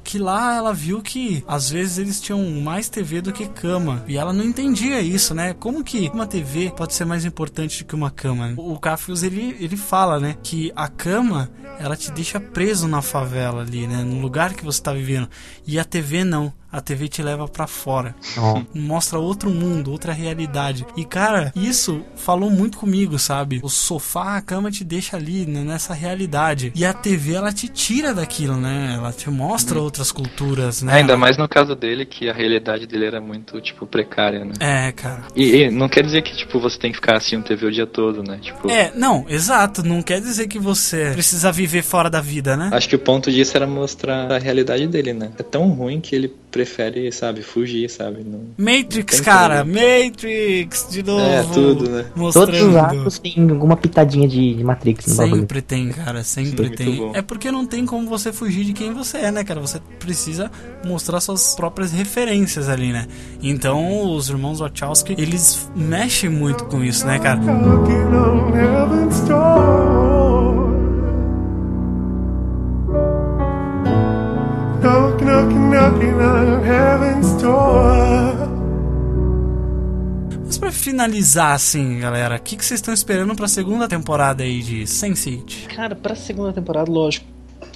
que lá ela viu que às vezes eles tinham mais TV do que cama. E ela não entendia isso, né? Como que uma TV pode ser mais importante do que uma cama? O Cafius ele, ele fala, né, que a cama ela te deixa preso na favela ali, né, no lugar que você tá vivendo. E a TV não. A TV te leva pra fora. Ó. Mostra outro mundo, outra realidade. E cara, isso falou muito comigo, sabe? O sofá, a cama te deixa ali, né, nessa realidade. E a TV ela te tira daquilo, né? Ela te mostra outras culturas, né? Ainda mais no caso dele, que a realidade dele era muito, tipo, precária, né? É, cara. E, e não quer dizer que, tipo, você tem que ficar assistindo TV o dia todo, né? Tipo, É, não, exato. Não quer dizer que você precisa viver fora da vida, né? acho que o ponto disso era mostrar a realidade dele, né? É tão ruim que ele prefere, sabe, fugir, sabe? Não... Matrix, Tem cara, como. Matrix, de novo. É, tudo, né? Mostrando. Todos os atos têm alguma pitadinha de, de Matrix no bagulho. Sempre tem, cara, sempre Muito tem. É porque não tem como você fugir de quem você é, né, cara? Você precisa mostrar suas próprias referências ali, né? Então, os irmãos Wachowski, eles mexem muito com isso, né, cara? Mas pra finalizar, assim, galera, o que, que vocês estão esperando pra segunda temporada aí de Sense8? Cara, pra segunda temporada, lógico,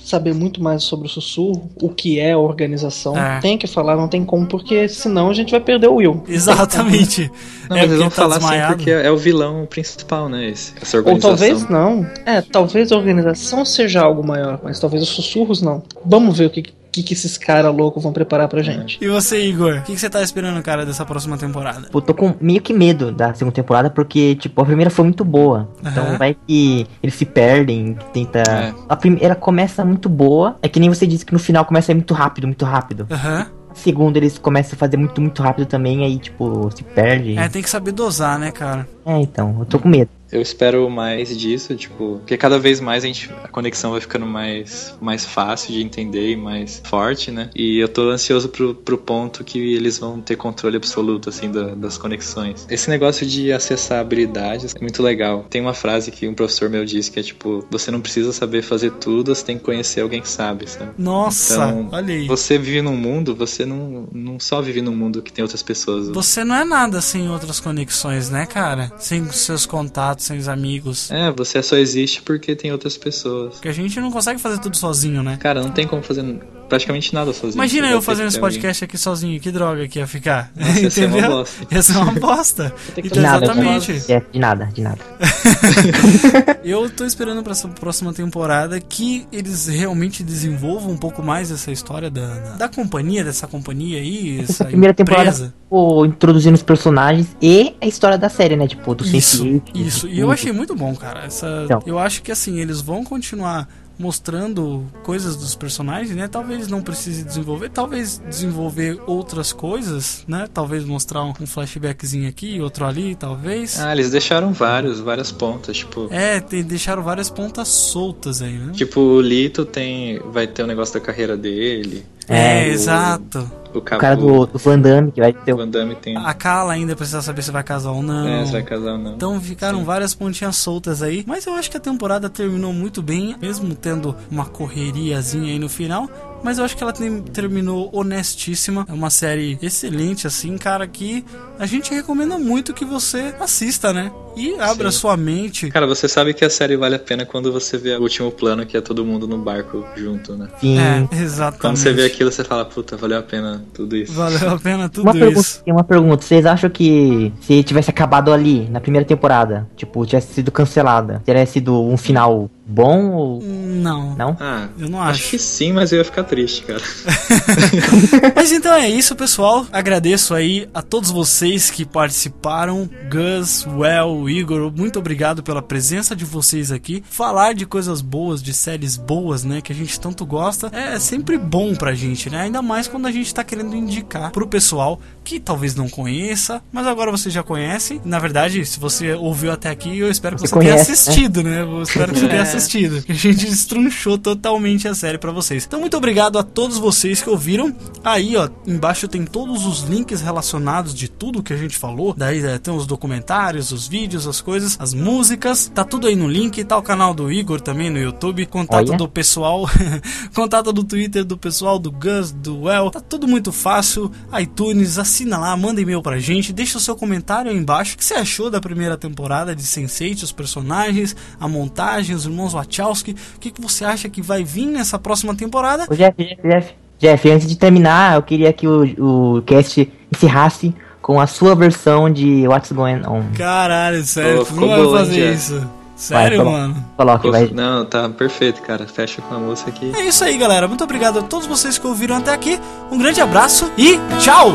saber muito mais sobre o sussurro, o que é a organização. É. Tem que falar, não tem como, porque senão a gente vai perder o Will. Exatamente. Não, é mas eles vão tá falar assim desmaiado. porque é o vilão principal, né? Esse, essa Ou organização. talvez não. É, talvez a organização seja algo maior, mas talvez os sussurros não. Vamos ver o que, que, que esses caras loucos vão preparar pra gente. E você, Igor? O que, que você tá esperando, cara, dessa próxima temporada? Pô, tô com meio que medo da segunda temporada, porque, tipo, a primeira foi muito boa. Então Aham. vai que eles se perdem, tenta. É. A primeira começa muito boa. É que nem você disse que no final começa muito rápido, muito rápido. Aham. A segunda eles começam a fazer muito, muito rápido também, aí, tipo, se perde. É, tem que saber dosar, né, cara? É, então, eu tô com medo. Eu espero mais disso, tipo, porque cada vez mais a, gente, a conexão vai ficando mais, mais fácil de entender e mais forte, né? E eu tô ansioso pro, pro ponto que eles vão ter controle absoluto, assim, da- das conexões. Esse negócio de acessar habilidades é muito legal. Tem uma frase que um professor meu disse que é tipo, você não precisa saber fazer tudo, você tem que conhecer alguém que sabe, sabe? Nossa, Então, olha aí. Você vive num mundo, você não, não só vive num mundo que tem outras pessoas. Você não é nada sem outras conexões, né, cara? Sem seus contatos, sem os amigos. É, você só existe porque tem outras pessoas. Porque a gente não consegue fazer tudo sozinho, né? Cara, não tem como fazer praticamente nada sozinho. Imagina eu fazendo esse ter alguém. podcast aqui sozinho, que droga que ia ficar. Nossa, ia ser uma Entendeu? bosta. Ia ser uma bosta. De Então, nada, exatamente. de, de nada, de nada. Eu tô esperando pra essa próxima temporada que eles realmente desenvolvam um pouco mais essa história da, da, companhia, dessa companhia aí. Essa Essa primeira temporada empresa. ficou introduzindo os personagens e a história da série, né? Tipo, do Isso, Sense8, isso. E eu achei muito bom, cara. Essa, Então. Eu acho que assim, eles vão continuar mostrando coisas dos personagens, né? Talvez não precise desenvolver, talvez desenvolver outras coisas, né? Talvez mostrar um, um flashbackzinho aqui, outro ali, talvez. Ah, eles deixaram vários, várias pontas, tipo. É, tem, deixaram várias pontas soltas aí, né? Tipo, o Lito tem. Vai ter o negócio da carreira dele. É, O- exato. O, O cara do, do Van Damme, que vai ter Van Damme tem. A Kala ainda precisa saber se vai casar ou não. É, se vai casar ou não. Então ficaram várias pontinhas soltas aí. Mas eu acho que a temporada terminou muito bem, mesmo tendo uma correriazinha aí no final. Mas eu acho que ela tem- terminou honestíssima. É uma série excelente, assim, cara, que a gente recomenda muito que você assista, né? E abra Sim. sua mente. Cara, você sabe que a série vale a pena quando você vê o último plano, que é todo mundo no barco junto, né? Sim. É, exatamente. Quando você vê aquilo, você fala, puta, valeu a pena tudo isso. Valeu a pena tudo Uma pergunta, isso. uma pergunta, vocês acham que se tivesse acabado ali, na primeira temporada, tipo, tivesse sido cancelada, teria sido um final bom ou Não. não? Ah, Eu não acho acho. que sim, mas eu ia ficar triste, cara. Mas então é isso, pessoal. Agradeço aí a todos vocês que participaram. Gus, Well, Igor, muito obrigado pela presença de vocês aqui. Falar de coisas boas, de séries boas, né, que a gente tanto gosta, é sempre bom pra gente, né? Ainda mais quando a gente tá querendo indicar pro pessoal que talvez não conheça, mas agora você já conhece. Na verdade, se você ouviu até aqui, eu espero que Você você, tenha conhece, né? assistido, né? Eu espero que você tenha É. assistido. A gente estrunchou totalmente a série pra vocês. Então, muito obrigado a todos vocês que ouviram. Aí, ó, embaixo tem todos os links relacionados de tudo que a gente falou. Daí é, tem os documentários, os vídeos, as coisas, as músicas. Tá tudo aí no link. Tá o canal do Igor também no YouTube. Contato Olha. do pessoal. contato do Twitter do pessoal, do Gus, do Well. Tá tudo muito fácil. iTunes, assina lá, manda e-mail pra gente. Deixa o seu comentário aí embaixo. O que você achou da primeira temporada de Sense8, os personagens, a montagem, os irmãos Wachowski? O que, que você acha que vai vir nessa próxima temporada? Ô Jeff, Jeff, Jeff, Jeff, antes de terminar, eu queria que o, o cast encerrasse com a sua versão de What's Going On. Caralho, sério, Pô, tu não vai fazer isso. Sério, colo- mano. Coloque, vai. Não, tá perfeito, cara. Fecha com a música aqui. É isso aí, galera. Muito obrigado a todos vocês que ouviram até aqui. Um grande abraço e tchau!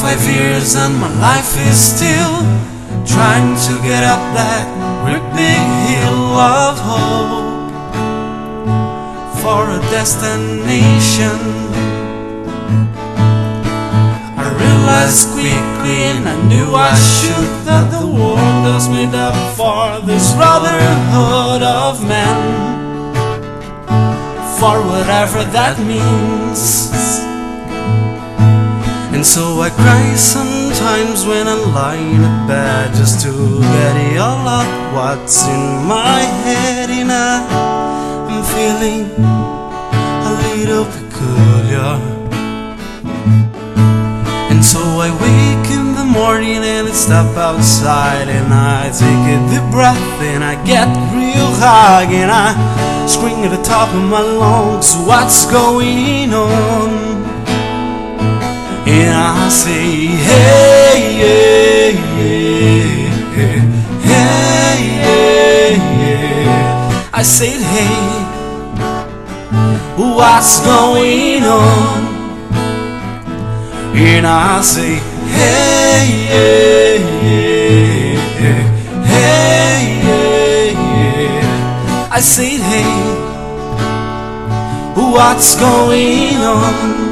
Five years and my life is still trying to get up that big hill of hope for a destination. I realized quickly and I knew I should that the world was made up for this brotherhood of men. For whatever that means. And so I cry sometimes when I lie in bed just to get it all out what's in my head and I'm feeling a little peculiar. And so I wake in the morning and I step outside and I take a deep breath and I get real high and I scream at the top of my lungs, what's going on? And I say, hey, hey, hey, hey, hey, hey, hey. I said, hey, what's going on? And I say, hey, hey, hey, hey, hey, yeah. I said, hey, what's going on?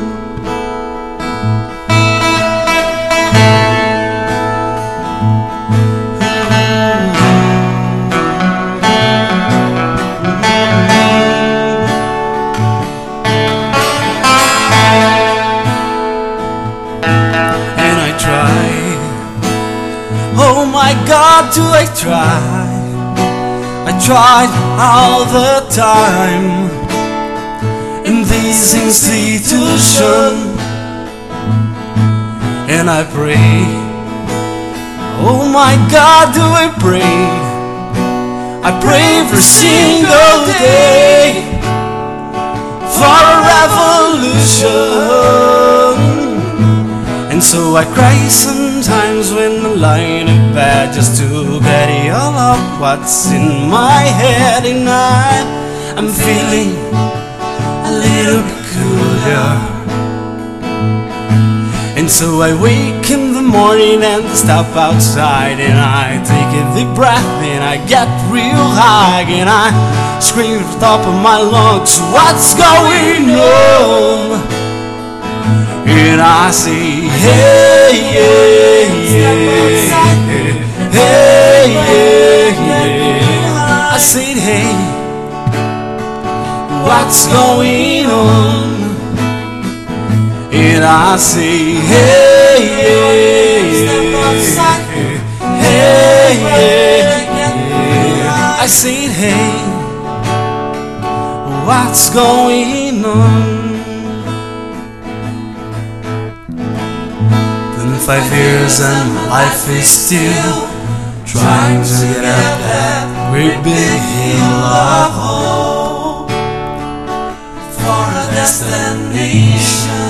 God, do I try? I tried all the time in this institution, and I pray. Oh my God, do I pray? I pray every single day for a revolution. And so I cry sometimes when I'm lying in bed just to get all up what's in my head and I I'm feeling a little peculiar. And so I wake in the morning and stop outside and I take a deep breath and I get real high and I scream at the top of my lungs, what's going on? And I say, hey, yeah, yeah, hey, yeah, yeah. I said, hey, what's going on? And I say, hey, yeah, yeah, hey, yeah. I said, hey, what's going on? Five years and life is still trying to get up that great big hill of hope for a destination.